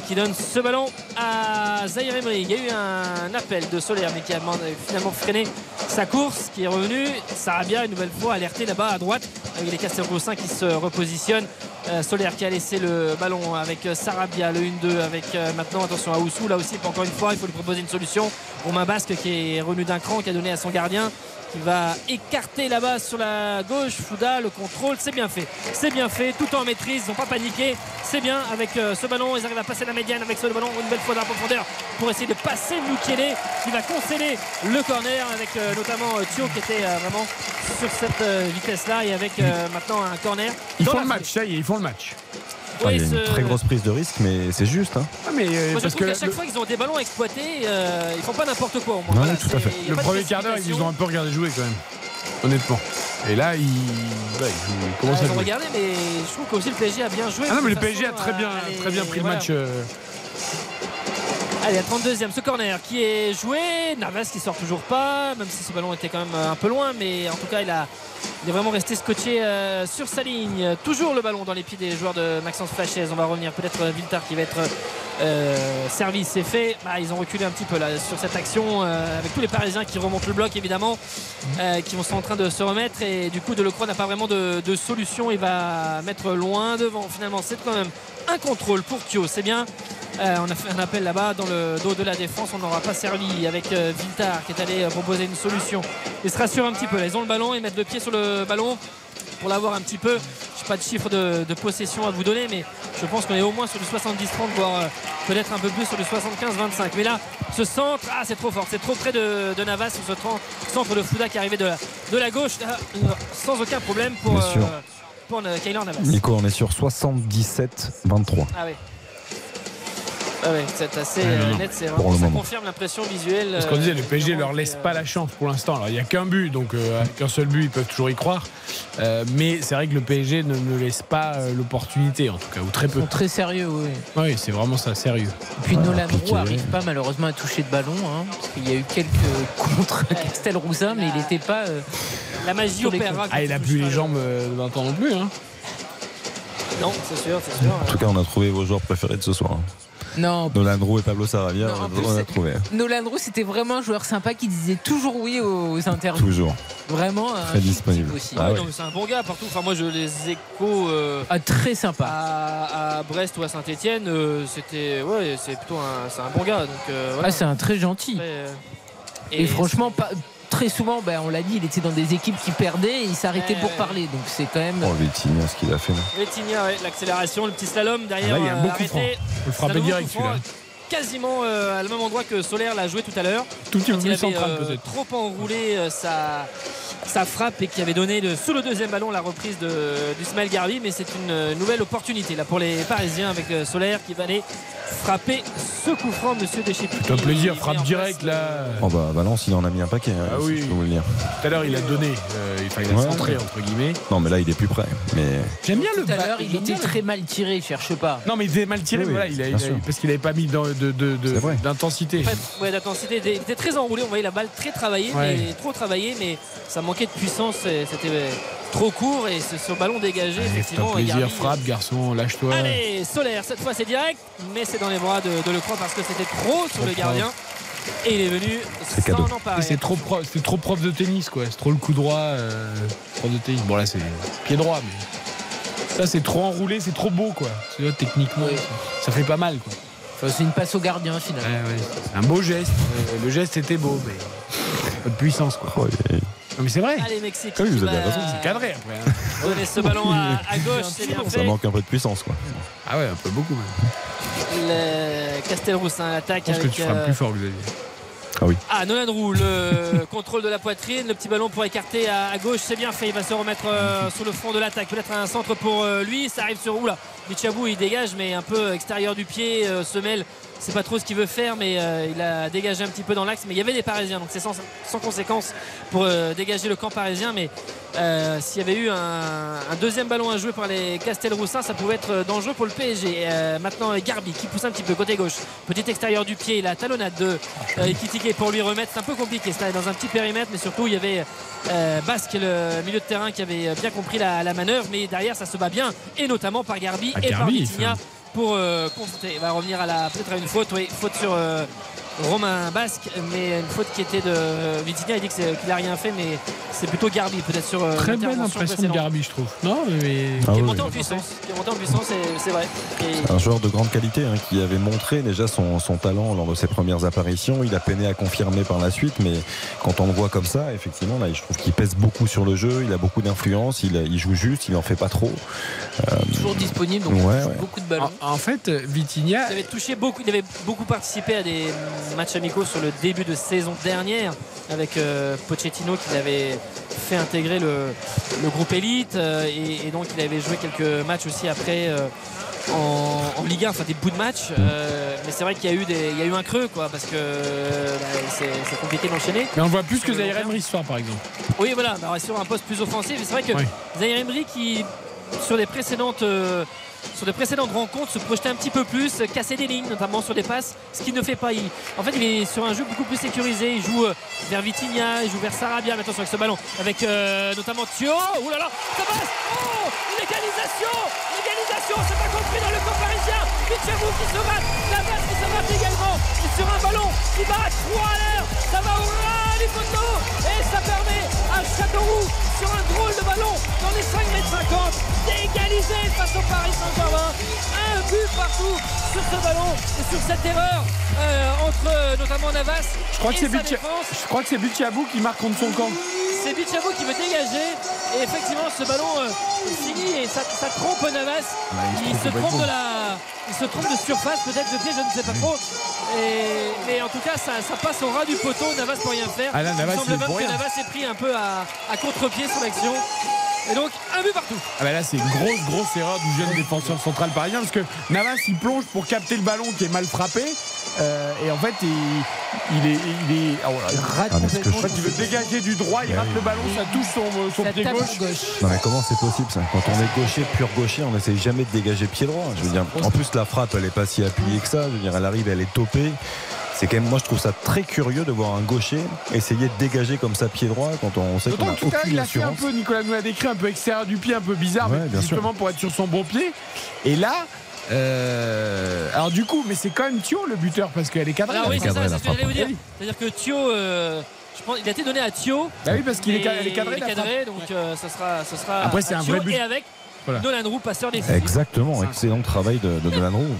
Qui donne ce ballon à Zahir Emery. Il y a eu un appel de Solaire mais qui a finalement freiné sa course qui est revenu. Sarabia une nouvelle fois alerté là-bas à droite avec les Castelroussins qui se repositionnent. Euh, Solaire qui a laissé le ballon avec euh, Sarabia, le 1-2 avec euh, maintenant attention à Oussou. Là aussi, encore une fois, il faut lui proposer une solution. Romain Basque qui est revenu d'un cran, qui a donné à son gardien qui va écarter là-bas sur la gauche. Fouda, le contrôle, c'est bien fait. C'est bien fait, tout en maîtrise, ils n'ont pas paniqué. C'est bien avec euh, ce ballon, ils arrivent à passer la médiane avec ce ballon une belle fois dans la profondeur pour essayer de passer Mukele qui va concéder le corner avec euh, notamment euh, Thio qui était vraiment sur cette vitesse-là et avec maintenant un corner. Ils font la le match, ça y est, ils font le match. Enfin, il y a une très grosse prise de risque, mais c'est juste. hein. Ah, mais euh, Moi, je parce que qu'à chaque le, fois qu'ils ont des ballons exploités, euh, ils font pas n'importe quoi au moins. Non, Voilà, tout à fait. le premier quart d'heure, ils ont un peu regardé jouer quand même. Honnêtement. Et là, ils, commencent Ah, à ils ont jouer. regardé, mais je trouve qu'aussi le PSG a bien joué. Ah non, mais le PSG a très bien, très bien pris le voilà. match. euh, Allez, à 32e, ce corner qui est joué. Navas qui sort toujours pas, même si ce ballon était quand même un peu loin, mais en tout cas, il, a, il est vraiment resté scotché euh, sur sa ligne. Toujours le ballon dans les pieds des joueurs de Maxence Flachez. On va revenir peut-être euh, Viltar qui va être euh, servi, c'est fait. Bah, ils ont reculé un petit peu là sur cette action euh, avec tous les Parisiens qui remontent le bloc évidemment, euh, qui sont en train de se remettre et du coup Delecroix n'a pas vraiment de, de solution. Il va mettre loin devant. Finalement, c'est quand même un contrôle pour Thio. C'est bien. Euh, on a fait un appel là-bas dans le dos de la défense. On n'aura pas servi avec euh, Viltar qui est allé euh, proposer une solution. Ils se rassurent un petit peu. Ils ont le ballon, ils mettent le pied sur le ballon pour l'avoir un petit peu. Je n'ai pas de chiffre de, de possession à vous donner, mais je pense qu'on est au moins sur du 70-30, voire euh, peut-être un peu plus sur du 75-25. Mais là, ce centre, ah, c'est trop fort. C'est trop près de, de Navas, ce tran- centre de Fouda qui arrivait de la, de la gauche, ah, sans aucun problème pour, euh, pour euh, Navas. Nico, on est sur 77-23. Ah oui. Ah ouais, c'est assez Ouais, non, euh, net, c'est vraiment, ça moment. confirme l'impression visuelle. Parce qu'on euh, disait, le PSG leur laisse euh, pas la chance pour l'instant. Alors, il n'y a qu'un but, donc euh, avec un seul but, ils peuvent toujours y croire. Euh, mais c'est vrai que le PSG ne, ne laisse pas l'opportunité, en tout cas, ou très Ils peu. sont très sérieux, oui. Oui, c'est vraiment ça, sérieux. Et puis Nolan Roux n'arrive pas malheureusement à toucher de ballon, hein, parce qu'il y a eu quelques contre Castelroussin, mais il n'était pas. euh, La magie opéra. Ah, il a plus les jambes euh, d'un temps non plus. Hein. Non, c'est sûr, c'est sûr. En tout cas, on a trouvé vos joueurs préférés de ce soir. Non, Nolan Roux et Pablo plus, on a trouvé. Nolan Roux c'était vraiment un joueur sympa qui disait toujours oui aux interviews. Toujours. Vraiment un Très disponible. aussi. Ah Ouais, mais c'est un bon gars partout. Enfin, moi, je les échos euh, Ah, très sympa. à, à Brest ou à Saint-Etienne. c'était. Ouais, c'est plutôt un, c'est un bon gars. Donc, euh, voilà. Ah, c'est un très gentil. Après, euh, Et, franchement, pas, très souvent, ben, on l'a dit, il était dans des équipes qui perdaient et il s'arrêtait Ouais, pour ouais. parler. Donc c'est quand même. Oh, Vitinha, ce qu'il a fait là. Vitinha, ouais, l'accélération, le petit slalom derrière. Ah, là, il y a un euh, beau coup franc. Faut le frapper Slalom, direct, celui-là. Quasiment euh, à le même endroit que Solaire l'a joué tout à l'heure. Tout petit peu plus avait central, euh, peut-être. trop enroulé euh, sa, sa frappe et qui avait donné le- sous le deuxième ballon la reprise de- d'Ismaël Garbi. Mais c'est une euh, nouvelle opportunité là pour les Parisiens avec euh, Solaire qui va aller frapper ce coup franc, monsieur Deschépy. Fais-toi qui plaisir, frappe en direct place, là. Oh bah Valence, il en a mis un paquet, hein, Ah oui. je peux vous le dire. Tout à l'heure, il a donné. euh, il a Ouais. centré, entre guillemets. Non, mais là, il est plus près. Mais J'aime bien le Tout à l'heure, il était très mal tiré, cherche pas. Non, mais il était mal tiré, Oui, voilà, il a- il a- parce qu'il n'avait pas mis dans- de- de- de- C'est vrai. d'intensité. En fait, ouais, d'intensité, il était très enroulé, on voyait la balle très travaillée, Ouais. mais trop travaillée, mais ça manquait de puissance, c'était trop court et ce, ce ballon dégagé, Allez, effectivement. Plaisir, Garbi, frappe, garçon, lâche-toi. Allez, Solaire, cette fois c'est direct, mais c'est dans les bras de, de Lecroix parce que c'était trop sur Trop le gardien. Et il est venu C'est cadeau. sans en Et parler. C'est trop, trop prof de tennis, quoi. C'est trop le coup droit, euh, prof de tennis. Bon, là, c'est pied droit, mais ça, c'est trop enroulé, c'est trop beau, quoi. Vois, techniquement, ça fait pas mal, quoi. Enfin, c'est une passe au gardien finalement. Ouais, ouais, c'est un beau geste. Euh, le geste était beau, mais pas de puissance, quoi. oh, Non, mais c'est vrai. Allez, Mexique. Oui, vous avez raison. C'est cadré après. hein. Donner ce ballon à, à gauche, c'est bien Ça fait. manque un peu de puissance, quoi. Ah ouais, un peu beaucoup même. Le Castelroussin attaque Je pense que avec. tu feras euh, plus fort, Xavier. Ah oui. Ah, Nolan Roux, le contrôle de la poitrine, le petit ballon pour écarter à, à gauche, c'est bien fait. Il va se remettre euh, sur le front de l'attaque. Peut-être un centre pour euh, lui. Ça arrive sur Oula. Bichabou, il dégage, mais un peu extérieur du pied. euh, semelle, c'est pas trop ce qu'il veut faire, mais euh, il a dégagé un petit peu dans l'axe. Mais il y avait des Parisiens, donc c'est sans, sans conséquence pour euh, dégager le camp parisien. Mais euh, s'il y avait eu un, un deuxième ballon à jouer par les Castelroussins, ça pouvait être dangereux pour le PSG. Maintenant, Garbi qui pousse un petit peu côté gauche. Petit extérieur du pied, la talonnade de Ekitike pour lui remettre. C'est un peu compliqué. C'était dans un petit périmètre, mais surtout, il y avait Basque, le milieu de terrain, qui avait bien compris la, la manœuvre. Mais derrière, ça se bat bien, et notamment par Garbi Ah, et par Vitinha. Pour euh, confronter. Il va revenir à la peut-être à une faute, oui, faute sur euh, Romain Basque, mais une faute qui était de Vitinha. Il dit que c'est- qu'il a rien fait, mais c'est plutôt Garbi peut-être sur euh, Très belle impression de. Garbi, je trouve. Non, mais. Ah Qui est oui, monté en oui. puissance, qui est monté en puissance, c'est- vrai. Et- Un joueur de grande qualité hein, qui avait montré déjà son, son talent lors de ses premières apparitions. Il a peiné à confirmer par la suite, mais quand on le voit comme ça, effectivement, là, je trouve qu'il pèse beaucoup sur le jeu. Il a beaucoup d'influence. Il, il joue juste. Il en fait pas trop. Euh, Toujours disponible, donc Ouais, il ouais. beaucoup de ballons. En, en fait, Vitinha. Il avait touché beaucoup, il avait beaucoup participé à des matchs amicaux sur le début de saison dernière avec euh, Pochettino qui l'avait fait intégrer le, le groupe élite euh, et, et donc il avait joué quelques matchs aussi après euh, en, en Ligue 1, enfin des bouts de match. euh, mais c'est vrai qu'il y a eu des, il y a eu un creux quoi parce que bah, c'est compliqué d'enchaîner. Mais on voit plus que Zaire Emery ce soir, par exemple. Oui, voilà, bah, sur un poste plus offensif. C'est vrai que Oui. Zaire Emery qui, sur les précédentes. euh, sur les précédentes rencontres, se projetait un petit peu plus, casser des lignes, notamment sur des passes, ce qu'il ne fait pas. Il- en fait, il est sur un jeu beaucoup plus sécurisé. Il joue euh, vers Vitinha, il joue vers Sarabia. Mais attention avec ce ballon, avec euh, notamment Thio. Ouh là là, ça passe Oh L'égalisation L'égalisation, c'est pas compris dans le camp Bichabou qui se la balle qui se rate également. Et sur un ballon qui bat à 3 à l'heure, ça va au ras les poteaux et ça permet à Châteauroux sur un drôle de ballon dans les 5 mètres 50 d'égaliser face au Paris Saint-Germain. Un but partout sur ce ballon et sur cette erreur euh, entre notamment Navas Je crois que et c'est sa je crois que c'est Bichabou qui marque contre son camp. C'est Bichabou qui veut dégager et effectivement ce ballon euh, finit et ça, ça trompe Navas. il se il se trompe de la, il se trompe de surface peut-être de pied, je ne sais pas trop. Et, mais en tout cas ça, ça passe au ras du poteau. Navas peut rien faire. Ah là, Navas, il semble même que. Navas est pris un peu à, à contre-pied sur l'action. Et donc un but partout. Ah bah là c'est une grosse grosse erreur du jeune défenseur central parisien parce que Navas il plonge pour capter le ballon qui est mal frappé euh, et en fait il, il est il est ah, voilà. Ah, mais ce que je- En fait, il veut dégager du droit il rate le ballon ça touche son, son Ça pied gauche. gauche. Non mais comment c'est possible ça Quand on est gaucher, pur gaucher, on n'essaye jamais de dégager pied droit. Je veux dire, en plus la frappe, elle est pas si appuyée que ça. Je veux dire, elle arrive, elle est topée. C'est quand même, moi je trouve ça très curieux de voir un gaucher essayer de dégager comme ça pied droit quand on sait qu'on a que tout aucune il a fait un peu, Nicolas nous l'a décrit, un peu extérieur du pied, un peu bizarre, Ouais, mais bien sûr. justement pour être sur son bon pied. Et là, euh, alors du coup, mais c'est quand même Thio le buteur parce qu'elle est cadrée. La oui, c'est frappe. ça, c'est ce que j'allais vous dire. C'est-à-dire que Thio, euh, je pense, il a été donné à Thio. Bah oui, parce qu'il est, Et ca- elle est cadrée. il est cadré, donc euh, ce sera, ce sera Après, c'est un Thio vrai but. et avec Voilà. Nolan Roux, passeur décisif. Exactement, excellent travail de, de Dolan Roux.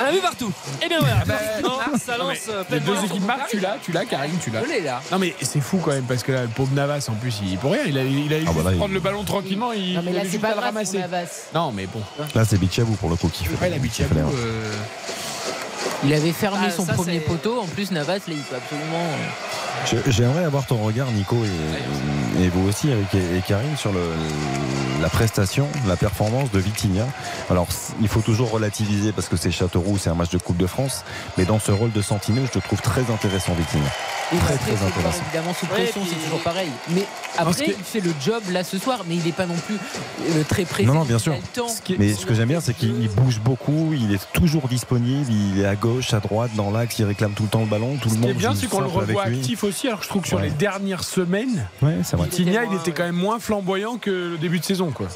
Un but partout. Et bien voilà. Ah bah, Non, ça lance euh, les deux équipes marquent, tu l'as, tu l'as, Karim, tu l'as. Là. Non mais c'est fou quand même parce que là, le pauvre Navas en plus il pour rien, il a, il a Ah bah là, il- prendre le ballon tranquillement, il, Non mais il là c'est pas grave ramasser. Navas. Non mais bon, Là c'est Bichabou pour le coup qui fait. la Bichabou, euh, Il avait fermé Ah, son ça, premier poteau. En plus Navas là il peut absolument. euh, J'aimerais avoir ton regard, Nico, et, et vous aussi, Eric et, et Karine, sur le, la prestation, la performance de Vitinha. Alors, il faut toujours relativiser parce que c'est Châteauroux, c'est un match de Coupe de France, mais dans ce rôle de sentinelle, je te trouve très intéressant, Vitinha. Très, très intéressant. évidemment sous pression, c'est toujours pareil. Mais après, que- il fait le job là ce soir, mais il n'est pas non plus euh, très précis. Non, non, bien sûr. qui Mais ce que j'aime bien, c'est qu'il il bouge beaucoup, il est toujours disponible, il est à gauche, à droite, dans l'axe, il réclame tout le temps le ballon, tout ce le qui est monde bien, c'est qu'on le revoit actif aussi. Alors je trouve que sur Ouais. les dernières semaines, Ouais. Vitinha, il était quand même moins flamboyant que le début de saison quoi.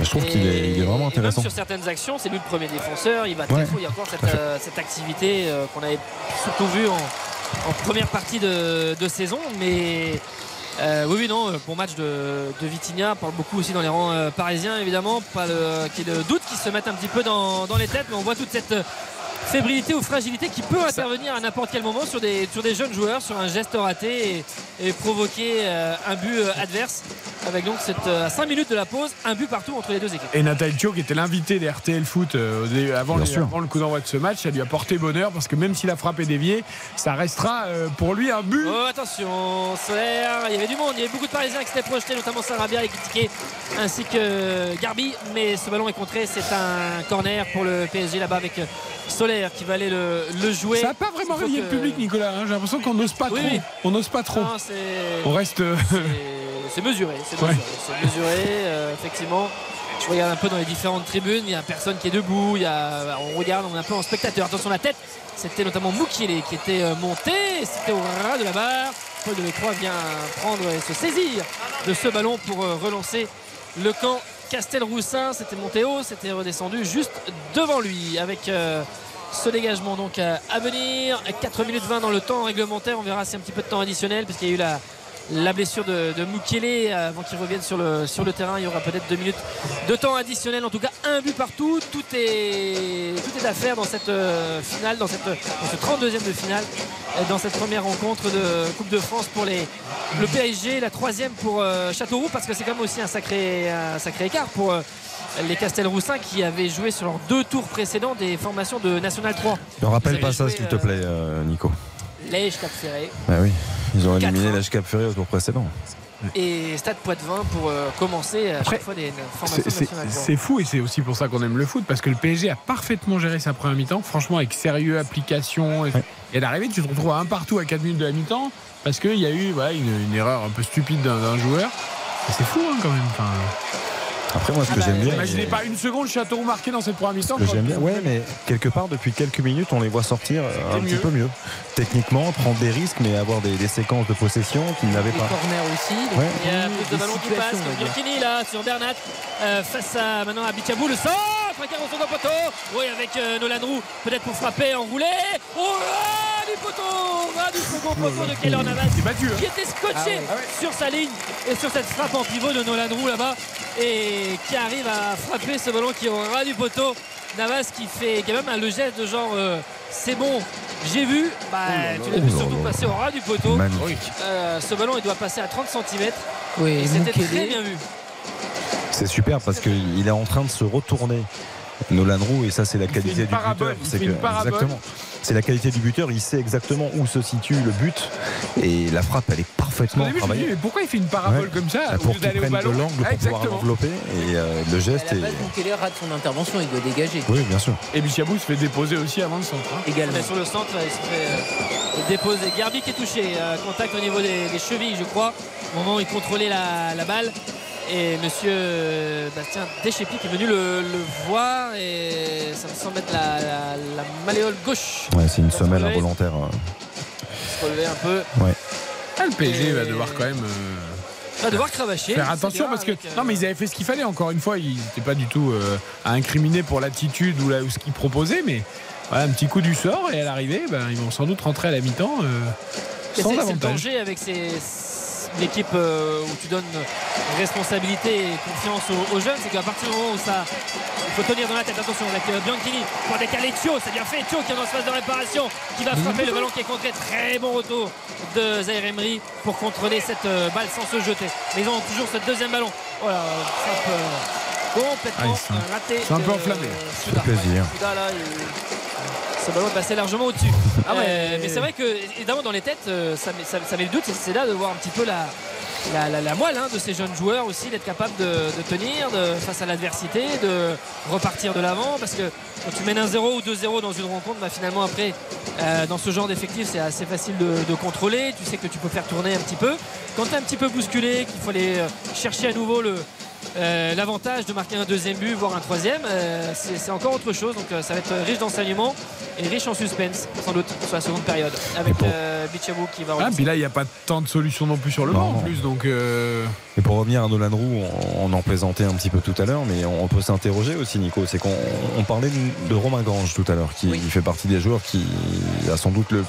Je trouve qu'il est, vraiment même intéressant. sur certaines actions, c'est lui le premier défenseur. Il va très Ouais. fort. Il y a encore cette, euh, cette activité euh, qu'on avait surtout vue en, en première partie de, de saison. Mais euh, oui, oui, non, bon match de, de Vitinha. On parle beaucoup aussi dans les rangs parisiens, évidemment. Pas le, qu'il y ait le doute qui se mette un petit peu dans, dans les têtes. Mais on voit toute cette. Fébrilité ou fragilité qui peut intervenir à n'importe quel moment sur des, sur des jeunes joueurs, sur un geste raté et, et provoquer euh, un but euh, adverse. Avec donc cette, euh, à 5 minutes de la pause, un but partout entre les deux équipes. Et Nathalie Thio, qui était l'invité des RTL Foot euh, avant, les- le coup d'envoi de ce match, ça lui a porté bonheur parce que même si la frappe est déviée, ça restera euh, pour lui un but. Oh, attention, Solaire, il y avait du monde, il y avait beaucoup de Parisiens qui s'étaient projetés, notamment Sarabia et Kitike, ainsi que Garbi. Mais ce ballon est contré, c'est un corner pour le PSG là-bas avec Solaire qui va aller le, le jouer. Ça n'a pas vraiment réveillé que- le public, Nicolas. hein. J'ai l'impression qu'on n'ose pas Oui, trop. oui. On n'ose pas trop. Non, On reste. euh, C'est mesuré, c'est mesuré, mesuré, euh, effectivement. Je regarde un peu dans les différentes tribunes, il n'y a personne qui est debout, il y a, on regarde, on est un peu en spectateur. Attention la tête, c'était notamment Moukielé qui était euh, monté, c'était au ras de la barre. Paul de Lecroix vient prendre et se saisir de ce ballon pour relancer le camp Castelroussin. C'était monté haut, c'était redescendu juste devant lui avec euh, ce dégagement donc euh, à venir. 4 minutes 20 dans le temps réglementaire. On verra si un petit peu de temps additionnel puisqu'il y a eu la, la blessure de, de Mukele avant qu'il revienne sur le, sur le terrain. Il y aura peut-être 2 minutes de temps additionnel. En tout cas, un but partout. Tout est, tout est à faire dans cette euh, finale, dans, cette, ce 32e de finale, euh, dans cette première rencontre de Coupe de France pour les, le PSG. La troisième pour euh, Châteauroux parce que c'est quand même aussi un sacré, un sacré écart pour. Euh, les Castelroussins qui avaient joué sur leurs deux tours précédents des formations de National 3. Ne rappelle pas ça, s'il te plaît, euh, Nico. Lège Cap Ferré Bah oui, ils ont éliminé l'âge Cap Ferré au tour précédent. et Stade Poitvin pour euh, commencer à Après, chaque fois des formations C'est National 3. c'est fou et c'est aussi pour ça qu'on aime le foot parce que le PSG a parfaitement géré sa première mi-temps, franchement avec sérieux, application. Et, et à l'arrivée, tu te retrouves à un partout à 4 minutes de la mi-temps parce qu'il y a eu voilà, une, une erreur un peu stupide d'un joueur. Et C'est fou hein, quand même. Enfin, Après, moi, ce Ah que bah, j'aime bien. Imaginez pas une seconde Châteauroux marqué dans cette première mi-temps. Ce que quand- j'aime bien, ouais, mais quelque part, depuis quelques minutes, on les voit sortir un petit peu mieux. Techniquement, prendre des risques, mais avoir des, des séquences de possession qu'ils n'avaient pas. corners aussi. Ouais. Il y a plus de des ballons qui dire. Bianchini là sur Bernat euh, face à maintenant à Bichabou le centre qui avance au poteau oui avec euh, Nolan Roux peut-être pour frapper enroulé oh là du poteau là du second poteau de Keller Navas hein. qui était scotché Ah ouais. sur sa ligne et sur cette frappe en pivot de Nolan Roux là-bas et qui arrive à frapper ce ballon qui est au ras du poteau. Navas qui fait quand même un le geste de genre euh, c'est bon j'ai vu. Bah, tu l'as vu Oh surtout passer au ras du poteau. Euh, ce ballon il doit passer à 30 cm Oui, et c'était très bien vu. C'est super parce qu'il est en train de se retourner. Nolan Roux, et ça, c'est la qualité du parabole, buteur. C'est que- exactement. C'est la qualité du buteur. Il sait exactement où se situe le but et la frappe, elle est parfaitement début, travaillée. mais pourquoi il fait une parabole Ouais. comme ça Ah, au pour qu'il prenne de l'angle pour Ah, pouvoir envelopper. Et euh, le À geste la est. base, Mukele rate son intervention, il doit dégager. Oui, bien sûr. Et Bichabou se fait déposer aussi avant le centre. hein. Également. Mais sur le centre, il se fait euh, déposer. Garbi qui est touché. euh, contact au niveau des, des chevilles, je crois. Au moment où il contrôlait la, la balle. Et monsieur euh, Bastien Deschépi qui est venu le, le voir. Et ça me semble être la, la- la malléole gauche. Ouais, c'est une semelle involontaire. euh. se relever un peu. Ouais. Ah, le PSG Et- va devoir quand même. euh, va devoir cravacher. Faire attention parce que euh, non mais ils avaient fait ce qu'il fallait encore une fois ils n'étaient pas du tout euh, à incriminer pour l'attitude ou, la- ou ce qu'ils proposaient mais voilà, un petit coup du sort et à l'arrivée ben, ils vont sans doute rentrer à la mi-temps euh, sans c'est- c'est le avantage. danger avec ces, une équipe euh, où tu donnes responsabilité et confiance aux, aux jeunes, c'est qu'à partir du moment où ça. Il faut tenir dans la tête, attention avec euh, Bianchini pour décaler Thio, c'est bien fait Thio qui est dans ce phase de réparation, qui va frapper le ballon qui est contré, très bon retour de Zaire Emery pour contrôler cette euh, balle sans se jeter. Mais ils ont toujours ce deuxième ballon. Voilà, frappe euh, complètement Ah, ils sont un peu de enflammés. Souda. Ça fait plaisir. Souda, là, il- Ce ballon est passé largement au-dessus. Ah ouais. Euh, mais c'est vrai que, évidemment, dans les têtes, euh, ça, met, ça- ça met le doute. C'est là de voir un petit peu la, la, la- la moelle hein, de ces jeunes joueurs aussi, d'être capable de, de tenir de, face à l'adversité, de repartir de l'avant. Parce que quand tu mènes un 0 ou 2-0 dans une rencontre, bah, finalement, après, euh, dans ce genre d'effectif, c'est assez facile de, de contrôler. Tu sais que tu peux faire tourner un petit peu. Quand tu es un petit peu bousculé, qu'il faut aller chercher à nouveau le. Euh, L'avantage de marquer un deuxième but, voire un troisième, euh, c'est encore autre chose. Donc euh, ça va être riche d'enseignement et riche en suspense, sans doute, sur la seconde période. Avec pour- euh, Bichabou qui va Ah, puis là il n'y a pas tant de solutions non plus sur le Non, banc en plus donc euh, Et pour revenir à Nolan Roux, on, on en plaisantait un petit peu tout à l'heure, mais on, peut s'interroger aussi, Nico. C'est qu'on on parlait de, de Romain Grange tout à l'heure, qui fait partie des joueurs qui a sans doute le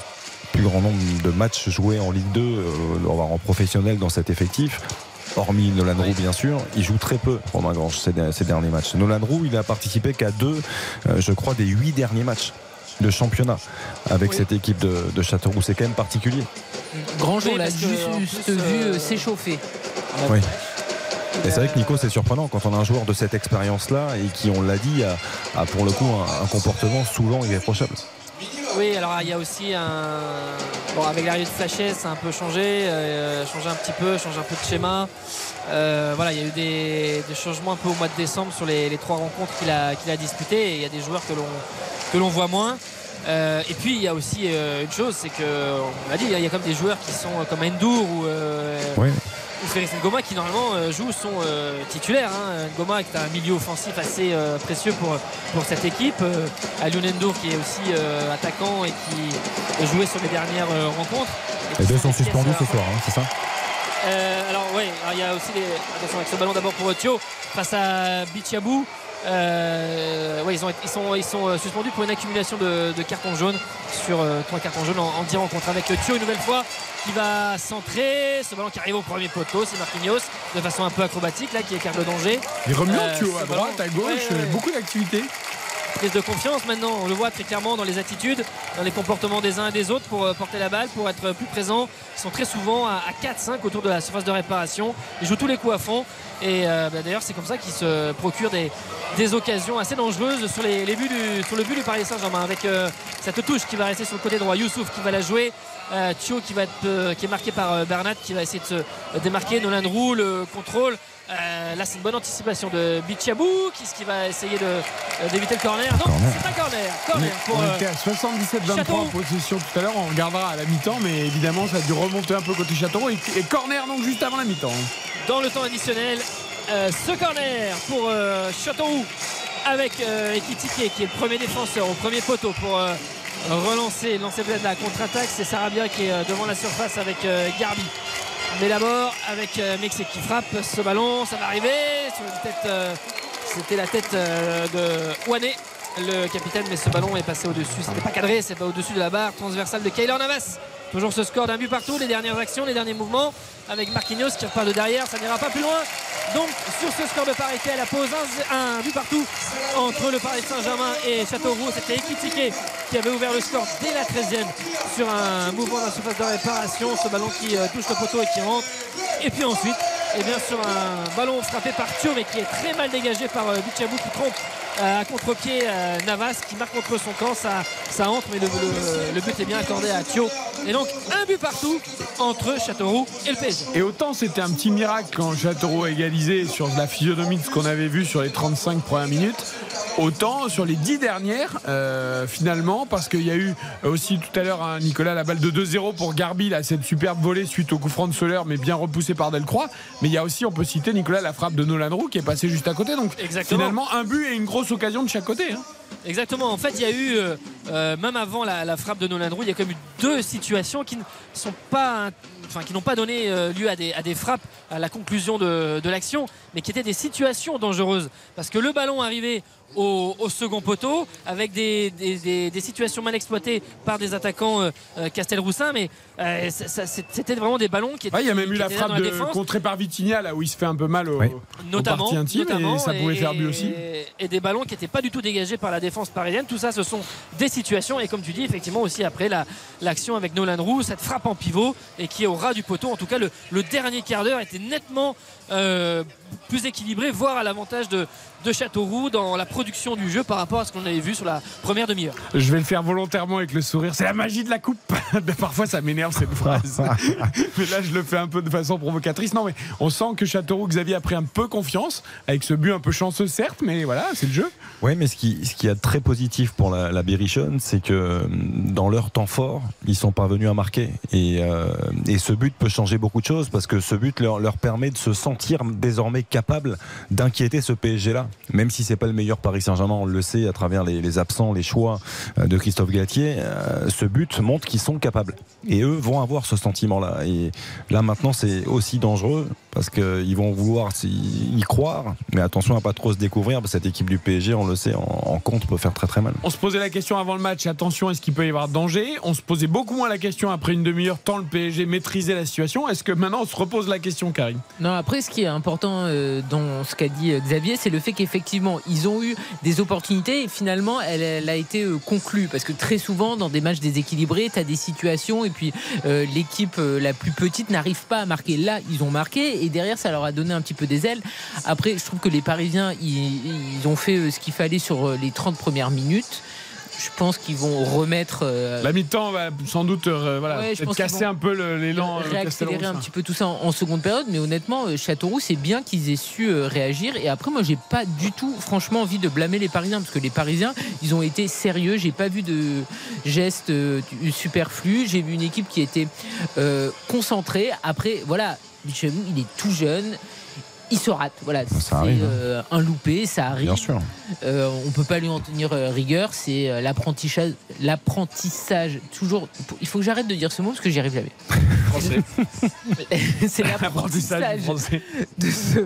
plus grand nombre de matchs joués en Ligue 2, euh, voire en professionnel dans cet effectif. Hormis Nolan Roux, bien sûr, il joue très peu, Romain Grange, ces, ces derniers matchs. Nolan Roux, il a participé qu'à deux, euh, je crois, des huit derniers matchs. de championnat avec cette équipe de, de Châteauroux. C'est quand même particulier. Grandjean Oui, l'a juste vu euh, euh, s'échauffer. Oui. Et c'est vrai que Nico, c'est surprenant quand on a un joueur de cette expérience-là et qui, on l'a dit, a, a pour le coup un, un comportement souvent irréprochable. Oui, alors il y a aussi un. Bon, avec l'arrivée de Flachet, ça a un peu changé, euh, changé un petit peu, changé un peu de schéma. Euh, voilà, il y a eu des, changements un peu au mois de décembre sur les, trois rencontres qu'il a, qu'il a disputées. Et il y a des joueurs que l'on voit moins. Euh, et puis il y a aussi euh, une chose, c'est que on l'a dit, il y a comme des joueurs qui sont euh, comme Endur ou, euh, Oui. ou Félix Ngoma qui normalement jouent sont titulaires. Hein. Ngoma qui est un milieu offensif assez précieux pour, pour cette équipe. Aliou Endur qui est aussi attaquant et qui a joué sur les dernières rencontres. Et Les deux sont suspendus ce soir, hein, c'est ça alors oui, il y a aussi les. Attention avec ce ballon d'abord pour Thio face à Bichabou. Euh, ouais, ils, ont, ils sont, ils sont euh, suspendus pour une accumulation de, de cartons jaunes sur euh, trois cartons jaunes en, en 10 rencontres avec Thio une nouvelle fois qui va centrer ce ballon qui arrive au premier poteau c'est Marquinhos de façon un peu acrobatique là qui écarte le danger Il remue Euh, Thio à ballon- droite, à gauche, Ouais, ouais. beaucoup d'activités. Prise de confiance maintenant. On le voit très clairement dans les attitudes, dans les comportements des uns et des autres pour euh, porter la balle, pour être plus présents. Ils sont très souvent à 4-5 autour de la surface de réparation. Ils jouent tous les coups à fond. Et euh, bah, d'ailleurs, c'est comme ça qu'ils se procurent des, des occasions assez dangereuses sur, les, les buts du, sur le but du Paris Saint-Germain. Avec euh, cette touche qui va rester sur le côté droit. Youssouf qui va la jouer. Thio qui, va qui est marqué par Bernat qui va essayer de se démarquer. Nolan Roux, le contrôle. Euh, là, c'est une bonne anticipation de Bichabou qui, qui va essayer de, euh, d'éviter le corner. Non, c'est un corner. Corner pour. on euh, était à 77-23 Châteauroux. en possession tout à l'heure. On regardera à la mi-temps, mais évidemment, ça a dû remonter un peu côté Châteauroux. Et, et corner donc juste avant la mi-temps. dans le temps additionnel. Euh, ce corner pour euh, Châteauroux avec Ekitike qui est le premier défenseur au premier poteau pour relancer, lancer peut-être la contre-attaque. C'est Sarabia qui est devant la surface avec Garbi. Mais d'abord avec euh, Mexique qui frappe ce ballon, ça va arriver euh, C'était la tête euh, de Ouane, le capitaine, mais ce ballon est passé au-dessus. C'était pas cadré, c'est pas au-dessus de la barre transversale de Kaylor Navas. Toujours ce score d'un but partout, les dernières actions, les derniers mouvements avec Marquinhos qui repart de derrière, ça n'ira pas plus loin. Donc sur ce score de parité, elle a pose un, but partout entre le Paris Saint-Germain et Châteauroux. C'était Ekitike qui avait ouvert le score dès la 13e sur un mouvement dans la surface de réparation. Ce ballon qui euh, touche le poteau et qui rentre. Et puis ensuite, eh bien, sur un ballon frappé par Thio mais qui est très mal dégagé par euh, qui trompe à contre-pied euh, Navas qui marque contre son camp. Ça, ça entre mais le, le- le but est bien accordé à Thio. Et donc un but partout entre Châteauroux et le PSG. Et autant c'était un petit miracle quand Châteauroux a égalisé sur la physionomie de ce qu'on avait vu sur les 35 premières minutes. Autant sur les 10 dernières, euh, finalement, parce qu'il y a eu aussi tout à l'heure, hein, Nicolas, la balle de 2-0 pour Garbi, là, cette superbe volée suite au coup franc de Soler, mais bien repoussé par Delcroix. Mais il y a aussi, on peut citer, Nicolas, la frappe de Nolan Roux qui est passée juste à côté. Donc Exactement. finalement, un but et une grosse occasion de chaque côté. hein. Exactement. En fait, il y a eu, euh, euh, même avant la, frappe de Nolan Roux, il y a quand même eu deux situations qui ne pas, enfin, n'ont pas donné euh, lieu à des, frappes à la conclusion de, l'action, mais qui étaient des situations dangereuses. Parce que le ballon arrivait au, second poteau avec des, situations mal exploitées par des attaquants euh, Castelroussin, mais euh, c'était vraiment des ballons qui étaient. Ouais, il y a même eu la frappe la de, contrée par Vitinha, là où il se fait un peu mal au, aux notamment, et ça pouvait et- faire but aussi. et- des ballons qui n'étaient pas du tout dégagés par la défense parisienne. Tout ça, ce sont des situations. Et comme tu dis, effectivement, aussi après la- l'action avec Nolan Roux, cette frappe en pivot et qui est au ras du poteau. En tout cas, le, le dernier quart d'heure était nettement euh, plus équilibré, voire à l'avantage de, de Châteauroux dans la production du jeu par rapport à ce qu'on avait vu sur la première demi-heure. Je vais le faire volontairement avec le sourire. C'est la magie de la coupe. Parfois, ça m'énerve cette phrase. mais là, je le fais un peu de façon provocatrice. Non, mais on sent que Châteauroux, Xavier a pris un peu confiance avec ce but un peu chanceux, certes, mais voilà, c'est le jeu. Oui, mais ce qui, ce qui est très positif pour la, la Berrichonne, c'est que hum, dans leur temps fort, ils sont parvenus à marquer. Et, euh, et ce but peut changer beaucoup de choses parce que ce but leur, leur permet de se sentir désormais capable d'inquiéter ce PSG-là. Même si c'est pas le meilleur Paris Saint-Germain, on le sait à travers les, les absents, les choix euh, de Christophe Galtier, euh, ce but montre qu'ils sont capables. Et eux vont avoir ce sentiment-là. Et là maintenant, c'est aussi dangereux parce qu'ils vont vouloir y croire. Mais attention à pas trop se découvrir. parce que Cette équipe du PSG, on le sait, en, en compte peut faire très très mal. On se posait la question avant le match, attention, est-ce qu'il peut y avoir danger? On se posait beaucoup moins la question après une demi-heure, tant le PSG maîtrisait la situation. Est-ce que maintenant on se repose la question, Karim? Non, après, ce qui est important, euh, euh, dans ce qu'a dit euh, Xavier, c'est le fait qu'effectivement, ils ont eu des opportunités et finalement, elle, elle a été euh, conclue. Parce que très souvent, dans des matchs déséquilibrés, tu as des situations et puis euh, l'équipe euh, la plus petite n'arrive pas à marquer. Là, ils ont marqué et derrière, ça leur a donné un petit peu des ailes. Après, je trouve que les Parisiens, ils, ils ont fait euh, ce qu'il fallait sur les 30 premières minutes. Je pense qu'ils vont remettre. euh, La mi-temps va sans doute euh, voilà, Ouais, casser un peu l'élan. euh, réaccélérer un petit peu tout ça en, en seconde période mais honnêtement Châteauroux c'est bien qu'ils aient su euh, réagir et après moi j'ai pas du tout franchement envie de blâmer les Parisiens parce que les Parisiens ils ont été sérieux j'ai pas vu de gestes superflus j'ai vu une équipe qui était concentrée après voilà il est tout jeune il se rate, voilà. C'est arrive, hein. euh, un loupé, ça arrive. Bien sûr. Euh, on peut pas lui en tenir euh, rigueur. C'est euh, l'apprentissage, l'apprentissage. Toujours. Il faut que j'arrête de dire ce mot parce que j'y arrive jamais. Français. c'est l'apprentissage français. de ce,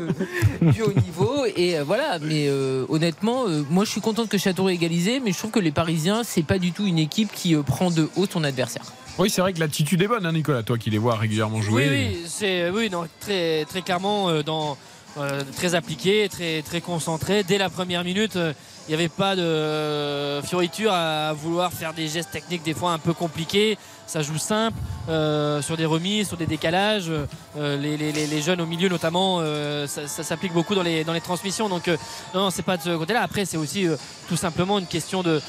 du haut niveau. Et voilà, mais euh, honnêtement, euh, moi je suis contente que Châteauroux ait égalisé, mais je trouve que les Parisiens, c'est pas du tout une équipe qui euh, prend de haut son adversaire. Oui, c'est vrai que l'attitude est bonne, hein, Nicolas, toi qui les vois régulièrement jouer. Oui, oui, c'est oui, non, très très clairement euh, dans euh, très appliqué, très concentré. Dès la première minute, euh, il n'y avait pas de euh, fioriture à vouloir faire des gestes techniques des fois un peu compliqués. Ça joue simple euh, sur des remises, sur des décalages. Euh, les, jeunes au milieu notamment, euh, ça, s'applique beaucoup dans les, dans les transmissions. Donc non, c'est pas de ce côté-là. Après, c'est aussi tout simplement une question de,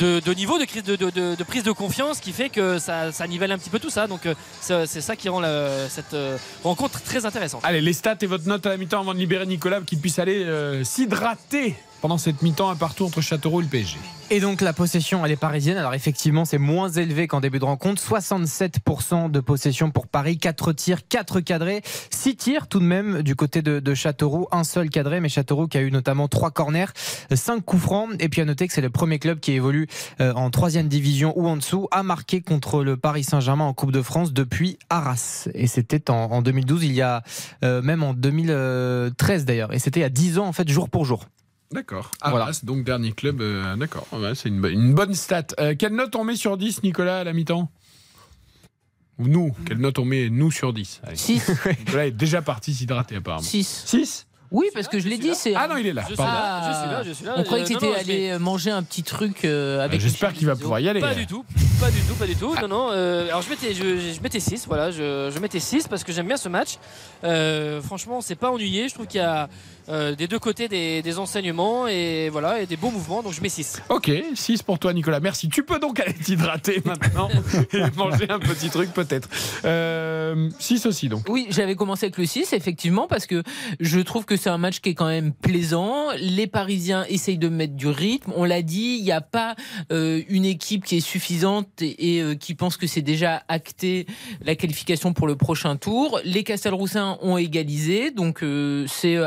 de, niveau, de, crise, de, prise de confiance qui fait que ça, ça nivelle un petit peu tout ça. Donc c'est ça qui rend cette rencontre très intéressante. Allez, les stats et votre note à la mi-temps avant de libérer Nicolas, qu'il puisse aller s'hydrater pendant cette mi-temps un partout entre Châteauroux et le PSG. Et donc la possession, elle est parisienne. Alors effectivement, c'est moins élevé qu'en début de rencontre. 67% de possession pour Paris, 4 tirs, 4 cadrés, 6 tirs tout de même du côté de, Châteauroux, un seul cadré, mais Châteauroux qui a eu notamment 3 corners, 5 coups francs. Et puis à noter que c'est le premier club qui évolue euh, en troisième division ou en dessous, a marqué contre le Paris Saint-Germain en Coupe de France depuis Arras. Et c'était en, en 2012, il y a euh, même en 2013 d'ailleurs. Et c'était il y a 10 ans en fait, jour pour jour. D'accord. Arras, donc dernier club. euh, D'accord, Ouais, c'est une, une bonne stat. Euh, quelle note on met sur 10, Nicolas, à la mi-temps? Ou nous Quelle note on met, nous, sur 10 Allez. 6. Nicolas est déjà parti s'hydrater, apparemment. 6. 6 Oui, parce que je l'ai dit, c'est. Ah non, il est là. Je suis pardon. là, je suis là, je suis là. On croyait que Euh, c'était aller vais- manger un petit truc euh, avec. J'espère Michel qu'il va pouvoir y aller. Pas du tout, pas du tout, pas du tout. Ah. Non, non. euh, alors je mettais, je, je mettais 6, voilà, je, je mettais 6 parce que j'aime bien ce match. Euh, franchement, c'est pas ennuyé. Je trouve qu'il y a euh, des deux côtés des, des enseignements et voilà, et des beaux mouvements. Donc je mets 6. Ok, 6 pour toi, Nicolas. Merci. Tu peux donc aller t'hydrater maintenant et manger un petit truc, peut-être. 6 aussi, donc. Oui, j'avais commencé avec le 6, effectivement, parce que je trouve que c'est un match qui est quand même plaisant. Les Parisiens essayent de mettre du rythme. On l'a dit, il n'y a pas euh, une équipe qui est suffisante et, et, euh, qui pense que c'est déjà acté la qualification pour le prochain tour. Les Castelroussins ont égalisé, donc euh, c'est euh,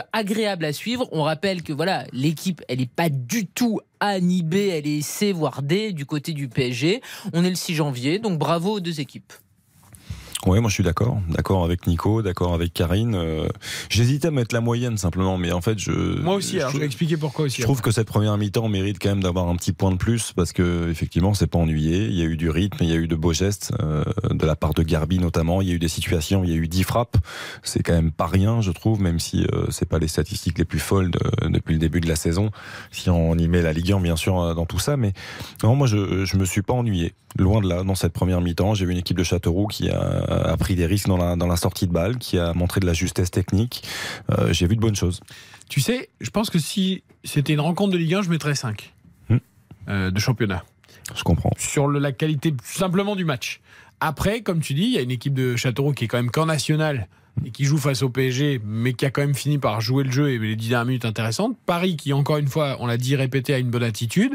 à suivre. On rappelle que voilà, l'équipe, elle n'est pas du tout A ni B, elle est C voire D du côté du PSG. On est le 6 janvier, donc bravo aux deux équipes. Oui, moi je suis d'accord, d'accord avec Nico, d'accord avec Karine. Euh, J'hésitais à mettre la moyenne simplement, mais en fait je. Moi aussi, alors je vais expliquer pourquoi aussi. Je trouve que cette première mi-temps mérite quand même d'avoir un petit point de plus parce que effectivement c'est pas ennuyé. Il y a eu du rythme, il y a eu de beaux gestes euh, de la part de Garbi notamment. Il y a eu des situations, il y a eu 10 frappes. C'est quand même pas rien, je trouve, même si euh, c'est pas les statistiques les plus folles de- depuis le début de la saison. Si on y met la Ligue 1 bien sûr euh, dans tout ça, mais non, moi je je me suis pas ennuyé. Loin de là, dans cette première mi-temps, j'ai vu une équipe de Châteauroux qui a, a pris des risques dans la dans la sortie de balle, qui a montré de la justesse technique. Euh, j'ai vu de bonnes choses. Tu sais, je pense que si c'était une rencontre de Ligue 1, je mettrais 5 euh, de championnat. Je comprends. Sur le- la qualité simplement du match. Après, comme tu dis, il y a une équipe de Châteauroux qui est quand même camp national et qui joue face au PSG, mais qui a quand même fini par jouer le jeu et les 10 dernières minutes intéressantes. Paris, qui encore une fois, on l'a dit, répété, a une bonne attitude.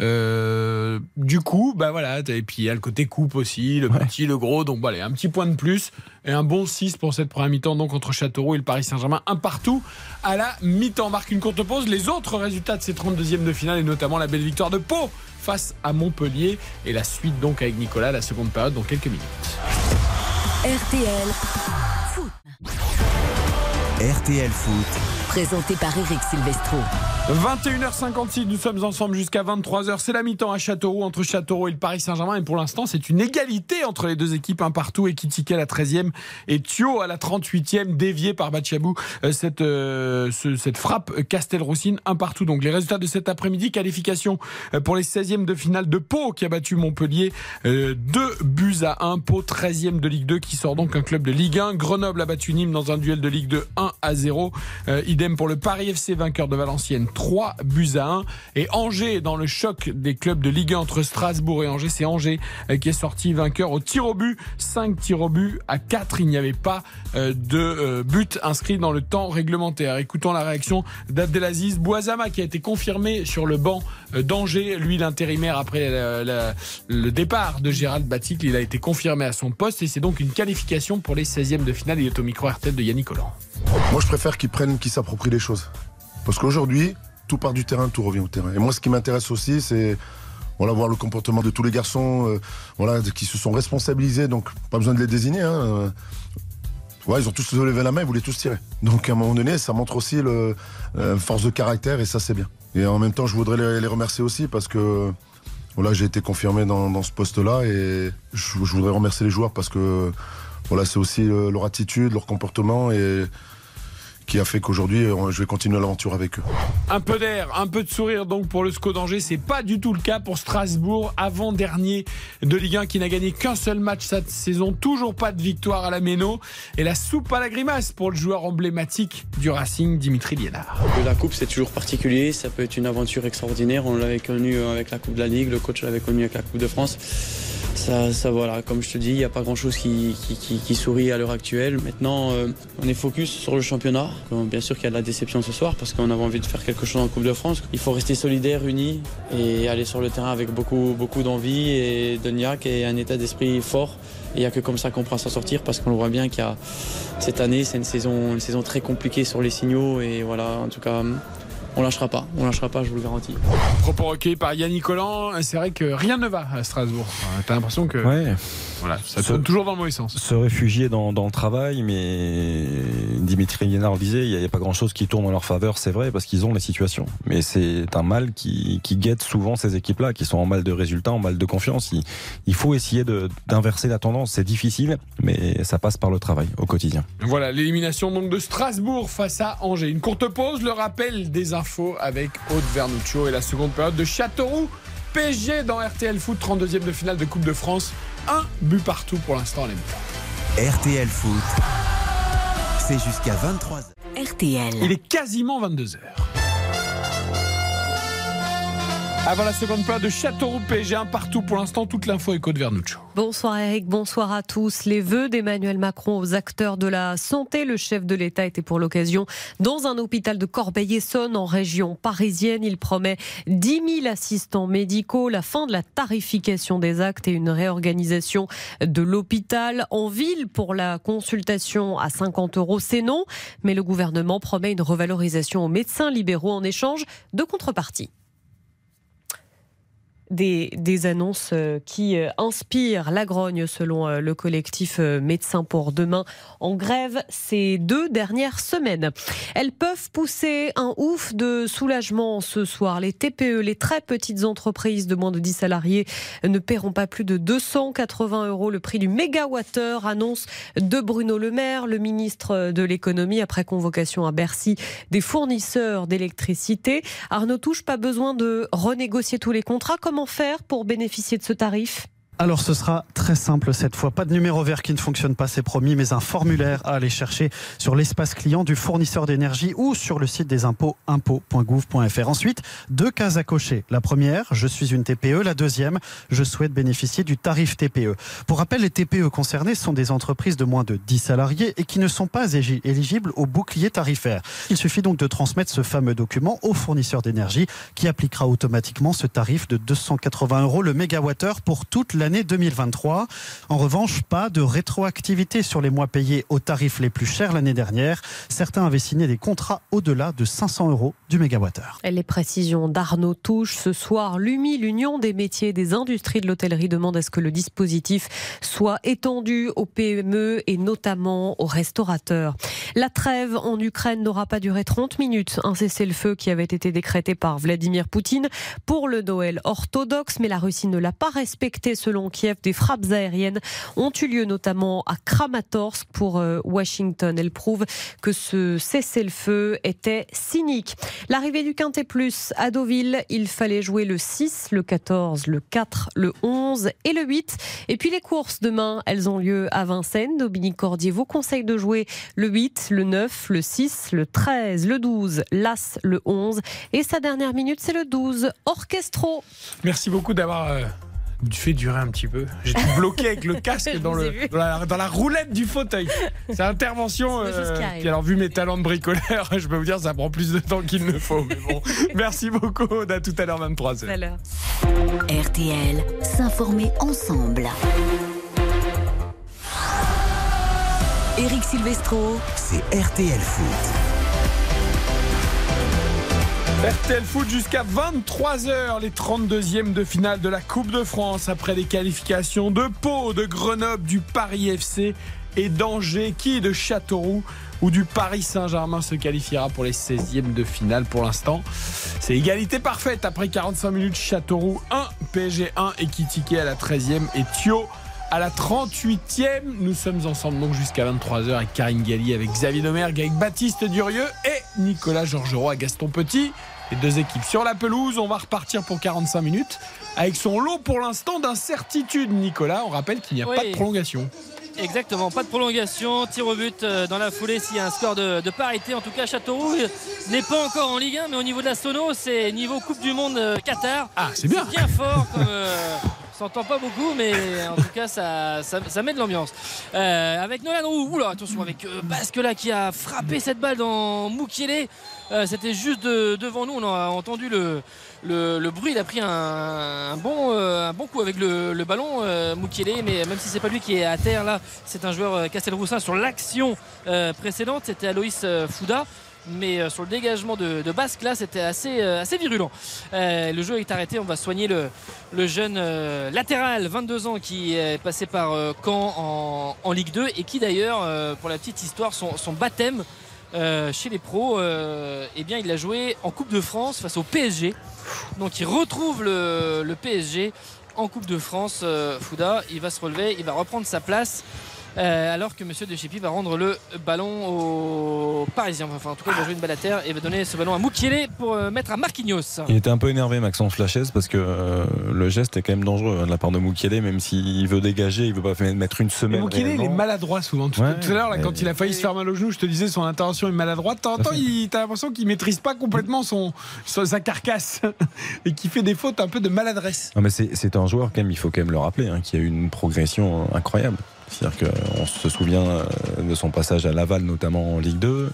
Euh, du coup, bah voilà, et puis il y a le côté coupe aussi, le petit, le gros, donc voilà, un petit point de plus et un bon 6 pour cette première mi-temps, donc entre Châteauroux et le Paris Saint-Germain, un partout à la mi-temps. Marque une courte pause, les autres résultats de ces 32e de finale et notamment la belle victoire de Pau face à Montpellier et la suite donc avec Nicolas, la seconde période dans quelques minutes. RTL RTL Foot. Présenté par Eric Silvestro. 21h56, nous sommes ensemble jusqu'à 23h. C'est la mi-temps à Châteauroux entre Châteauroux et le Paris Saint-Germain. Et pour l'instant, c'est une égalité entre les deux équipes, un partout. Ekitike à la 13e et Thio à la 38e, dévié par Bachabou. Euh, cette, euh, ce- cette frappe Castel-Roussine, un partout. Donc les résultats de cet après-midi, qualification euh, pour les 16e de finale de Pau qui a battu Montpellier. Euh, deux buts à 1. Pau 13e de Ligue 2 qui sort donc un club de Ligue 1. Grenoble a battu Nîmes dans un duel de Ligue 2 1 à 0. Euh, pour le Paris FC vainqueur de Valenciennes 3 buts à 1. Et Angers dans le choc des clubs de Ligue 1 entre Strasbourg et Angers. C'est Angers euh, qui est sorti vainqueur au tir au but. 5 tirs au but à 4. Il n'y avait pas euh, de euh, but inscrit dans le temps réglementaire. Écoutons la réaction d'Abdelaziz Bouazama qui a été confirmé sur le banc d'Angers. Lui, l'intérimaire après le départ de Gérald Baticle, il a été confirmé à son poste et c'est donc une qualification pour les 16e de finale. Il est au micro RTL de Yannick Collant. Moi, je préfère qu'ils prennent, qu'ils s'approprient les choses. Parce qu'aujourd'hui, tout part du terrain, tout revient au terrain. Et moi, ce qui m'intéresse aussi, c'est voir le comportement de tous les garçons euh, voilà, qui se sont responsabilisés. Donc, pas besoin de les désigner. hein, euh. Ils ont tous levé la main, ils voulaient tous tirer. Donc, à un moment donné, ça montre aussi le, euh, force de caractère et ça, c'est bien. Et en même temps, je voudrais les, remercier aussi parce que voilà, j'ai été confirmé dans, ce poste-là et je, je voudrais remercier les joueurs parce que voilà, c'est aussi leur attitude, leur comportement et qui a fait qu'aujourd'hui, euh, je vais continuer l'aventure avec eux. Un peu d'air, un peu de sourire donc pour le SCO d'Angers. C'est pas du tout le cas pour Strasbourg, avant-dernier de Ligue 1 qui n'a gagné qu'un seul match cette saison. Toujours pas de victoire à la Méno. Et la soupe à la grimace pour le joueur emblématique du Racing, Dimitri Liénard. La coupe, c'est toujours particulier. Ça peut être une aventure extraordinaire. On l'avait connu avec la Coupe de la Ligue, le coach l'avait connu avec la Coupe de France. Ça, ça voilà, comme je te dis, il n'y a pas grand-chose qui, qui, qui- qui sourit à l'heure actuelle. Maintenant, euh, on est focus sur le championnat. Bien sûr qu'il y a de la déception ce soir parce qu'on avait envie de faire quelque chose en Coupe de France. Il faut rester solidaire, unis et aller sur le terrain avec beaucoup, d'envie et de niaque et un état d'esprit fort. Il n'y a que comme ça qu'on pourra s'en sortir parce qu'on le voit bien qu'il y a cette année, c'est une saison, une saison très compliquée sur les signaux et voilà, en tout cas, on lâchera pas, on lâchera pas, je vous le garantis. Propos recueillis par Yannick Collant. C'est vrai que rien ne va à Strasbourg. T'as l'impression que Ouais. voilà, ça Se- tourne toujours dans le mauvais sens. Se réfugier dans, dans le travail, mais Dimitri Liénard le disait, il n'y a, pas grand-chose qui tourne en leur faveur, c'est vrai, parce qu'ils ont les situations. Mais c'est un mal qui, qui guette souvent ces équipes-là, qui sont en mal de résultats, en mal de confiance. Il, il faut essayer d'inverser la tendance. C'est difficile, mais ça passe par le travail au quotidien. Voilà, l'élimination donc de Strasbourg face à Angers. Une courte pause, le rappel des infos avec Aude Vernuccio et la seconde période de Châteauroux. PSG dans RTL Foot, 32e de finale de Coupe de France. Un but partout pour l'instant, les mecs. RTL Foot, c'est jusqu'à 23h. RTL. Il est quasiment 22h. Avant la seconde période de Châteauroux PSG, un partout pour l'instant, toute l'info est Aude Vernuccio. Bonsoir Eric, bonsoir à tous. Les vœux d'Emmanuel Macron aux acteurs de la santé. Le chef de l'État était pour l'occasion dans un hôpital de Corbeil-Essonne en région parisienne. Il promet 10 000 assistants médicaux, la fin de la tarification des actes et une réorganisation de l'hôpital. En ville, pour la consultation à 50 euros, c'est non. Mais le gouvernement promet une revalorisation aux médecins libéraux en échange de contrepartie des, annonces euh, qui euh, inspirent la grogne selon euh, le collectif Médecins pour demain en grève ces deux dernières semaines. Elles peuvent pousser un ouf de soulagement ce soir. Les TPE, les très petites entreprises de moins de 10 salariés ne paieront pas plus de 280 euros le prix du mégawattheure, annonce de Bruno Le Maire, le ministre de l'économie après convocation à Bercy des fournisseurs d'électricité. Arnaud Touche, pas besoin de renégocier tous les contrats. Faire pour bénéficier de ce tarif? Alors ce sera très simple cette fois. Pas de numéro vert qui ne fonctionne pas, c'est promis, mais un formulaire à aller chercher sur l'espace client du fournisseur d'énergie ou sur le site des impôts impôts.gouv.fr. Ensuite, deux cases à cocher. La première, je suis une TPE. La deuxième, je souhaite bénéficier du tarif TPE. Pour rappel, les TPE concernées sont des entreprises de moins de 10 salariés et qui ne sont pas éligibles au bouclier tarifaire. Il suffit donc de transmettre ce fameux document au fournisseur d'énergie qui appliquera automatiquement ce tarif de 280 euros le mégawattheure pour toute l'année l'année 2023. En revanche, pas de rétroactivité sur les mois payés aux tarifs les plus chers l'année dernière. Certains avaient signé des contrats au-delà de 500 euros du mégawattheure. Les précisions d'Arnaud Touche. Ce soir, l'UMI, l'Union des métiers et des industries de l'hôtellerie, demande à ce que le dispositif soit étendu aux PME et notamment aux restaurateurs. La trêve en Ukraine n'aura pas duré 30 minutes. Un cessez-le-feu qui avait été décrété par Vladimir Poutine pour le Noël orthodoxe, mais la Russie ne l'a pas respecté selon Kiev. Des frappes aériennes ont eu lieu notamment à Kramatorsk pour euh, Washington. Elle prouve que ce cessez-le-feu était cynique. L'arrivée du Quintet Plus à Deauville, il fallait jouer le 6, le 14, le 4, le 11 et le 8. Et puis les courses demain, elles ont lieu à Vincennes. Dominique Cordier vous conseille de jouer le 8, le 9, le 6, le 13, le 12, l'As, le 11. Et sa dernière minute, c'est le 12, Orchestro. Merci beaucoup d'avoir. Euh, fait durer un petit peu. J'étais bloqué avec le casque dans, le, dans, la, dans la roulette du fauteuil. C'est intervention. Puis alors, vu mes talents de bricoleur, je peux vous dire, ça prend plus de temps qu'il ne faut. Mais bon, merci beaucoup. Aude. À tout à l'heure, 23 Tout à l'heure. RTL, s'informer ensemble. Éric Silvestro, C'est RTL Foot. RTL Foot jusqu'à 23h, les 32e de finale de la Coupe de France après les qualifications de Pau, de Grenoble, du Paris FC et d'Angers, qui de Châteauroux ou du Paris Saint-Germain se qualifiera pour les 16e de finale pour l'instant? C'est égalité parfaite après 45 minutes Châteauroux 1, PSG 1 et à la 13e et Thio à la 38e. Nous sommes ensemble donc jusqu'à 23h avec Karine Galli, avec Xavier Domergue, avec Baptiste Durieux et Nicolas Georgerot à Gaston Petit. Les deux équipes sur la pelouse. On va repartir pour 45 minutes avec son lot pour l'instant d'incertitude. Nicolas, on rappelle qu'il n'y a Oui. pas de prolongation. Exactement, pas de prolongation, tir au but euh, dans la foulée s'il y a un score de, de parité. En tout cas, Châteauroux euh, n'est pas encore en Ligue 1, mais au niveau de la Sono, c'est niveau Coupe du Monde euh, Qatar. Ah, c'est bien. bien fort. Comme, euh, s'entend pas beaucoup, mais en tout cas, ça, ça, ça met de l'ambiance. Euh, avec Nolan Roux, oula, attention, avec euh, Basque là qui a frappé cette balle dans Moukielé. Euh, C'était juste de- devant nous, on a entendu le, bruit. Il a pris un, euh, bon coup avec le, ballon, euh, mais même si c'est pas lui qui est à terre là, c'est un joueur euh, Castelroussin sur l'action précédente, c'était Aloïs Fouda. Mais sur le dégagement de, Basque, là, c'était assez, assez virulent. Le jeu est arrêté. On va soigner le, jeune latéral, 22 ans, qui est passé par Caen en, Ligue 2 et qui, d'ailleurs, pour la petite histoire, son baptême euh, chez les pros, euh, eh bien, il a joué en Coupe de France face au PSG. Donc, il retrouve le, PSG en Coupe de France. euh, Fouda, il va se relever, il va reprendre sa place. Euh, alors que Monsieur De Chippy va rendre le ballon aux Parisiens. Enfin, en tout cas, il va jouer une balle à terre et va donner ce ballon à Moukielé pour euh, mettre à Marquinhos. Il était un peu énervé Maxence Lachez parce que euh, le geste est quand même dangereux hein, de la part de Mukiele même s'il veut dégager, il veut pas mettre une semaine. Moukielé, il est maladroit souvent. Tout, Ouais, tout à l'heure, quand il a failli se faire mal au genou, je te disais, son intervention est maladroite. De temps en temps, il- t'as l'impression qu'il maîtrise pas complètement son, son- sa carcasse et qu'il fait des fautes un peu de maladresse. Non, mais c'est c'est un joueur quand même, il faut quand même le rappeler, hein, qui a eu une progression incroyable. C'est-à-dire qu'on se souvient euh, de son passage à Laval, notamment en Ligue 2.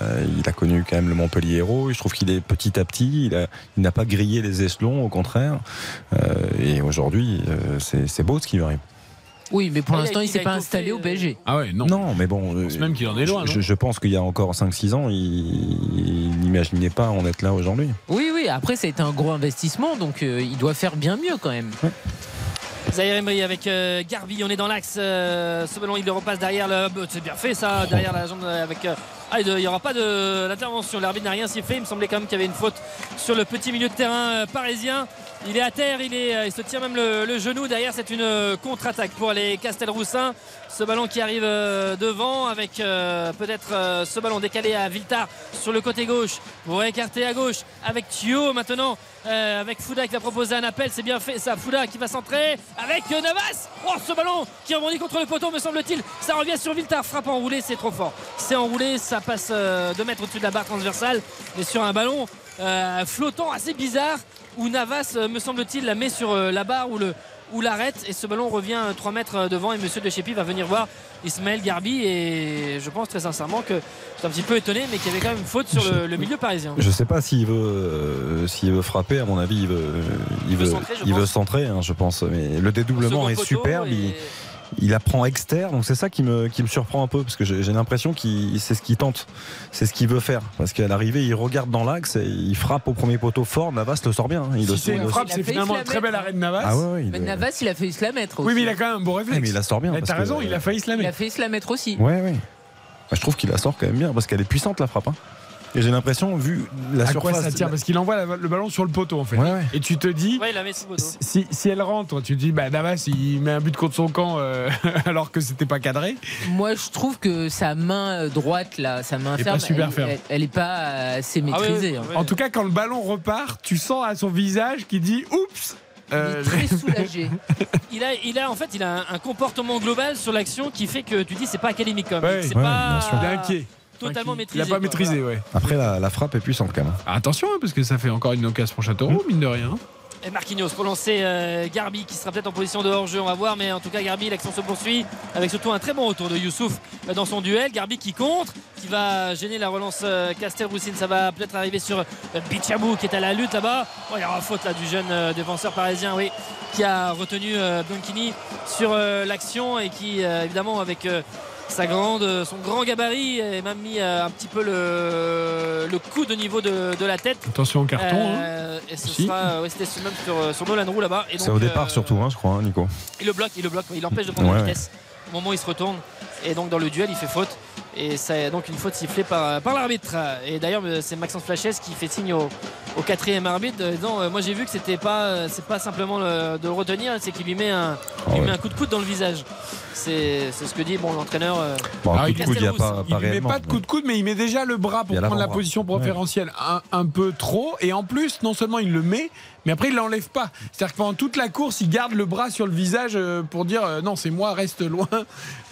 Euh, il a connu quand même le Montpellier Hérault. Je trouve qu'il est petit à petit. Il a- il n'a pas grillé les échelons, au contraire. Euh, et aujourd'hui, euh, c'est c'est beau ce qui lui arrive. Oui, mais pour Ah, l'instant, il il s'est pas installé au PSG. Ah ouais, non. Non, mais bon. pense même qu'il en est loin, Je, je pense qu'il y a encore 5-6 ans, il, il n'imaginait pas en être là aujourd'hui. Oui, oui, après, ça a été un gros investissement, donc euh, il doit faire bien mieux quand même. Zahir Emery avec euh, Garbi, on est dans l'axe. euh, ce ballon, il le repasse derrière le. C'est bien fait ça, derrière la jambe euh, avec. Ah, il n'y aura pas d'intervention. L'arbitre n'a rien sifflé. Il me semblait quand même qu'il y avait une faute sur le petit milieu de terrain euh, parisien. Il est à terre, il, euh, se tire même le, genou. Derrière, c'est une euh, contre-attaque pour les Castelroussins. Ce ballon qui arrive devant avec peut-être ce ballon décalé à Viltar sur le côté gauche pour écarter à gauche avec Thio maintenant avec Fouda qui va proposer un appel. C'est bien fait ça. Fouda qui va centrer avec Navas. Oh, ce ballon qui rebondit contre le poteau, me semble-t-il. Ça revient sur Viltar. Frappe enroulée, c'est trop fort. C'est enroulé, ça passe euh, 2 mètres au-dessus de la barre transversale. Mais sur un ballon euh, flottant assez bizarre où Navas, euh, me semble-t-il, la met sur la barre ou le ou l'arrête et ce ballon revient 3 mètres devant et monsieur de Chepi va venir voir Ismaël Garbi et je pense très sincèrement que c'est un petit peu étonné mais qu'il y avait quand même une faute sur le, le milieu parisien. Je sais pas s'il veut, euh, s'il veut frapper. À mon avis, il veut, il veut, centrer, je il veut pense. centrer, hein, je pense. Mais le dédoublement est superbe. et- Il, il apprend externe, donc c'est ça qui me, qui me surprend un peu parce que j'ai j'ai l'impression qu'il c'est ce qu'il tente, c'est ce qu'il veut faire. Parce qu'à l'arrivée, il regarde dans l'axe, et il frappe au premier poteau fort. Navas le sort bien. hein. Il le Si il une le- frappe, c'est finalement un la très bel mettre, arrêt de Navas. Ah ouais, ouais, il Mais Navas, il a failli se la mettre aussi. Oui, mais il a quand même un bon réflexe. Ouais, mais il la sort bien. T'as que- raison, il a failli se la Il a mettre. failli se la mettre aussi. Ouais, ouais. Bah, je trouve qu'il la sort quand même bien parce qu'elle est puissante la frappe. hein. Et j'ai l'impression, vu la à surface. quoi ça tient Parce qu'il envoie la- le ballon sur le poteau en fait. Ouais, ouais. Et tu te dis, Ouais, il la met le poteau. si, si elle rentre, tu te dis, bah Navas il met un but contre son camp euh, alors que c'était pas cadré. Moi, je trouve que sa main droite, là, sa main ferme, pas super elle, ferme. elle- elle est pas assez Ah ouais, maîtrisée. ouais, hein. ouais. En tout cas, quand le ballon repart, tu sens à son visage qui dit, oups. Il euh, est très soulagé. Il a, il a en fait, il a un, un comportement global sur l'action qui fait que tu dis c'est pas académique comme. Ouais, c'est ouais, pas bien sûr. il est inquiet. Totalement Il maîtrisé. a pas quoi. maîtrisé, ouais. Après, la, la frappe est puissante quand même. Ah, Attention, hein, parce que ça fait encore une occasion pour Châteauroux, mine de rien. Et Marquinhos pour lancer euh, Garbi qui sera peut-être en position de hors-jeu, on va voir, mais en tout cas Garbi, l'action se poursuit avec surtout un très bon retour de Youssouf euh, dans son duel. Garbi qui contre, qui va gêner la relance euh, Castel-Roussine, ça va peut-être arriver sur euh, Bichabou qui est à la lutte là-bas. Oh, il y aura faute là du jeune euh, défenseur parisien, oui, qui a retenu euh, Bianchini sur euh, l'action et qui euh, évidemment avec euh, sa grande, son grand gabarit et même mis euh, un petit peu le, le coup de niveau de, de la tête. Attention au carton. hein. Euh, et ce Si. sera, ouais, c'était même sur, euh, sur Nolan Roux là-bas. Et C'est au départ euh, surtout, hein, je crois, hein, Nico. Il le bloque, il le bloque, il l'empêche de prendre Ouais, la ouais. vitesse. Au moment où il se retourne. Et donc dans le duel, il fait faute. Et c'est donc une faute sifflée par, par l'arbitre. Et d'ailleurs, euh, c'est Maxence Flachès qui fait signe au, au quatrième arbitre, euh, disant euh, Moi j'ai vu que c'était pas, c'est pas simplement le- de le retenir, c'est qu'il lui met un, lui ouais. met un coup de coude dans le visage. C'est c'est ce que dit bon l'entraîneur. Bon, il de coude, il n'y a Castelrousse, pas, Il pas lui met pas de coup de coude, mais il met déjà le bras pour prendre la position Ouais. préférentielle un, un peu trop. Et en plus, non seulement il le met, mais après il l'enlève pas. C'est-à-dire que pendant toute la course, il garde le bras sur le visage pour dire euh, non, c'est moi, reste loin.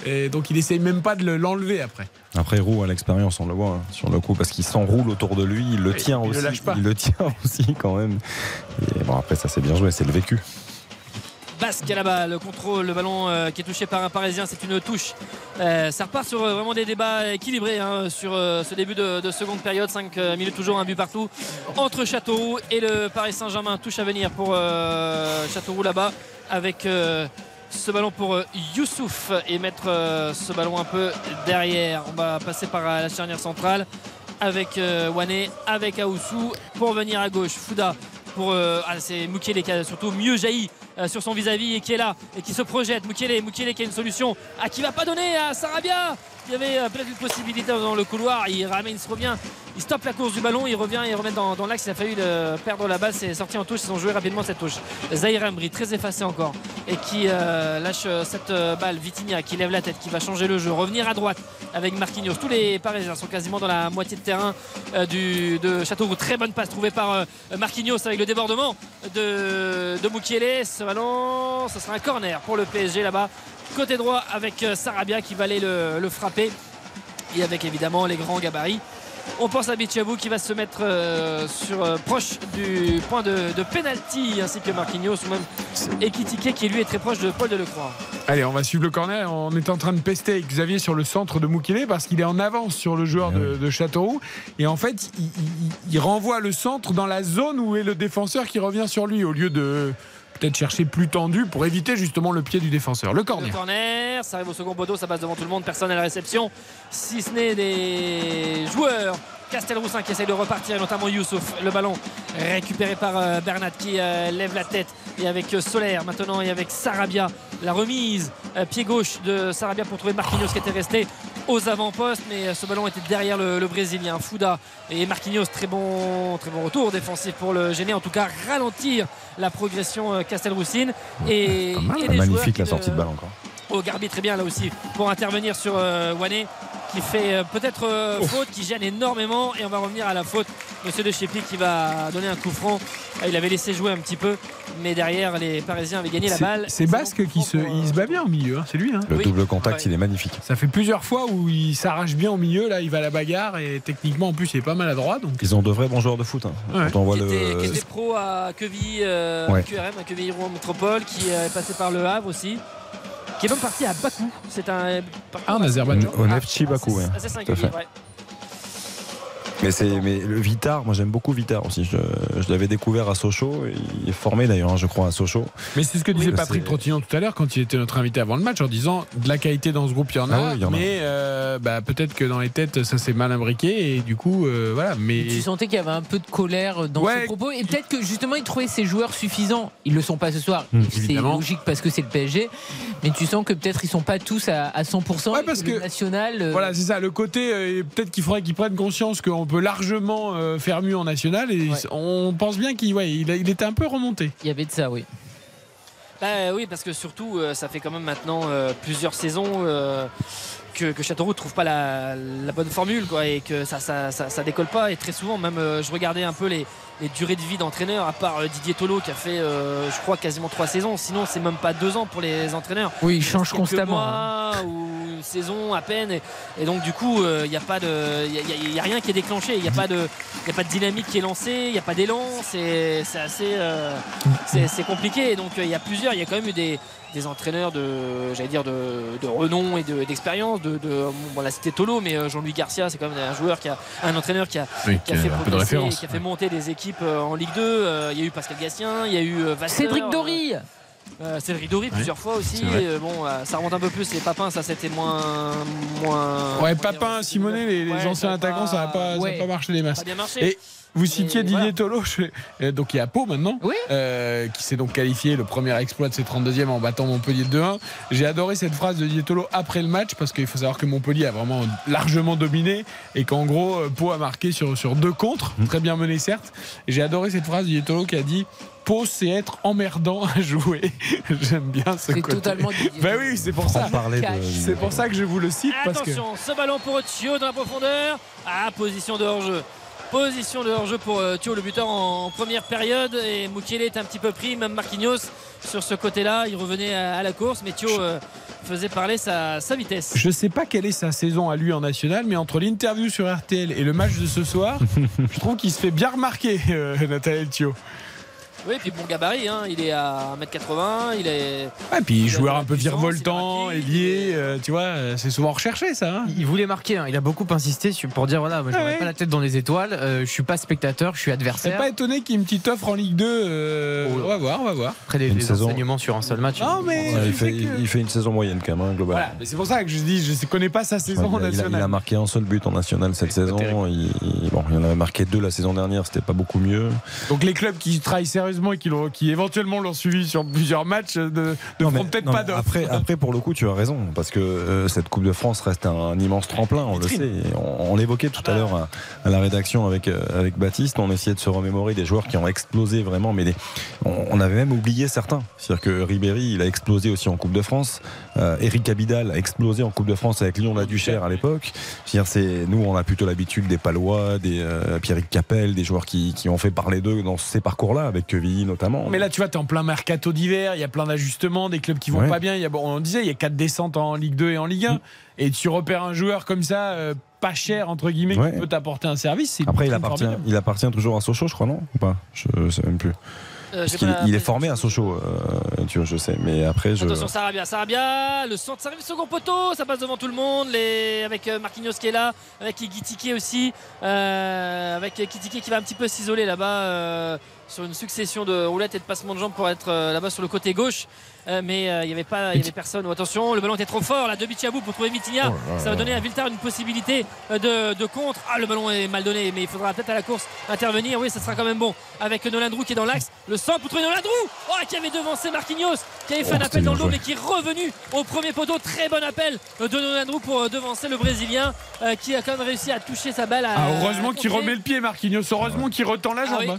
Et donc il essaye même pas de le- l'enlever après. Après, Roux à l'expérience, on le voit hein, sur le coup, parce qu'il s'enroule autour de lui, il le tient il le aussi. lâche pas. Il le tient aussi quand même. Et bon, après, ça c'est bien joué, c'est le vécu. Basque à la balle, le contrôle, le ballon euh, qui est touché par un Parisien, c'est une touche. Euh, ça repart sur euh, vraiment des débats équilibrés hein, sur euh, ce début de, de seconde période. 5 minutes toujours, un but partout entre Châteauroux et le Paris Saint-Germain. Touche à venir pour euh, Châteauroux là-bas avec euh, ce ballon pour euh, Youssouf et mettre euh, ce ballon un peu derrière. On va passer par euh, la charnière centrale avec Wane, avec Aoussou pour venir à gauche. Fouda pour ah, c'est Mukele qui a surtout mieux jailli sur son vis-à-vis et qui est là et qui se projette. Mukele, Mukele qui a une solution à qui va pas donner à Sarabia. Il y avait euh, peut-être une possibilité dans le couloir. Il ramène, il se revient, il stoppe la course du ballon, il revient, il remet dans, l'axe. Il a fallu perdre la balle, c'est sorti en touche. Ils ont joué rapidement cette touche. Zahir Embry, très effacé encore et qui euh, lâche euh, cette balle. Vitinha qui lève la tête, qui va changer le jeu, revenir à droite avec Marquinhos. Tous les Parisiens sont quasiment dans la moitié de terrain du, de Châteauroux. Très bonne passe trouvée par Marquinhos avec le débordement de, de. Ce ballon, ce sera un corner pour le PSG là-bas. Côté droit avec euh, Sarabia qui va aller le, frapper. Et avec évidemment les grands gabarits. On pense à Bichabou qui va se mettre euh, euh, proche du point de, pénalty ainsi que Marquinhos ou même Ekitike qui lui est très proche de Paul Delecroix. Allez, on va suivre le corner. On est en train de pester Xavier sur le centre de Moukile parce qu'il est en avance sur le joueur de, Châteauroux. Et en fait, il renvoie le centre dans la zone où est le défenseur qui revient sur lui au lieu de peut-être chercher plus tendu pour éviter justement le pied du défenseur. Le corner. corner, ça arrive au second poteau, ça passe devant tout le monde, personne à la réception, si ce n'est des joueurs. Castelroussin qui essaye de repartir, notamment Youssouf. Le ballon récupéré par euh, Bernat qui euh, lève la tête. Et avec euh, Solaire maintenant et avec Sarabia. La remise pied gauche de Sarabia pour trouver Marquinhos qui était resté aux avant-postes. Mais ce ballon était derrière le, le Brésilien. Fouda et Marquinhos, très bon, très bon retour défensif pour le gêner. En tout cas, ralentir la progression euh, Castelroussine. Et, Magnifique la sortie de balle encore. au Garbi très bien là aussi pour intervenir sur euh, Wane qui fait euh, peut-être euh, faute, qui gêne énormément. Et on va revenir à la faute. Monsieur De Chépy qui va donner un coup franc. Ah, Il avait laissé jouer un petit peu, mais derrière les Parisiens avaient gagné la balle. C'est Basque qui se, il se bat bien au milieu, hein, c'est lui. hein. Le double contact, il est magnifique. Ça fait plusieurs fois où il s'arrache bien au milieu, là il va à la bagarre et techniquement en plus il est pas mal à droite. Donc... Ils ont de vrais bons joueurs de foot. hein. Ouais. Quand on voit qui, était, qui le. était pro à euh, Ouais. à QRM, à Quevilly Rouen Métropole, qui euh, est passé par le Havre aussi, qui est même parti à Bakou. C'est un Ah, en Azerbaïdjan. Au Neftchi Bakou, ouais. assez Tout à singulier. fait. ouais. Mais, c'est, mais le Vitar, moi j'aime beaucoup Vitar aussi. Je, je l'avais découvert à Sochaux. Il est formé d'ailleurs, hein, je crois, à Sochaux. Mais c'est ce que disait Oui, Patrick Trottignon tout à l'heure quand il était notre invité avant le match en disant de la qualité dans ce groupe il y en a, Ah oui, il y en a. mais euh, bah, peut-être que dans les têtes ça s'est mal imbriqué et du coup euh, voilà. Mais Tu sentais qu'il y avait un peu de colère dans Ouais. ses propos et peut-être que justement il trouvait ses joueurs suffisants. Ils le sont pas ce soir, Mmh, c'est logique parce que c'est le PSG, mais tu sens que peut-être ils sont pas tous à, à 100% Ouais, parce que- national. euh, Voilà, c'est ça. Le côté, euh, peut-être qu'il faudrait qu'ils prennent conscience qu'on peut largement euh, faire mieux en national. Et on pense bien qu'il ouais, il, a- il était un peu remonté. Il y avait de ça, oui. Bah oui, parce que surtout, euh, ça fait quand même maintenant euh, plusieurs saisons euh, que, que Châteauroux ne trouve pas la, la bonne formule quoi, et que ça, ça, ça, ça décolle pas. Et très souvent, même, euh, je regardais un peu les, les durées de vie d'entraîneurs, à part euh, Didier Tolo qui a fait, euh, je crois, quasiment trois saisons. Sinon, c'est même pas deux ans pour les entraîneurs. Oui, ils Il changent constamment. mois ou une saison à peine. Et, et donc, du coup, il n'y a, pas de- y a- y a- y a rien qui est déclenché. Il n'y a, pas de- y a pas de dynamique qui est lancée. Il n'y a pas d'élan. C'est c'est assez. euh, c'est compliqué. Et donc, il y a plusieurs. Il y a quand même eu des, des entraîneurs de, j'allais dire, de, de renom et de- d'expérience. De, de, bon, l'a cité Tolo, mais euh, Jean-Louis Garcia, c'est quand même un joueur qui a, un entraîneur qui a, Oui, qui a qui a fait un peu de progresser, référence. qui a fait monter des équipes euh, en Ligue 2. Euh, Il y a eu Pascal Gastien, il y a eu euh, Vasseur, Cédric Dory euh, Cédric Dory plusieurs fois aussi. Euh, bon, euh, ça remonte un peu plus. Les Papins, ça c'était moins, moins. Ouais, Papin, Simonet, les, les Ouais, anciens attaquants, ça n'a pas, ouais. marché les masses. Pas bien marché. Et vous citiez Et Didier voilà. Tolo, je- euh, donc il y a Pau maintenant, euh, qui s'est donc qualifié le premier exploit de ses 32e en battant Montpellier 2-1. J'ai adoré cette phrase de Didier Tolo après le match parce qu'il faut savoir que Montpellier a vraiment largement dominé et qu'en gros euh, Pau a marqué sur, sur deux contres, Mmh. très bien mené certes. Et j'ai adoré cette phrase de Didier Tolo qui a dit Pau, c'est être emmerdant à jouer. J'aime bien ce C'est côté. totalement Didier Bah oui, c'est pour ça. de- C'est pour ça que je vous le cite parce que. Attention, ce ballon pour Thio dans la profondeur. Ah, position de hors-jeu. Position de hors-jeu pour euh, Thio, le buteur en première période. Et Mukele est un petit peu pris, même Marquinhos sur ce côté-là. Il revenait à, à la course, mais Thio euh, faisait parler sa, sa vitesse. Je sais pas quelle est sa saison à lui en national, mais entre l'interview sur RTL et le match de ce soir, je trouve qu'il se fait bien remarquer, euh, Nathaniel Thio. Oui, puis bon gabarit, hein. il est à 1m80, il est. Ah, puis il a joueur un peu virevoltant, ailier, euh, tu vois, euh, c'est souvent recherché ça. hein. Il voulait marquer, hein. il a beaucoup insisté pour dire voilà, moi, je Ah n'aurais ouais. pas la tête dans les étoiles, euh, je suis pas spectateur, je suis adversaire. pas étonné qu'il y ait une petite offre en Ligue 2. euh, Oh on va voir, on va voir. Après des, Une des saison. enseignements sur un seul match. Non, mais Ouais, je il, fait, sais que- il fait une saison moyenne quand même, hein, globalement. Voilà, c'est pour ça que je dis, je ne connais pas sa saison Ouais, il a- nationale. il a marqué un seul but en national cette saison. Il, il- bon, il en avait marqué deux la saison dernière, c'était pas beaucoup mieux. Donc les clubs qui travaillent sérieusement et qui, l'ont- qui éventuellement l'ont suivi sur plusieurs matchs euh, ne, mais- feront peut-être non, pas mais d'offre. après, après, pour le coup, tu as raison, parce que euh, cette Coupe de France reste un, immense tremplin, on le sait. On, on l'évoquait tout à l'heure à, à la rédaction avec, euh, avec Baptiste, on essayait de se remémorer des joueurs qui ont explosé vraiment, mais des- on, on avait même oublié certains. C'est-à-dire que Ribéry, il a explosé aussi en Coupe de France. Euh, Eric Abidal a explosé en Coupe de France avec Lyon la Duchère à l'époque. C'est-à-dire, c'est nous, on a plutôt l'habitude des Palois, des euh, Pierrick Capel, des joueurs qui, qui ont fait parler d'eux dans ces parcours-là, avec Notamment. Mais là, tu vois, tu es en plein mercato d'hiver, il y a plein d'ajustements, des clubs qui vont Ouais. pas bien. Il y a, bon, on disait, il y a quatre descentes en Ligue 2 et en Ligue 1. Et tu repères un joueur comme ça, euh, pas cher, entre guillemets, Ouais. qui peut t'apporter un service. c'est Après, il appartient, formidable. il appartient toujours à Sochaux, je crois, non Ou pas Je sais même plus. Euh, pas il est précision. formé à Sochaux, euh, tu vois, je sais. Mais après, je. Attention Sarabia, Sarabia, le centre, ça arrive second poteau, ça passe devant tout le monde, les... avec euh, Marquinhos qui est là, avec Kitike aussi, euh, avec Kitike qui va un petit peu s'isoler là-bas euh, sur une succession de roulettes et de passements de jambes pour être euh, là-bas sur le côté gauche. Euh, mais euh, il n'y avait pas, il y avait personne. Oh, attention, le ballon était trop fort. Là, de Bichabou pour trouver Vitinha. Oh ça va donner à Viltar une possibilité de, de contre. Ah, le ballon est mal donné, mais il faudra peut-être à la course intervenir. Oui, ça sera quand même bon. Avec Nolandrou qui est dans l'axe. Le centre pour trouver Nolandrou. Oh, qui avait devancé Marquinhos, qui avait fait Oh, un appel dans le dos, mais qui est revenu au premier poteau. Très bon appel de Nolandrou pour devancer le Brésilien, qui a quand même réussi à toucher sa balle. À, Ah, heureusement qu'il remet le pied, Marquinhos. Heureusement qu'il retend la Ah jambe. oui.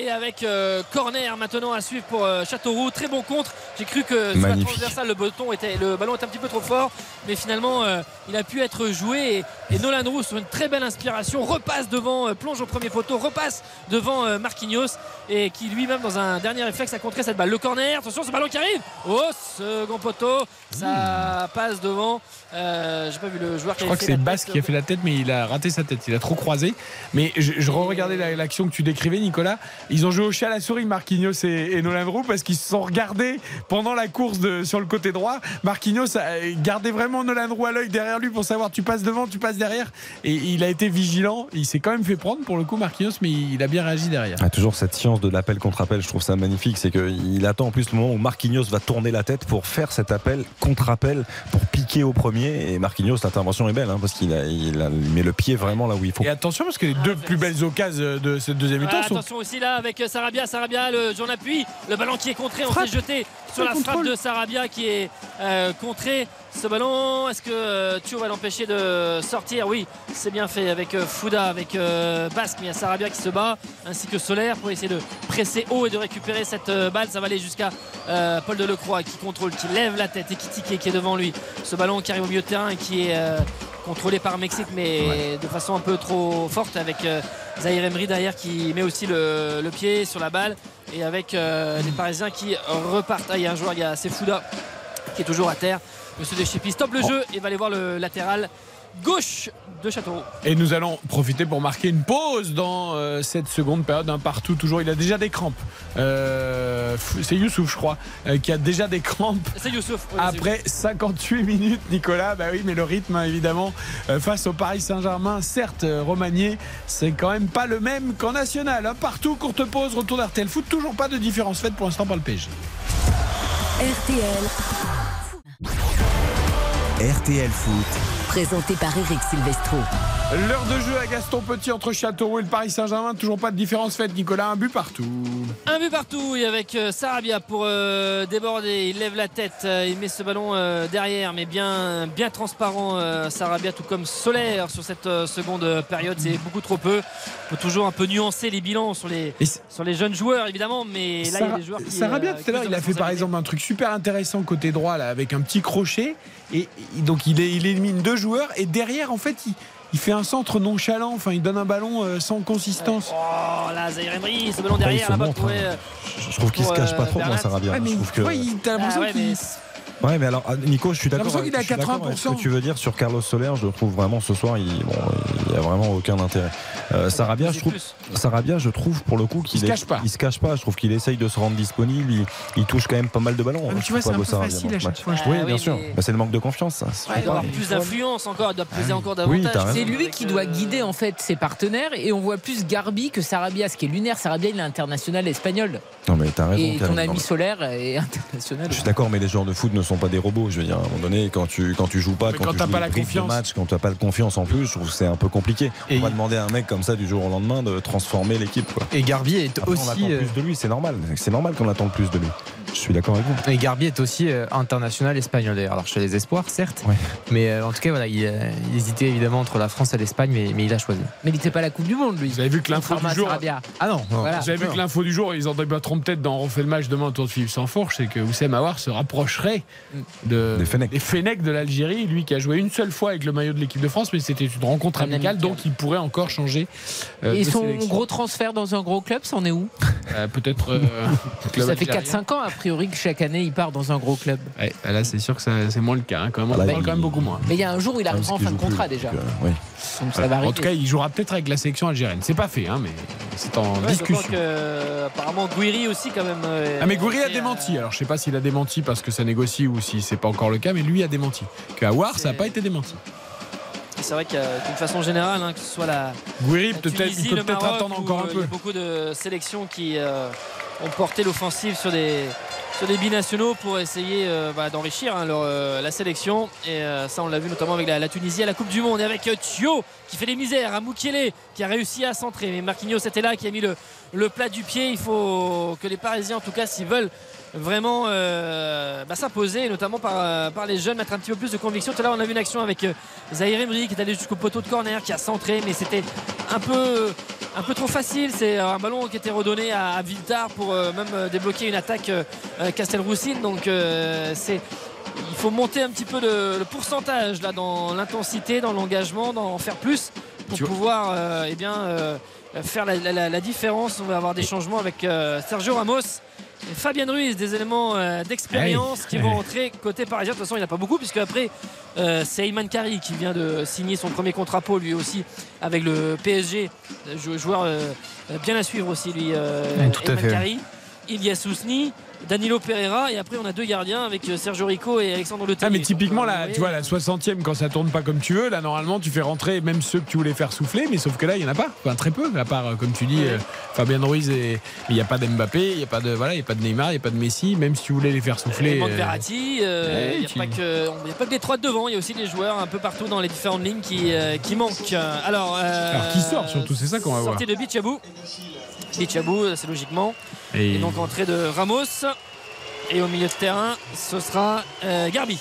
Et avec euh, corner maintenant à suivre pour euh, Châteauroux. Très bon contre. J'ai cru que sur la transversale, le ballon, était, le ballon était un petit peu trop fort, mais finalement, euh, il a pu être joué. Et, et Nolan Roux, sur une très belle inspiration, repasse devant, plonge au premier poteau, repasse devant Marquinhos et qui lui-même, dans un dernier réflexe, a contré cette balle. Le corner, attention, ce ballon qui arrive au second poteau, ça passe devant. J'ai pas vu le joueur qui Je crois que c'est tête. qui a fait la tête, mais il a raté sa tête. Il a trop croisé. Mais je, je regardais la- l'action que tu décrivais, Nicolas. Ils ont joué au chat à la souris, Marquinhos et, et Nolan Roux, parce qu'ils se sont regardés pendant la course de, sur le côté droit. Marquinhos a gardé vraiment Nolan Roux à l'œil derrière lui pour savoir tu passes devant, tu passes derrière. Et il a été vigilant. Il s'est quand même fait prendre pour le coup, Marquinhos, mais il a bien réagi derrière. Ah, toujours cette science de l'appel contre appel, je trouve ça magnifique. C'est qu'il attend en plus le moment où Marquinhos va tourner la tête pour faire cet appel contre appel pour piquer au premier. Et Marquinhos, l'intervention est belle hein, parce qu'il a, il a- il met le pied vraiment là où il faut. Et attention, parce que les deux plus belles occasions de cette deuxième mi-temps Ah, sont attention aussi là avec Sarabia, Sarabia, le Jean appui, le ballon qui est contré, on s'est jeté sur la frappe de Sarabia qui est euh, contré. Ce ballon, est-ce que euh, Thio va l'empêcher de sortir? Oui, c'est bien fait avec euh, Fouda, avec euh, Basque, mais il y a Sarabia qui se bat, ainsi que Solaire pour essayer de presser haut et de récupérer cette euh, balle. Ça va aller jusqu'à euh, Paul Delecroix qui contrôle, qui lève la tête et qui tique qui est devant lui. Ce ballon qui arrive au milieu de terrain et qui est euh, contrôlé par Mexique, mais de façon un peu trop forte avec euh, Zahir Emery derrière qui met aussi le, le pied sur la balle et avec euh, les Parisiens qui repartent. Ah, il y a un joueur, il y a c'est Fouda qui est toujours à terre. Monsieur Deschépis stoppe le jeu et va aller voir le latéral gauche de Châteauroux. Et nous allons profiter pour marquer une pause dans euh, cette seconde période. Un partout, toujours. Il a déjà des crampes. Euh, c'est Youssouf, je crois, euh, qui a déjà des crampes. C'est Youssouf. oui, Après 58 minutes, Nicolas, bah oui, mais le rythme, hein, évidemment, euh, face au Paris Saint-Germain, certes euh, remanié, c'est quand même pas le même qu'en national. hein. Partout, courte pause, retour d'RTL Foot, toujours pas de différence faite pour l'instant par le PSG. RTL, RTL Foot. Présenté par Eric Silvestro. L'heure de jeu à Gaston Petit entre Châteauroux et le Paris Saint-Germain, toujours pas de différence faite, Nicolas, un but partout. Un but partout et avec euh, Sarabia pour euh, déborder. Il lève la tête, euh, il met ce ballon euh, derrière, mais bien, bien transparent. euh, Sarabia, tout comme Solaire sur cette euh, seconde période, c'est beaucoup trop peu. Il faut toujours un peu nuancer les bilans sur les, sur les jeunes joueurs, évidemment, mais là, il y a des joueurs qui. Sarabia, tout à l'heure, il a fait par exemple un truc super intéressant côté droit, là, avec un petit crochet. Et, et donc, il, est- il élimine deux joueurs. Et derrière, en fait, il, il fait un centre nonchalant. Enfin, il donne un ballon euh, sans consistance. Oh là, Zahir Emery, ce ballon derrière, là-bas, hein. euh, Je trouve qu'il se cache pas euh, trop, moi, Bernat. Sarabia. Ouais, mais je trouve que... il- t'as l'impression Ah ouais, qu'il. mais Ouais, mais alors, ah, Nico, je suis d'accord. l'impression qu'il est à je suis d'accord avec 80%. Ce que tu veux dire sur Carlos Soler, je le trouve vraiment ce soir, il, bon, il y a vraiment aucun intérêt. Euh, Sarabia, je trouve, Sarabia, je trouve pour le coup qu'il se est- cache pas. Il se cache pas. Je trouve qu'il essaye de se rendre disponible. Il, il touche quand même pas mal de ballons. Ah, mais Je tu vois, c'est un pas peu beau Sarabia facile dans à ce chaque match. fois, je Oui, bien Ah sûr. Bah, c'est le manque de confiance. ça. Ouais, il doit avoir plus d'influence encore, il doit peser encore Oui, davantage. C'est lui qui doit guider en fait ses partenaires et on voit plus Garbi que Sarabia, ce qui est lunaire. Sarabia, il est international espagnol Non, mais t'as raison. et ton ami Solaire est international. Je suis d'accord, mais les joueurs de foot ne sont pas des robots. Je veux dire, à un moment donné, quand tu, quand tu joues pas, Mais quand, quand tu t'as joues pas la confiance. match, quand tu n'as pas de confiance en plus, je trouve que c'est un peu compliqué. Et on va demander à un mec comme ça du jour au lendemain de transformer l'équipe. Et Garbi est Après, on attend aussi. euh, plus de lui, c'est normal. C'est normal qu'on attende plus de lui. Je suis d'accord avec vous. Et Garbi est aussi euh, international espagnol d'ailleurs. Alors chez les espoirs, certes. Ouais. Mais euh, en tout cas, voilà, il, euh, il hésitait évidemment entre la France et l'Espagne, mais, mais il a choisi. Mais il n'était pas à la Coupe du Monde, lui. Vous avez vu que l'info du jour. Sarabia. Ah non, non. Voilà. Vous avez vu que l'info du jour, ils en débattront peut-être dans On refait le match demain autour de Philippe Sansfourche, c'est que Oussem Aouar se rapprocherait de, Des Fennecs. des Fennecs de l'Algérie, lui qui a joué une seule fois avec le maillot de l'équipe de France, mais c'était une rencontre amicale, amical. donc il pourrait encore changer. euh, Et de son sélection. gros transfert dans un gros club, c'en est où? Euh, peut-être. euh, Ça fait algérien. 4-5 ans, a priori, que chaque année, il part dans un gros club. Ouais, bah là, c'est sûr que ça- c'est moins le cas. hein, quand même. On là, parle il- quand même beaucoup moins. Mais il y a un jour où il Ah, arrivera en fin de contrat plus, déjà. donc, euh, oui. Donc ça va En tout cas, il jouera peut-être avec la sélection algérienne. C'est pas fait, hein, mais c'est en Ouais, discussion. que, euh, apparemment Guiri aussi quand même. euh, Ah mais Gouiri a démenti. Alors je sais pas s'il a démenti parce que ça négocie ou si c'est pas encore le cas, mais lui a démenti. Que Aouar, ça n'a pas été démenti. C'est vrai qu'une façon générale, hein, que ce soit la, Gouiri la peut-être il peut peut-être Maroc, attendre encore un euh, Il y peu. a beaucoup de sélections qui euh, ont porté l'offensive sur des sur des binationaux pour essayer euh, bah, d'enrichir hein, euh, la sélection. Et euh, ça on l'a vu notamment avec la, la Tunisie à la Coupe du Monde. Et avec euh, Thio qui fait des misères à Moukielé qui a réussi à centrer. Mais Marquinhos était là qui a mis le, le plat du pied. Il faut que les Parisiens en tout cas s'ils veulent vraiment euh, bah, s'imposer notamment par, euh, par les jeunes mettre un petit peu plus de conviction tout à l'heure on a vu une action avec euh, Zahir Emery qui est allé jusqu'au poteau de corner qui a centré mais c'était un peu un peu trop facile. C'est un ballon qui était redonné à, à Viltar pour euh, même euh, débloquer une attaque euh, euh, Castelroussine. Donc euh, c'est il faut monter un petit peu le, le pourcentage là dans l'intensité, dans l'engagement, dans en faire plus pour Tu pouvoir euh, eh bien euh, faire la, la- la- la différence. On va avoir des changements avec euh, Sergio Ramos. Fabien Ruiz, des éléments euh, d'expérience Hey. qui vont entrer côté parisien. De toute façon, il n'y en a pas beaucoup, puisque après, euh, c'est Ayman Kari qui vient de signer son premier contrat pro, lui aussi, avec le PSG. Jou- Joueur euh, bien à suivre aussi, lui, euh, Ouais, tout à Ayman fait. Kari. Ilias Ousni, Danilo Pereira, et après, on a deux gardiens avec euh, Sergio Rico et Alexandre Le Ah mais typiquement là, tu vois la 60e quand ça tourne pas comme tu veux, là normalement tu fais rentrer même ceux que tu voulais faire souffler, mais sauf que là il y en a pas, enfin très peu, à part euh, comme tu dis euh, Fabien Ruiz et il n'y a pas d'Mbappé, il n'y a pas de voilà, il y a pas de Neymar, il n'y a pas de Messi, même si tu voulais les faire souffler. Il manque euh, Verratti, euh, ouais, il n'y a, tu- pas que- y a pas que trois de devant, il y a aussi des joueurs un peu partout dans les différentes lignes qui, euh, qui manquent. Alors, euh, Alors qui sort surtout, c'est ça qu'on va voir. Sortie de Bichabou. Bichabou, c'est logiquement. Et- Et... donc entrée de Ramos. Et au milieu de terrain, ce sera euh, Garbi.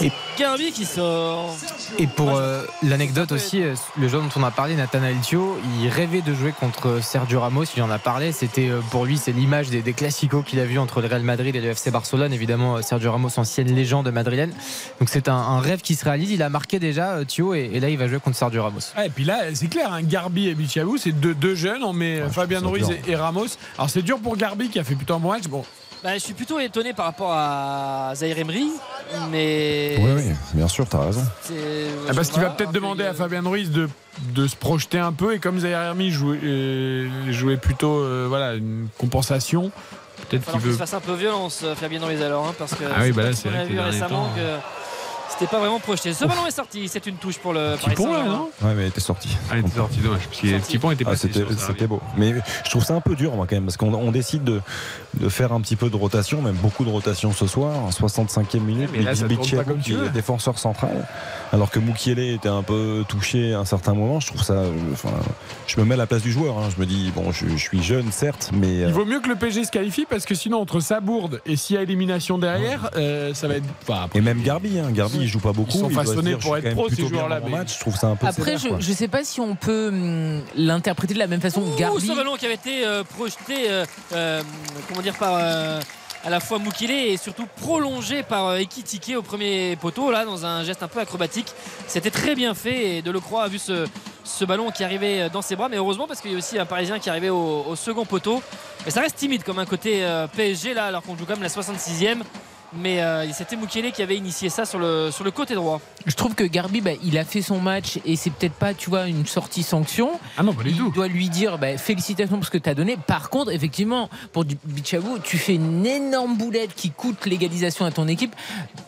Et- Garbi qui sort. Et pour euh, l'anecdote aussi, euh, le joueur dont on a parlé, Nathanael Thio, il rêvait de jouer contre Sergio Ramos. Il en a parlé. C'était euh, pour lui, c'est l'image des, des classicos qu'il a vu entre le Real Madrid et le FC Barcelone. Évidemment, euh, Sergio Ramos, ancienne légende madrilène. Donc c'est un, un rêve qui se réalise. Il a marqué déjà euh, Thio et, et là il va jouer contre Sergio Ramos. Et puis là, c'est clair, un Garbi et Bichabou, c'est deux, deux jeunes. On met euh, Fabien Ruiz et, et Ramos. Alors c'est dur pour Garbi qui a fait plutôt un bon match. Bon, Bah, je suis plutôt étonné par rapport à Zaire Emery. Mais. Oui, oui, bien sûr, t'as raison. c'est- Ah, parce qu'il va peut-être demander à Fabien Ruiz de, de se projeter un peu et comme Zaire Hermi jouait, euh, jouait plutôt euh, voilà, une compensation, peut-être Il va qu'il falloir qu'il veut. se fasse un peu violence, euh, Fabien Ruiz alors, hein, parce que Ah oui, bah là, c'est ce qu'on vrai a vu récemment temps, que c'était pas vraiment projeté. Ce ballon est sorti, c'est une touche pour le Paris pont, là, non Ouais, mais il était sorti. Ah, il était sorti, dommage, parce que petit pont était Ah, passé. c'était, beau. Mais je trouve ça un peu dur, moi, quand même, parce qu'on on décide de, de faire un petit peu de rotation, même beaucoup de rotation ce soir, en 65e minute. mais là, ça pas comme tu veux. défenseur central, alors que Moukiele était un peu touché à un certain moment. Je trouve ça. euh, Enfin, je me mets à la place du joueur. hein. Je me dis, bon, je, je suis jeune, certes, mais. euh, Il vaut mieux que le PSG se qualifie parce que sinon, entre sa bourde et s'il y a élimination derrière, euh, ça va être. enfin, après, Et même Garbi, hein. Garbi, il joue pas beaucoup. Ils sont il façonnés dire, pour être pro, ces joueurs-là, match. Je trouve ça un peu. Après, sévère, je, je sais pas si on peut hum, l'interpréter de la même façon Ouh, Garbi. ce ballon qui avait été euh, projeté, euh, euh, comment dire, par euh, à la fois Mukile et surtout prolongé par Ekitike au premier poteau, là, dans un geste un peu acrobatique. C'était très bien fait et Delecroix a vu ce, ce ballon qui arrivait dans ses bras, mais heureusement parce qu'il y a aussi un Parisien qui arrivait au, au second poteau. Mais ça reste timide comme un côté PSG là, alors qu'on joue quand même la 66e. Mais euh, c'était Mukele qui avait initié ça sur le, sur le côté droit. Je trouve que Garbi, bah, il a fait son match et c'est peut-être pas, tu vois, une sortie sanction. Ah non, pas du il doit lui dire bah, félicitations pour ce que tu as donné. Par contre, effectivement, pour du Bichabou, tu fais une énorme boulette qui coûte l'égalisation à ton équipe.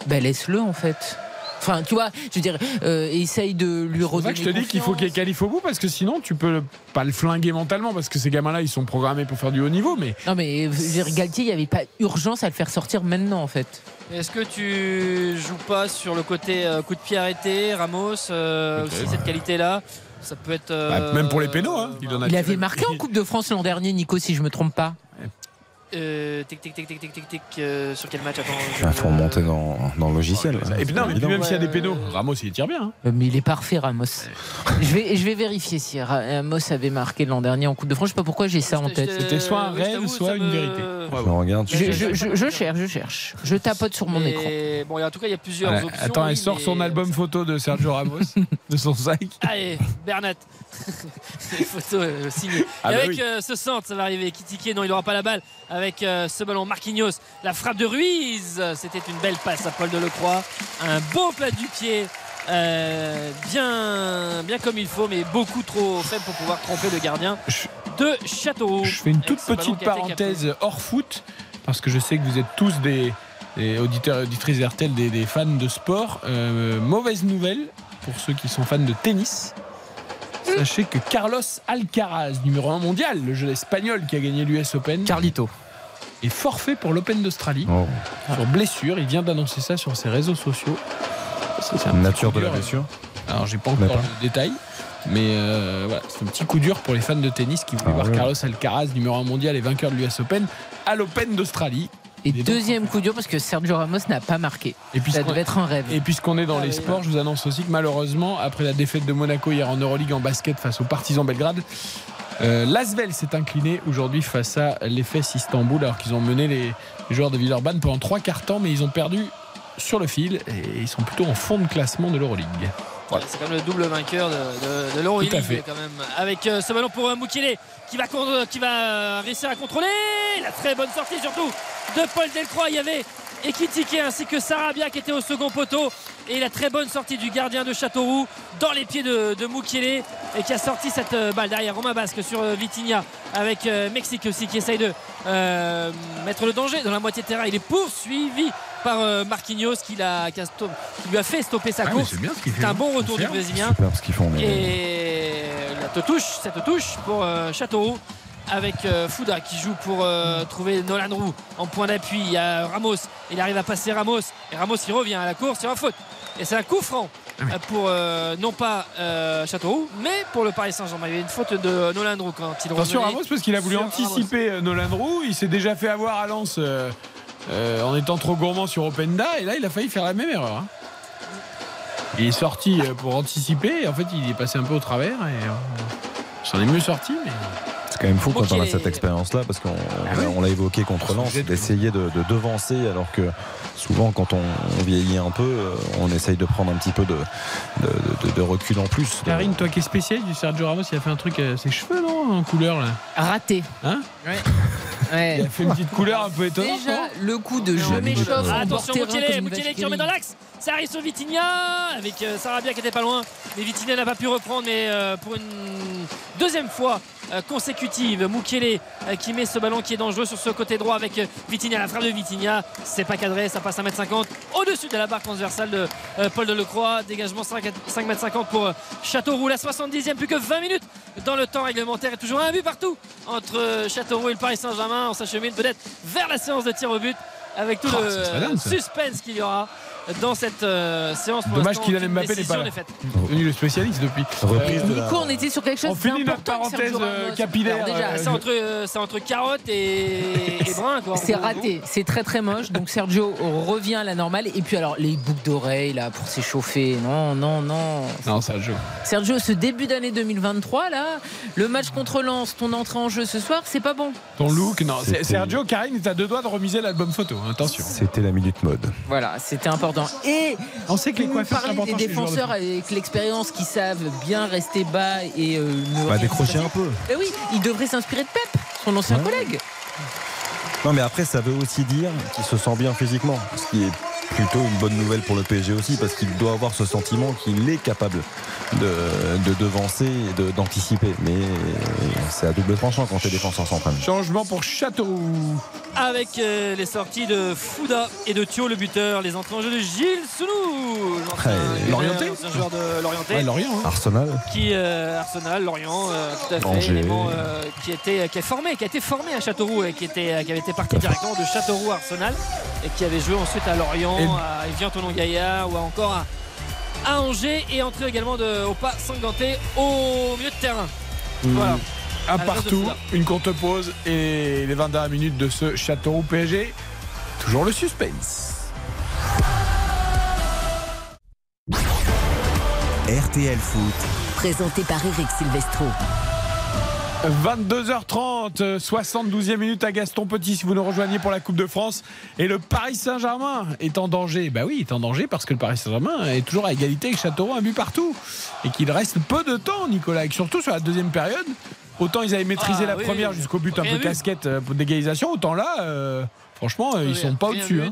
Bah, laisse-le en fait. Enfin, tu vois, je veux dire, euh, essaye de lui C'est redonner. que je te dis qu'il faut qu'il qualifie au bout parce que sinon tu peux pas le flinguer mentalement parce que ces gamins-là ils sont programmés pour faire du haut niveau mais Non mais je veux dire, Galtier, il n'y avait pas urgence à le faire sortir maintenant en fait. Est-ce que tu joues pas sur le côté euh, coup de pied arrêté, Ramos, euh, aussi ouais. cette qualité-là? Ça peut être. euh, Bah, même pour les pénaux hein, il en a Il avait marqué en Coupe de France l'an dernier, Nico, si je me trompe pas. Euh, tic tic tic tic tic tic tic euh, sur quel match Attends. je- Il faut remonter dans, dans le logiciel. Et puis non, mais puis même s'il y a des pénaux, Ramos il tire bien. hein. Euh, Mais il est parfait, Ramos. je, vais, je vais vérifier si Ramos avait marqué l'an dernier en Coupe de France. Je sais pas pourquoi j'ai ça en tête. C'était soit un oui, rêve, t'avoue, soit une me- vérité. Je regarde. Je, je- je- je cherche, je cherche. Je tapote sur mon Mais écran. Bon, en tout cas, il y a plusieurs options. Attends, oui, elle sort mais- son album photo de Sergio Ramos de son sac. Allez, Bernat. Photo euh, signée. Ah bah avec oui. ce centre, ça va arriver. Kitike, non, il n'aura pas la balle. Avec euh, ce ballon, Marquinhos. La frappe de Ruiz. C'était une belle passe à Paul Delecroix. Un beau plat du pied. euh, bien, bien comme il faut, mais beaucoup trop faible pour pouvoir tromper le gardien de Châteauroux. Je fais une toute Avec petite parenthèse hors foot parce que je sais que vous êtes tous des, des auditeurs et auditrices RTL, des, des fans de sport. Euh, mauvaise nouvelle pour ceux qui sont fans de tennis. Sachez que Carlos Alcaraz, numéro 1 mondial, le jeu espagnol qui a gagné l'US Open, Carlito. Est forfait pour l'Open d'Australie. Oh. Sur blessure, il vient d'annoncer ça sur ses réseaux sociaux. C'est Nature de la blessure. Alors j'ai pas encore pas. le détail. Mais euh, voilà, c'est un petit coup dur pour les fans de tennis qui voulaient Ah voir. Carlos Alcaraz, numéro 1 mondial et vainqueur de l'US Open, à l'Open d'Australie. Et deuxième coup dur parce que Sergio Ramos n'a pas marqué. Et puis ça devait être un rêve. Et puisqu'on est dans Ah les oui, sports, je vous annonce aussi que malheureusement, après la défaite de Monaco hier en Euroleague en basket face aux Partisans Belgrade, euh, l'Asvel s'est incliné aujourd'hui face à l'EFS Istanbul alors qu'ils ont mené les, les joueurs de Villeurbanne pendant trois quarts temps, mais ils ont perdu sur le fil et ils sont plutôt en fond de classement de l'Euroleague. Voilà. C'est quand même le double vainqueur de, de, de l'Euroleague, Tout à fait. quand même. Avec euh, ce ballon pour euh, Moukile qui va, qui va euh, réussir à contrôler. La très bonne sortie surtout de Paul Delcroix. Il y avait Ekitike ainsi que Sarabia qui était au second poteau. Et la très bonne sortie du gardien de Châteauroux dans les pieds de, de et qui a sorti cette balle derrière Romain Basque sur Vitinha avec Mexique aussi qui essaye de euh, mettre le danger dans la moitié de terrain. Il est poursuivi par euh, Marquinhos qui, l'a- qui a stop- qui lui a fait stopper sa Ah, course. c'est bien ce qu'il fait, C'est un hein. bon retour du. Brésilien. Super ce qu'ils font. mais- Et la touche, cette touche pour euh, Châteauroux avec euh, Fouda qui joue pour euh, trouver Nolan Roux en point d'appui. Il y a Ramos, il arrive à passer Ramos et Ramos il revient à la course sur un faute. Et c'est un coup franc Ah pour euh, non pas euh, Châteauroux, mais pour le Paris Saint-Germain. Il y a une faute de Nolan Roux quand il Attention Ramos parce qu'il a voulu anticiper Nolan Roux. Il s'est déjà fait avoir à Lens euh, en étant trop gourmand sur Openda et là il a failli faire la même erreur. hein. Il est sorti euh, pour anticiper et en fait il est passé un peu au travers et euh, s'en est mieux sorti mais C'est quand même fou quand on a cette expérience-là, parce qu'on Ah l'a- oui. on l'a évoqué contre Lens, d'essayer de, de devancer, alors que souvent quand on, on vieillit un peu, on essaye de prendre un petit peu de, de, de- de recul en plus. Karine, toi qui es spécialiste du Sergio Ramos, il a fait un truc à ses cheveux non en couleur là? Raté. Hein? Ouais. Ouais. Il a fait une petite couleur un peu étonnante. Déjà, le coup de je Jamais m'échauffe de- en Attention Mukele vache qui remet dans l'axe. Ça arrive sur Vitinha avec euh, Sarabia qui était pas loin. Mais Vitinha n'a pas pu reprendre. Mais euh, pour une deuxième fois euh, consécutive, Mukele euh, qui met ce ballon qui est dangereux sur ce côté droit avec euh, Vitinha. La frappe de Vitinha, c'est pas cadré, ça passe à 1m50 au-dessus de la barre transversale de Paul Delecroix. Dégagement 5 5m50 pour Châteauroux. La 70e, plus que 20 minutes dans le temps réglementaire et toujours un but partout entre Châteauroux et le Paris Saint-Germain. On s'achemine peut-être vers la séance de tir au but avec tout Oh, le suspense qu'il y aura dans cette euh, séance. Pour Dommage qu'il aucune Mbappé n'est pas là. le spécialiste depuis. Reprise de la- Nico, on était sur quelque chose On finit notre parenthèse, euh, capillaire, déjà, euh, C'est entre, euh, c'est entre carotte et, et brun. C'est raté, c'est très très moche. Donc Sergio revient à la normale. Et puis alors les boucles d'oreilles là pour s'échauffer. Non, non, non. Non, Sergio. Sergio, ce début d'année 2023 là, le match contre Lens, ton entrée en jeu ce soir, c'est pas bon. Ton look, non. Sergio, Karine est à deux doigts de remiser l'album photo. hein, Attention. C'était la minute mode. Voilà, c'était important. Et On sait que les coiffeurs, important des défenseurs avec l'expérience qui savent bien rester bas et euh, ne Bah, décrocher un peu. Eh oui, il devrait s'inspirer de Pep, son ancien Ouais. collègue. Non, mais après, ça veut aussi dire qu'il se sent bien physiquement. Ce qui est plutôt une bonne nouvelle pour le PSG aussi, parce qu'il doit avoir ce sentiment qu'il est capable de, de devancer et de- d'anticiper. Mais c'est à double tranchant quand t'es défenseur central. Changement pour Châteauroux. Avec euh, les sorties de Fouda et de Thio, le buteur. Les entrées en jeu de Gilles Sounou. L'Orienté l'ancien joueur de l'Orienté. Ouais, Lorient. hein. Arsenal. qui euh, Arsenal, Lorient, euh, tout à fait, Angers. élément, euh, qui était qui est formé, qui a été formé à Châteauroux et qui était qui avait été parti directement de Châteauroux à Arsenal et qui avait joué ensuite à Lorient, Et- à Evian Tonon Gaillard ou encore à, à Angers et entré également de Opa Sanganté au milieu de terrain. Voilà. Un partout, une courte pause et les 20 dernières minutes de ce Châteauroux PSG. Toujours le suspense. RTL Foot. Présenté par Eric Silvestro. 22h30, euh, 72e minute à Gaston Petit si vous nous rejoignez pour la Coupe de France. Et le Paris Saint-Germain est en danger. Bah oui, il est en danger parce que le Paris Saint-Germain est toujours à égalité avec Châteauroux, un but partout. Et qu'il reste peu de temps, Nicolas. Et surtout sur la deuxième période, autant ils avaient maîtrisé Ah, la oui, première oui. jusqu'au but un peu casquette euh, pour d'égalisation, autant là, euh, franchement, euh, ils sont pas au-dessus. hein.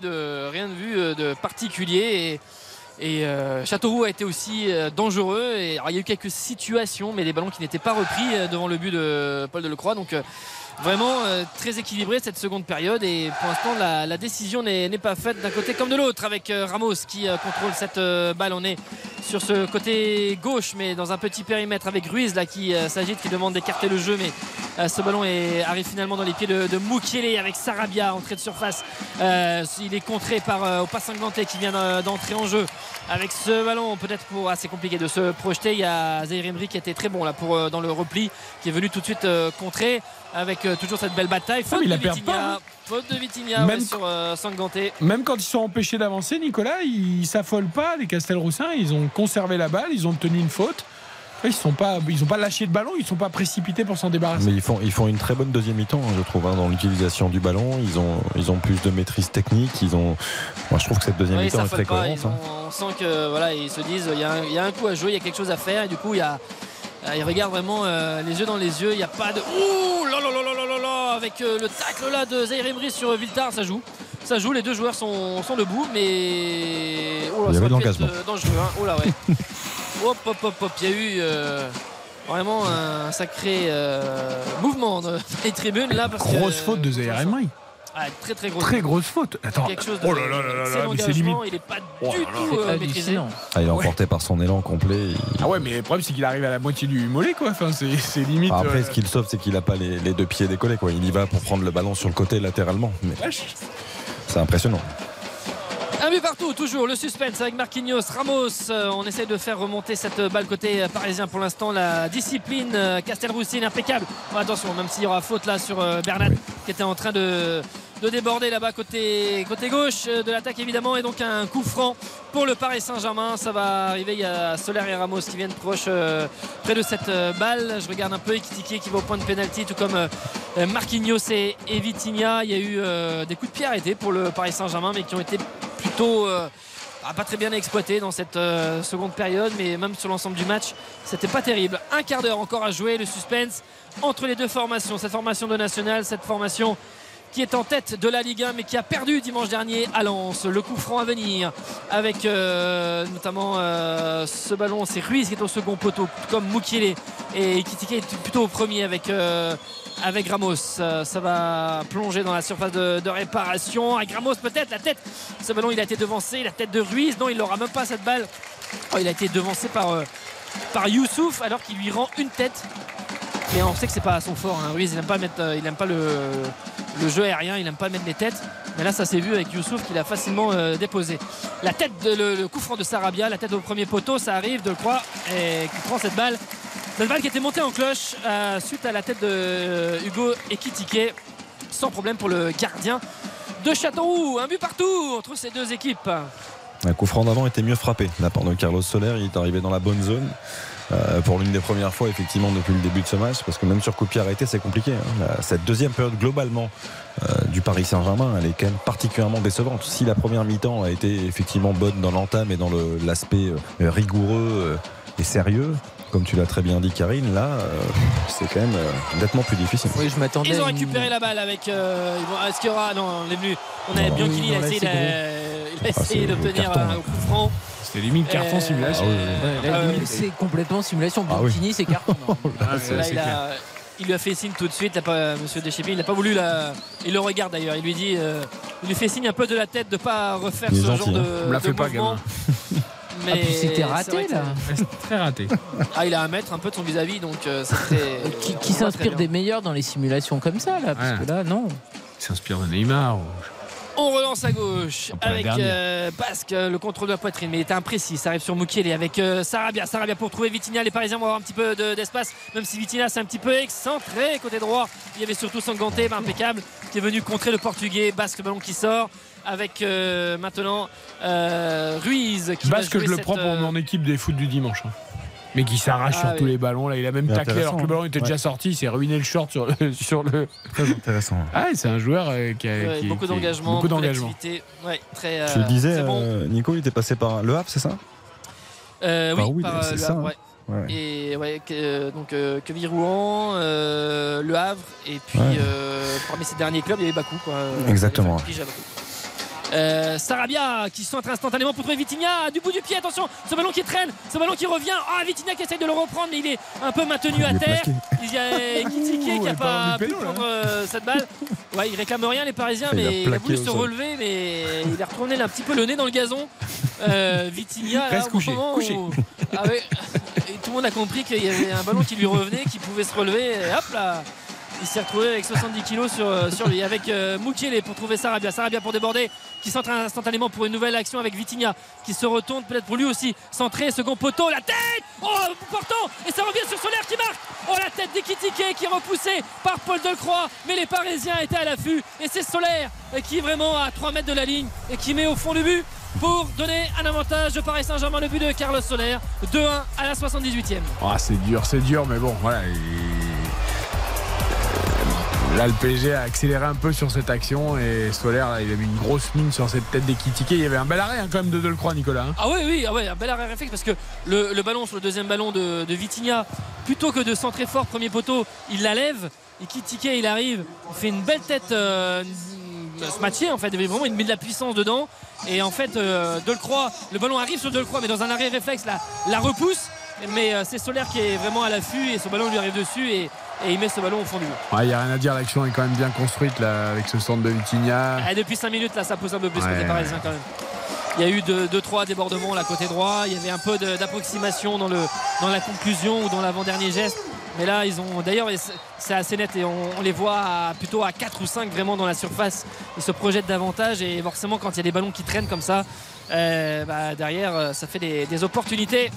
rien de vu euh, de particulier. Et, et, euh, Châteauroux a été aussi euh, dangereux. Et, il y a eu quelques situations, mais des ballons qui n'étaient pas repris euh, devant le but de Paul Delecroix. Donc euh, vraiment euh, très équilibré cette seconde période. Et pour l'instant, la, décision n'est pas faite d'un côté comme de l'autre avec euh, Ramos qui euh, contrôle cette balle. On est sur ce côté gauche, mais dans un petit périmètre avec Ruiz là qui s'agite, qui demande d'écarter le jeu, mais ce ballon arrive finalement dans les pieds de, de Mukiele avec Sarabia, entrée de surface. Il est contré par Opa Sanganté qui vient d'entrer en jeu. Avec ce ballon, peut-être pour assez compliqué de se projeter. Il y a Zaire Emery qui était très bon là pour dans le repli, qui est venu tout de suite contrer avec euh, toujours cette belle bataille. Faute mais il de la perd Vitinha, pas, hein. faute de Vitinha Même ouais, sur euh, Sanganté. Même quand ils sont empêchés d'avancer, Nicolas, ils s'affolent pas. Les Castelroussins, ils ont conservé la balle, ils ont obtenu une faute. Ils sont pas, ils ont pas lâché de ballon, ils sont pas précipités pour s'en débarrasser. Mais ils font, ils font une très bonne deuxième mi-temps, hein, je trouve, hein, dans l'utilisation du ballon. Ils ont, ils ont plus de maîtrise technique. Ils ont, moi, je trouve que cette deuxième Oui, mi-temps est très pas. cohérente. Hein. ont- on sent que voilà, ils se disent il y, a un, il y a un coup à jouer, il y a quelque chose à faire. Et du coup, il y a, euh, ils regardent vraiment euh, les yeux dans les yeux. Il n'y a pas de ouh là là là là là là avec euh, le tacle là de Zaire Emery sur euh, Viltar, ça joue. Ça joue, les deux joueurs sont, sont debout, mais oh là, Il y avait de l'engagement. dangereux. hein. Oh là ouais. hop hop hop hop, il y a eu euh, vraiment un sacré euh, mouvement dans les tribunes là parce que- Grosse faute de Zaire Emery. Ah, très très grosse. Très faute. grosse faute. Attends. Quelque chose de- Oh là là là là mais c'est limite. Il n'est pas Oh du tout euh, maîtrisé. Ah, il est Ouais. emporté par son élan complet. Il- Ah ouais, mais le problème c'est qu'il arrive à la moitié du mollet quoi. Enfin, c'est c'est limite. Après, euh, ce qu'il sauve, c'est qu'il n'a pas les, les deux pieds décollés. Quoi. Il y va pour prendre le ballon sur le côté latéralement. Mais c'est impressionnant. Un but partout, toujours le suspense avec Marquinhos, Ramos. Euh, on essaie de faire remonter cette balle côté euh, parisien pour l'instant. La discipline euh, Castelroussine impeccable. Attention, même s'il y aura faute là sur Bernat qui était en train de, de déborder là-bas côté, côté gauche euh, de l'attaque évidemment. Et donc un coup franc pour le Paris Saint-Germain. Ça va arriver. Il y a Soler et Ramos qui viennent proche, euh, près de cette euh, balle. Je regarde un peu Ekitike qui va au point de pénalty, tout comme Marquinhos et, et Vitinha. Il y a eu des coups de pied arrêtés pour le Paris Saint-Germain, mais qui ont été plutôt ah, pas très bien exploités dans cette seconde période, mais même sur l'ensemble du match, c'était pas terrible. Un quart d'heure encore à jouer, le suspense entre les deux formations. Cette formation de national, cette formation qui est en tête de la Ligue 1 mais qui a perdu dimanche dernier à Lens. Le coup franc à venir avec euh, notamment euh, ce ballon, c'est Ruiz qui est au second poteau, comme Mukiele et Kitike est plutôt au premier avec, euh, avec Ramos. Ça va plonger dans la surface de, réparation. Avec Ramos peut-être la tête. Ce ballon il a été devancé, la tête de Ruiz. Non, il n'aura même pas cette balle. Oh, il a été devancé par, par Youssouf alors qu'il lui rend une tête. Mais on sait que c'est pas son fort. hein. Ruiz, il aime pas mettre, il aime pas le, le jeu aérien, il aime pas mettre les têtes. Mais là, ça s'est vu avec Youssouf qu'il a facilement euh, déposé. La tête, de, le, coup franc de Sarabia, la tête au premier poteau, ça arrive de croix et qui prend cette balle. Cette balle qui était montée en cloche euh, suite à la tête de euh, Hugo Ekitike. Sans problème pour le gardien de Châteauroux. Un but partout entre ces deux équipes. Un coup franc d'avant était mieux frappé. La part de Carlos Soler, il est arrivé dans la bonne zone. Euh, pour l'une des premières fois, effectivement, depuis le début de ce match, parce que même sur coup de pied arrêté, c'est compliqué. hein. La- Cette deuxième période, globalement, euh, du Paris Saint-Germain, elle est quand même particulièrement décevante. Si la première mi-temps a été effectivement bonne dans l'entame et dans l'aspect euh, rigoureux euh, et sérieux, comme tu l'as très bien dit, Karine, là, euh, c'est quand même euh, nettement plus difficile. Oui, je m'attendais. Ils ont une- récupéré la balle avec. euh, vont- Est-ce qu'il y aura. Non, on est venu. On avait Non. Bianchini, Oui, il a essayé, Ah, d'obtenir un là. coup franc. C'était limite carton Euh, simulation. Ah oui, oui. Ouais, là, Ah c'est complètement simulation. Ah oui. Bianchini, c'est carton. Là, c'est- il, c'est lui a fait signe tout de suite, pas, Monsieur Deschépé, il n'a pas voulu la. Il le regarde d'ailleurs, il lui dit. euh, il lui fait signe un peu de la tête de pas refaire ce gentil, genre de. Me la de fais pas, mouvement. gamin. Mais Ah, c'était c'est raté là. C'est très raté. Ah, il a un mètre un peu de son vis-à-vis, donc euh, c'était. Qui, on s'inspire des meilleurs dans les simulations comme ça là? Parce Ouais. que là, non. Il s'inspire de Neymar. ou- On relance à gauche avec euh, Basque, euh, le contrôle de la poitrine, mais il était imprécis. Ça arrive sur Mukiele avec euh, Sarabia. Sarabia pour trouver Vitinha. Les Parisiens vont avoir un petit peu de- d'espace, même si Vitinha c'est un petit peu excentré côté droit. Il y avait surtout Sanganté, impeccable, qui est venu contrer le Portugais. Basque, le ballon qui sort avec euh, maintenant Ruiz qui Basque, je le prends pour mon équipe des foot du dimanche. hein. Mais qui s'arrache Ah sur tous les ballons. Là, il a même Mais taclé alors que le ballon était ouais. déjà sorti. Il s'est ruiné le short sur le. Sur le... Très intéressant. Ah, c'est un joueur euh, qui a ouais, qui- beaucoup d'engagement, Beaucoup d'engagement. d'activité. Ouais, très, euh, Tu le disais, très bon. euh, Nico, il était passé par Le Havre, c'est ça? Euh, oui, par c'est le ça, Havre, hein. ouais. Ouais. Et ouais, que- euh, donc euh, Queville Rouen, euh, Le Havre, et puis Ouais. euh, parmi ces derniers clubs, il y avait Bakou. Quoi. Exactement. Bakou. Euh, Sarabia qui centre instantanément pour trouver Vitinha du bout du pied. Attention, ce ballon qui traîne, ce ballon qui revient. Ah, Vitinha qui essaye de le reprendre, mais il est un peu maintenu Il à terre. plaqué. Il y a Kitike qui Oh, n'a il pas pu prendre euh, cette balle. Ouais, il réclame rien les Parisiens, Il a mais il a voulu se sol. relever, mais il est retourné là, un petit peu le nez dans le gazon. Euh, Vitinha, là, Reste au couché, où- Ah ouais. Et tout le monde a compris qu'il y avait un ballon qui lui revenait, qui pouvait se relever. Et hop là il s'est retrouvé avec 70 kilos sur, euh, sur lui. Avec euh, pour trouver Sarabia. Sarabia pour déborder, qui centre instantanément pour une nouvelle action avec Vitinha, qui se retourne peut-être pour lui aussi. Centré, second poteau, la tête Oh, portant Et ça revient sur Solaire qui marque Oh, la tête d'Ekitike qui est repoussée par Paul Delcroix. Mais les Parisiens étaient à l'affût. Et c'est Solaire qui est vraiment à 3 mètres de la ligne et qui met au fond du but pour donner un avantage de Paris Saint-Germain. Le but de Carlos Soler, 2-1 à la 78e. Ah, c'est dur, c'est dur, mais bon, voilà. Là, le PSG a accéléré un peu sur cette action et Solaire, il a mis une grosse mine sur cette tête d'équitiqué. Il y avait un bel arrêt hein, quand même de Delcroix, Nicolas. hein. Ah oui, oui, ah ouais, un bel arrêt réflexe parce que le, ballon sur le deuxième ballon de, de Vitinha, plutôt que de centrer fort premier poteau, il la lève. Et Kitike, il arrive, il fait une belle tête euh, en fait, vraiment il met de la puissance dedans. Et en fait, euh, Delcroix, le ballon arrive sur Delcroix, mais dans un arrêt réflexe, la, repousse. Mais euh, c'est Solaire qui est vraiment à l'affût et ce ballon lui arrive dessus et, et il met ce ballon au fond du but. Il n'y a rien à dire, l'action est quand même bien construite là, avec ce centre de Vitinha. Ah, depuis 5 minutes, là, ça pousse un peu plus Ouais, côté parisien quand même. Il y a eu 2-3 débordements là côté droit. Il y avait un peu d'approximation dans, le, dans la conclusion ou dans l'avant-dernier geste. Mais là, ils ont. D'ailleurs, c'est- assez net et on, on les voit à- plutôt à 4 ou 5 vraiment dans la surface. Ils se projettent davantage et forcément, quand il y a des ballons qui traînent comme ça, euh, bah, derrière, euh, ça fait des, des opportunités.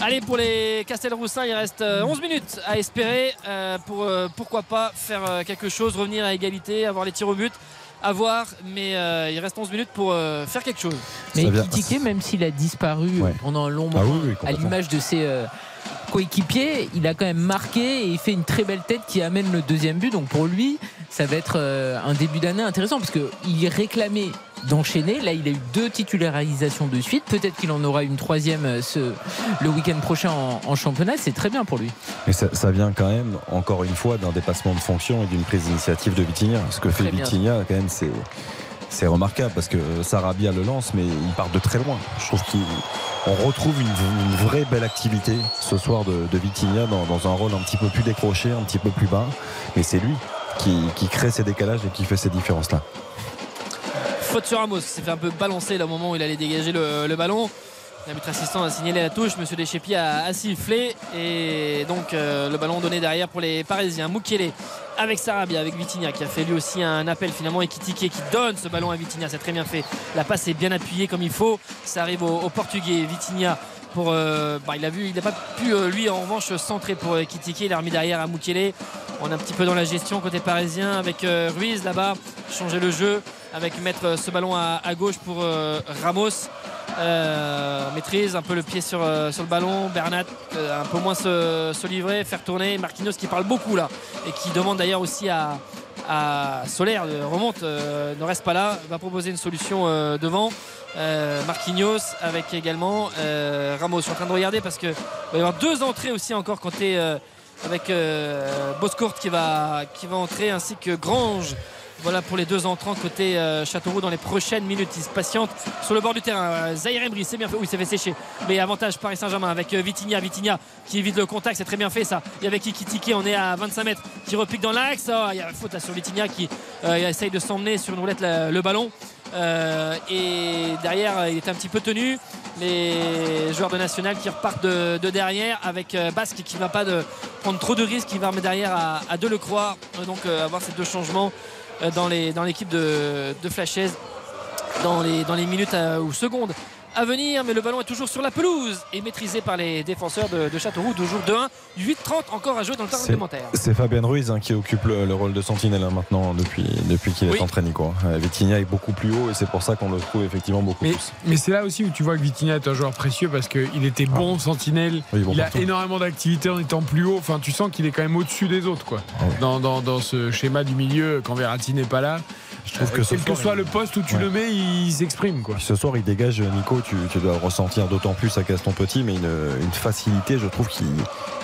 Allez, pour les Castelroussins, il reste euh, 11 minutes à espérer euh, pour euh, pourquoi pas faire euh, quelque chose, revenir à égalité, avoir les tirs au but. À voir, mais euh, il reste 11 minutes pour euh, faire quelque chose. Mais Kitike, même s'il a disparu euh, pendant un long Ah moment, oui, oui, à l'image de ses euh, coéquipiers, il a quand même marqué et il fait une très belle tête qui amène le deuxième but. Donc pour lui, ça va être euh, un début d'année intéressant parce qu'il réclamait d'enchaîner. Là, il a eu deux titularisations de suite. Peut-être qu'il en aura une troisième euh, ce, le week-end prochain en, en championnat. C'est très bien pour lui. Mais ça, ça vient quand même, encore une fois, d'un dépassement de fonction et d'une prise d'initiative de Vitinha. Ce que fait. Vitinha, quand même, c'est. C'est remarquable parce que Sarabia le lance, mais il part de très loin. Je trouve qu'on retrouve une, une vraie belle activité ce soir de, de Vitinha dans, dans un rôle un petit peu plus décroché, un petit peu plus bas. Mais c'est lui qui, qui crée ces décalages et qui fait ces différences-là. Faute Ramos, s'est fait un peu balancer là, au moment où il allait dégager le, ballon. L'arbitre assistant a signalé la touche, Monsieur Deschépi a, a et donc euh, le ballon donné derrière pour les Parisiens. Mukele avec Sarabia, avec Vitinha qui a fait lui aussi un appel finalement et Kitike qui donne ce ballon à Vitinha, c'est très bien fait. La passe est bien appuyée comme il faut, ça arrive au, au Portugais. Vitinha euh, bah, il a vu, il n'a pas pu euh, lui en revanche centrer pour euh, Kitike, il a remis derrière à. On est un petit peu dans la gestion côté parisien avec Ruiz là-bas, changer le jeu avec mettre ce ballon à, gauche pour Ramos. Maîtrise un peu le pied sur, le ballon. Bernat un peu moins se, se livrer, faire tourner. Marquinhos qui parle beaucoup là et qui demande d'ailleurs aussi à, à Solaire de remonte, euh, ne reste pas là, va proposer une solution euh, devant. Euh, Marquinhos avec également euh, Ramos. Je suis en train de regarder parce que va y avoir deux entrées aussi encore côté euh, avec euh, Boscourt qui va entrer ainsi que Grange. Voilà pour les deux entrants côté euh, Châteauroux dans les prochaines minutes. Il se patiente sur le bord du terrain. Euh, Zahir Emery, c'est bien fait. Oui, il s'est fait sécher. Mais avantage Paris Saint-Germain avec euh, Vitinha. Vitinha qui évite le contact. C'est très bien fait ça. Et avec Ikitike, on est à 25 mètres. Qui repique dans l'axe. Oh, il y a faute là, sur Vitinha qui essaye de s'emmener sur une roulette le ballon. Et derrière, il est un petit peu tenu. Les joueurs de National qui repartent de, de derrière avec Basque qui ne va pas prendre trop de risques, qui va remettre derrière à, à Delecroix. Donc avoir ces deux changements dans les- dans l'équipe de, de Flashez dans les, dans les minutes euh, ou secondes à venir, mais le ballon est toujours sur la pelouse et maîtrisé par les défenseurs de, de Châteauroux. Toujours 2-1, 8-30 encore à jouer dans le temps réglementaire. C'est Fabien Ruiz hein, qui occupe le, le rôle de sentinelle hein, maintenant depuis, depuis qu'il Oui. est entraîné. Quoi. Euh, Vitinha est beaucoup plus haut et c'est pour ça qu'on le trouve effectivement beaucoup Mais, plus. mais c'est là aussi où tu vois que Vitinha est un joueur précieux parce qu'il était bon sentinelle, Oui, bon il a énormément d'activité en étant plus haut. Enfin, tu sens qu'il est quand même au-dessus des autres, quoi. Dans, dans- dans ce schéma du milieu, quand Verratti n'est pas là, je trouve que ce quel que soit il- le poste où tu Ouais. le mets, il s'exprime, quoi. Ce soir, il dégage, Nico, tu, tu dois le ressentir d'autant plus à Gaston Petit, mais une, une facilité, je trouve qu'il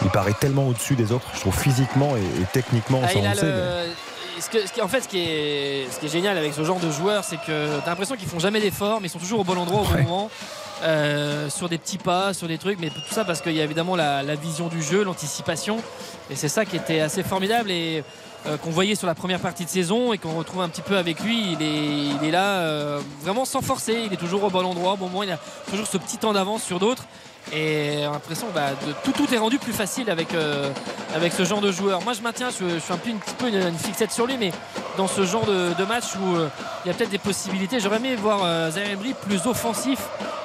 il paraît tellement au-dessus des autres, je trouve physiquement et, et techniquement, Ah, ça, il on a le sait, mais- le- ce que- ce qui- en fait, ce qui, est, ce qui est génial avec ce genre de joueurs, c'est que tu as l'impression qu'ils font jamais d'efforts, mais ils sont toujours au bon endroit au bon moment. euh, sur des petits pas, sur des trucs, mais tout ça parce qu'il y a évidemment la, la vision du jeu, l'anticipation, et c'est ça qui était assez formidable. Et euh, qu'on voyait sur la première partie de saison et qu'on retrouve un petit peu avec lui. Il est, il est là euh, vraiment sans forcer. Il est toujours au bon endroit, au bon moment. Il a toujours ce petit temps d'avance sur d'autres. Et on a l'impression bah, de, tout, tout est rendu plus facile avec, euh, avec ce genre de joueur. Moi je maintiens, je, je suis un peu, un petit peu une, une fixette sur lui, mais dans ce genre de, de match où euh, il y a peut-être des possibilités, j'aurais aimé voir euh, Zaire plus offensif,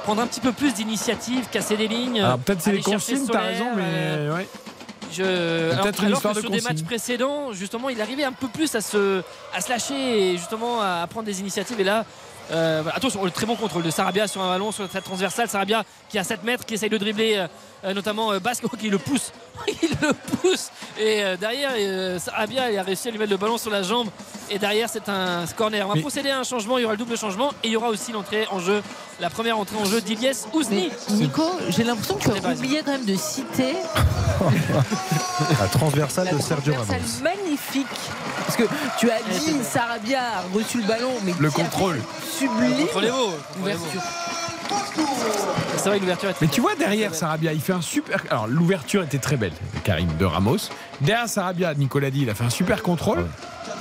prendre un petit peu plus d'initiative, casser des lignes. Alors peut-être c'est les consignes, t'as raison, mais ouais. Je... alors, que de sur des matchs précédents, justement, il arrivait un peu plus à se, à se lâcher et justement à prendre des initiatives. Et là, euh, attention, le très bon contrôle de Sarabia sur un ballon, sur cette transversale. Sarabia qui a 7 mètres, qui essaye de dribbler, euh, euh, notamment euh, Basque qui le pousse. il le pousse. Et euh, derrière, euh, Sarabia il a réussi à lui mettre le ballon sur la jambe. Et derrière, c'est un corner. On va Mais- procéder à un changement. Il y aura le double changement. Et il y aura aussi l'entrée en jeu, la première entrée en jeu d'Iliès Ousni. Nico, j'ai l'impression que tu oubliais quand même de citer La transversale de Sergio Ramos. transversale magnifique. Parce que tu as dit Sarabia a reçu le ballon, mais Le contrôle. Sublime. Contrôlez-vous. C'est vrai que l'ouverture est Mais tu vois derrière Sarabia, il fait un super. Alors l'ouverture était très belle, Karim de Ramos. Derrière Sarabia, Nicolas dit, il a fait un super contrôle.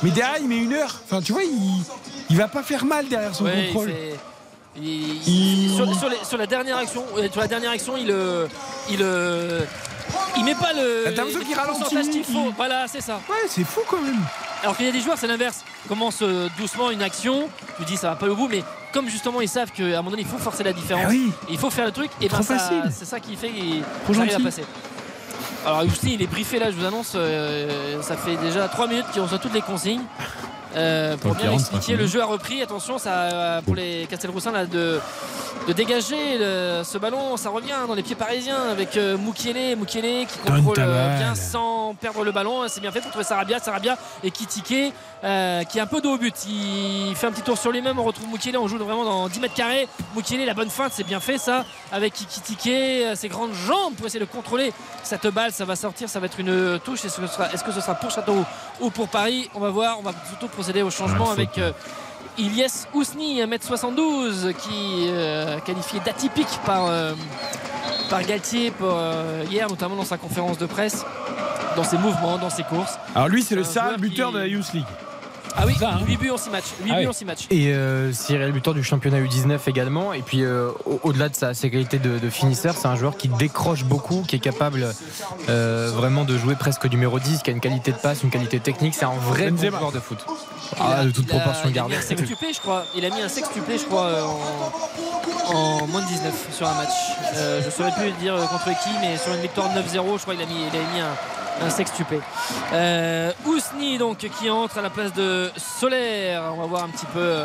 Mais derrière, il met une heure. Enfin, tu vois, il, il va pas faire mal derrière son Ouais, contrôle. c'est- il- il- sur, sur les- sur la dernière action, euh, sur la dernière action, il euh, il euh, il met pas le. T'as l'impression qu'il ralentit, pourcentage qu'il faut. il- Voilà, c'est ça. Ouais, c'est fou quand même. Alors qu'il y a des joueurs, c'est l'inverse. Commence euh, doucement une action, tu dis ça va pas au bout, mais comme justement ils savent qu'à un moment donné il faut forcer la différence, Ah oui. il faut faire le truc, et ben c'est ça qui fait qu'il arrive à passer. Alors Ousni il est briefé là, je vous annonce, euh, ça fait déjà 3 minutes qu'il reçoit toutes les consignes. Euh, pour bien 45 expliquer, le jeu a repris. Attention, ça, euh, pour les Castelroussins là, de, de dégager le- ce ballon. Ça revient dans les pieds parisiens avec euh, Moukielé. Moukielé qui contrôle euh, bien sans perdre le ballon. C'est bien fait pour trouver Sarabia. Sarabia et Kitike qui est un peu dos au but. Il fait un petit tour sur lui-même. On retrouve Moukielé. On joue vraiment dans 10 mètres carrés. Moukielé, la bonne feinte, c'est bien fait ça. Avec Kitike, ses grandes jambes pour essayer de contrôler cette balle. Ça va sortir. Ça va être une touche. Est-ce que ce sera, est-ce que ce sera pour Châteauroux ou pour Paris? On va voir. On va surtout procéder au changement avec. euh, Ilyes Ousni, 1m72, qui euh, qualifié d'atypique par, euh, par Galtier pour, euh, hier, notamment dans sa conférence de presse, dans ses mouvements, dans ses courses. Alors lui, c'est le seul buteur qui- de la Youth League. Ah oui, Ça, hein 8 buts en 6 matchs. 8 Ah buts oui. en 6 matchs. Et euh, Cyril Butor du championnat U19 également. Et puis euh, au- au-delà de sa ses qualités de, de finisseur, c'est un joueur qui décroche beaucoup, qui est capable euh, vraiment de jouer presque numéro 10, qui a une qualité de passe, une qualité technique. C'est un vrai bon joueur de foot. Il a- Ah, de toute proportion il a mis gardée. un sextuplé, je crois. Il a mis un sextuplé, je crois, euh, en, en moins de 19 sur un match. Euh, je ne saurais plus dire euh, contre qui, mais sur une victoire 9-0, je crois qu'il a mis, il a mis un, un sextuplé. Euh, Ousni, donc, qui entre à la place de Solaire. On va voir un petit peu.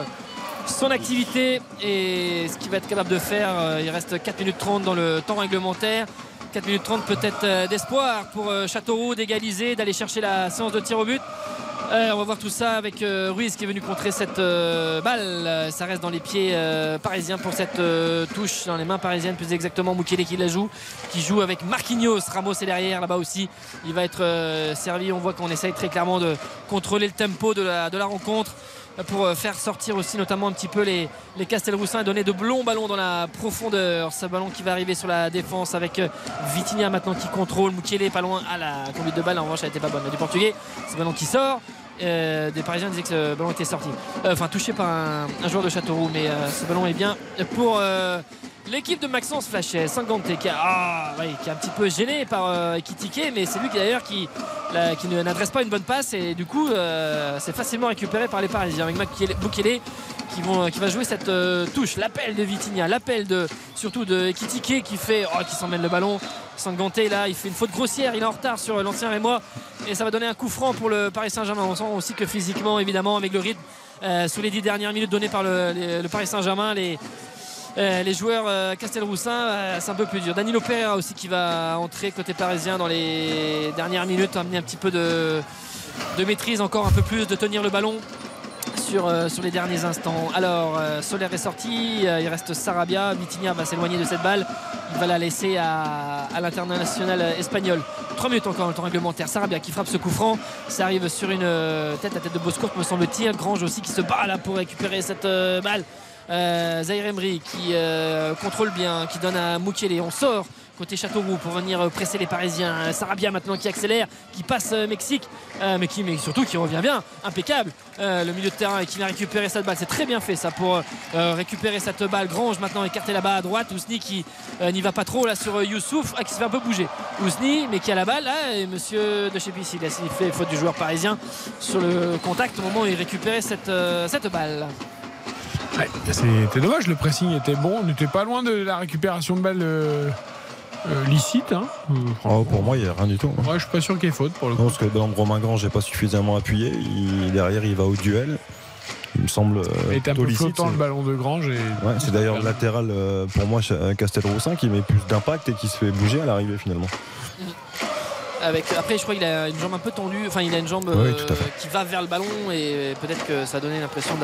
son activité et ce qu'il va être capable de faire. Il reste 4 minutes 30 dans le temps réglementaire. 4 minutes 30 peut-être d'espoir pour Châteauroux d'égaliser, d'aller chercher la séance de tir au but. Euh, on va voir tout ça avec euh, Ruiz qui est venu contrer cette euh, balle. Ça reste dans les pieds parisiens pour cette touche, dans les mains parisiennes plus exactement. Mukele qui la joue, qui joue avec Marquinhos. Ramos est derrière là-bas aussi. Il va être servi. On voit qu'on essaye très clairement de contrôler le tempo de la, rencontre pour faire sortir aussi notamment un petit peu les, les Castelroussins et donner de longs ballons dans la profondeur. Ce ballon qui va arriver sur la défense avec Vitinha maintenant qui contrôle. Mukele pas loin à la conduite de balle. En revanche, elle n'était pas bonne. Du portugais, ce ballon qui sort. Euh, des Parisiens disaient que ce ballon était sorti. Euh, Enfin, touché par un, joueur de Châteauroux, mais euh, ce ballon est bien pour l'équipe de Maxence Flachet. Sangante qui, a, ah, qui est un petit peu gêné par euh, mais c'est lui d'ailleurs qui, qui n'adresse pas une bonne passe et du coup, c'est facilement récupéré par les Parisiens avec Mukele qui, qui va jouer cette touche. L'appel de Vitinha, l'appel de surtout de Ekitike qui fait, oh, qui s'emmène le ballon. Sanganté là, il fait une faute grossière, il est en retard sur l'ancien Rémois et ça va donner un coup franc pour le Paris Saint-Germain. On sent aussi que physiquement, évidemment, avec le rythme euh, sous les dix dernières minutes données par le, Paris Saint-Germain, les, euh, joueurs euh, Castelroussin, c'est un peu plus dur. Danilo Pereira aussi qui va entrer côté parisien dans les dernières minutes, amener un petit peu de maîtrise, encore un peu plus, de tenir le ballon sur, euh, sur les derniers instants. Alors, euh, Solaire est sorti, euh, il reste Sarabia, Vitinha va s'éloigner de cette balle, il va la laisser à, l'international espagnol. 3 minutes encore le temps réglementaire. Sarabia qui frappe ce coup franc, ça arrive sur une euh, tête à tête de Boscourt, me semble-t-il. Grange aussi qui se bat là pour récupérer cette balle. Zaire Emery qui contrôle bien, qui donne à Mukele. On sort côté Châteauroux pour venir euh, presser les Parisiens. Sarabia maintenant qui accélère, qui passe euh, Mexique, euh, mais qui mais surtout qui revient bien, impeccable. Euh, le milieu de terrain qui vient récupérer cette balle. C'est très bien fait ça pour euh, récupérer cette balle. Grange maintenant écarté là-bas à droite. Ousni qui euh, n'y va pas trop là sur euh, Youssouf, ah, qui se fait un peu bouger. Ousni, mais qui a la balle là. Et monsieur de chez il a signalé faute du joueur parisien sur le contact au moment où il récupérait cette, euh, cette balle. C'était dommage, le pressing était bon. On n'était pas loin de la récupération de balle euh, licite. hein. Oh, pour moi, il n'y a rien du tout. Moi, je suis pas sûr qu'il y ait faute pour le coup. Non, parce que dans Romain Grand, j'ai pas suffisamment appuyé. Il- derrière, il va au duel. Il me semble. euh, Il était un peu licite, flottant le ballon de Grange. Et... Ouais, c'est d'ailleurs le latéral euh, pour moi Castelroussin qui met plus d'impact et qui se fait bouger à l'arrivée finalement. Avec, après, je crois qu'il a une jambe un peu tendue. Enfin, il a une jambe Oui, euh, qui va vers le ballon et peut-être que ça a donné l'impression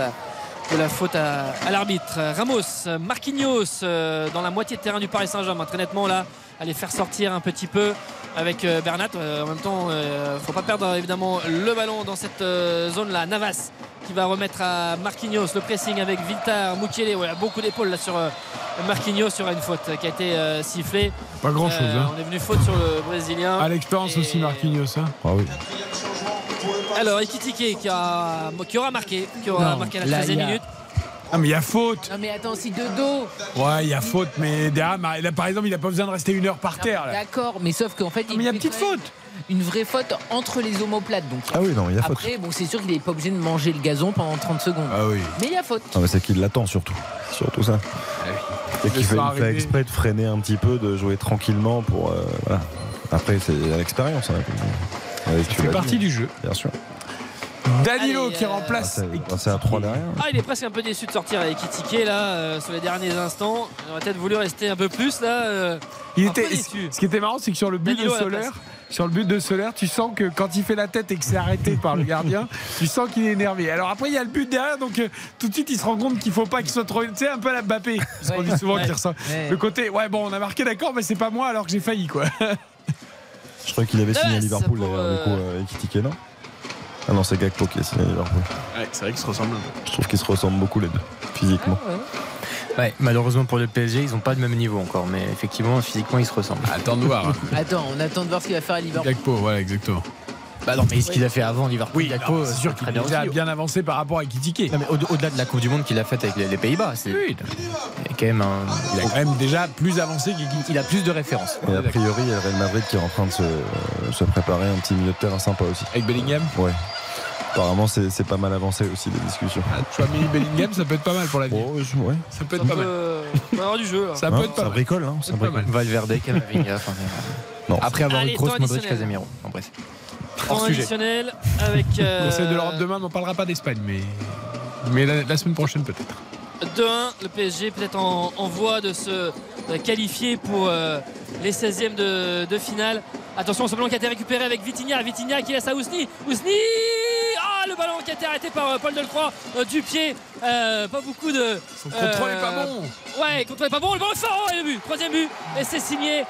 de la, faute à, à l'arbitre. Ramos, Marquinhos euh, dans la moitié de terrain du Paris Saint-Germain. Très nettement, là, à les faire sortir un petit peu avec euh, Bernat. Euh, en même temps, il faut pas perdre évidemment le ballon dans cette zone-là. Navas qui va remettre à Marquinhos le pressing avec Viltar, Mukiele. Ouais, beaucoup d'épaules là sur Marquinhos. Il y aura une faute qui a été euh, sifflée. Pas grand-chose, Euh, hein. On est venu faute sur le Brésilien. À l'expérience aussi, Marquinhos. hein. Ah oui. Alors, Ekitike qui, a, qui aura marqué, qui aura Non, marqué à la là, 13e il y a- minute. Ah, mais il y a faute. Non mais attends, c'est de dos. Ouais, il y a faute, mais derrière, là, par exemple, il n'a pas besoin de rester une heure par terre. là. D'accord, mais sauf qu'en fait, il y a une petite faute. Une vraie faute entre les omoplates. Donc Ah oui, non, il y a faute. après, bon, c'est sûr qu'il n'est pas obligé de manger le gazon pendant 30 secondes. Ah oui. Mais il y a faute. Non, mais c'est qu'il l'attend surtout. Surtout ça. Et qu'il fait, il exprès de freiner un petit peu, de jouer tranquillement pour. euh, voilà. Après, c'est à l'expérience. hein. Ouais, tu fait partie dit. du jeu. Bien sûr. Danilo Allez, qui euh, remplace. Ah, C'est à 3 derrière. Ah, il est presque un peu déçu de sortir avec Ekitike là euh, sur les derniers instants. Il aurait peut-être voulu rester un peu plus là. euh, Il était, déçu. ce qui était marrant, c'est que sur le but Danilo de Solaire, sur le but de Solaire, tu sens que quand il fait la tête et que c'est arrêté par le gardien, tu sens qu'il est énervé. Alors après, il y a le but derrière, donc euh, tout de suite, il se rend compte qu'il faut pas qu'il soit trop. Tu sais, un peu à la Mbappé. Parce qu'on dit souvent Ouais. qu'il ressent. Ouais. Le côté, ouais, bon, on a marqué d'accord, mais c'est pas moi alors que j'ai failli, quoi. Je croyais qu'il avait signé à Liverpool d'ailleurs, du coup, euh, euh, Ekitike, non Ah non, c'est Gakpo qui a signé à Liverpool. Ouais, c'est vrai qu'ils se ressemblent. Je trouve qu'ils se ressemblent beaucoup les deux, physiquement. Ouais, malheureusement pour le PSG, ils n'ont pas le même niveau encore, mais effectivement, physiquement, ils se ressemblent. Attends de voir. Attends, on attend de voir ce qu'il va faire à Liverpool. Gakpo, voilà, exactement. Bah non, mais ce qu'il a fait avant Liverpool, Oui, c'est sûr très qu'il bien déjà aussi. bien avancé par rapport à Kitike. Non, mais au- au-delà de la Coupe du Monde qu'il a faite avec les, les Pays-Bas, c'est Oui. quand même un- Il a quand même déjà plus avancé qu'Ikitike. il a plus de références. Et a priori, il y a le Real Madrid qui est en train de se, se préparer un petit milieu de terrain sympa aussi. Avec Bellingham? Ouais. Apparemment, c'est c'est pas mal avancé aussi les discussions. Tu vois, Millie Bellingham, ça peut être pas mal pour la vie. Oh, je- ouais. Ça peut Ça être pas peut, mal. euh, on va avoir du jeu là. Ça Hein, peut être pas ça mal. bricole, hein, ça bricole. mal. Valverde, Camavinga, enfin, Non, après avoir Allez, eu Kroos, Modric. Casemiro. En bref. Hors sujet. additionnel avec. euh, Conseil de l'Europe demain, on parlera pas d'Espagne, mais, mais la, la semaine prochaine peut-être. 2-1, le PSG peut-être en, en voie de se qualifier pour euh, les 16e de, de finale. Attention, ce ballon qui a été récupéré avec Vitinha. Vitinha qui laisse à Ousni. Ousni le ballon qui a été arrêté par euh, Paul Delcroix euh, du pied. Euh, pas beaucoup de. Son contrôle est pas bon. Ouais, le contrôle est pas bon. Le ballon fort. Oh, et le but. Troisième but. Et c'est signé.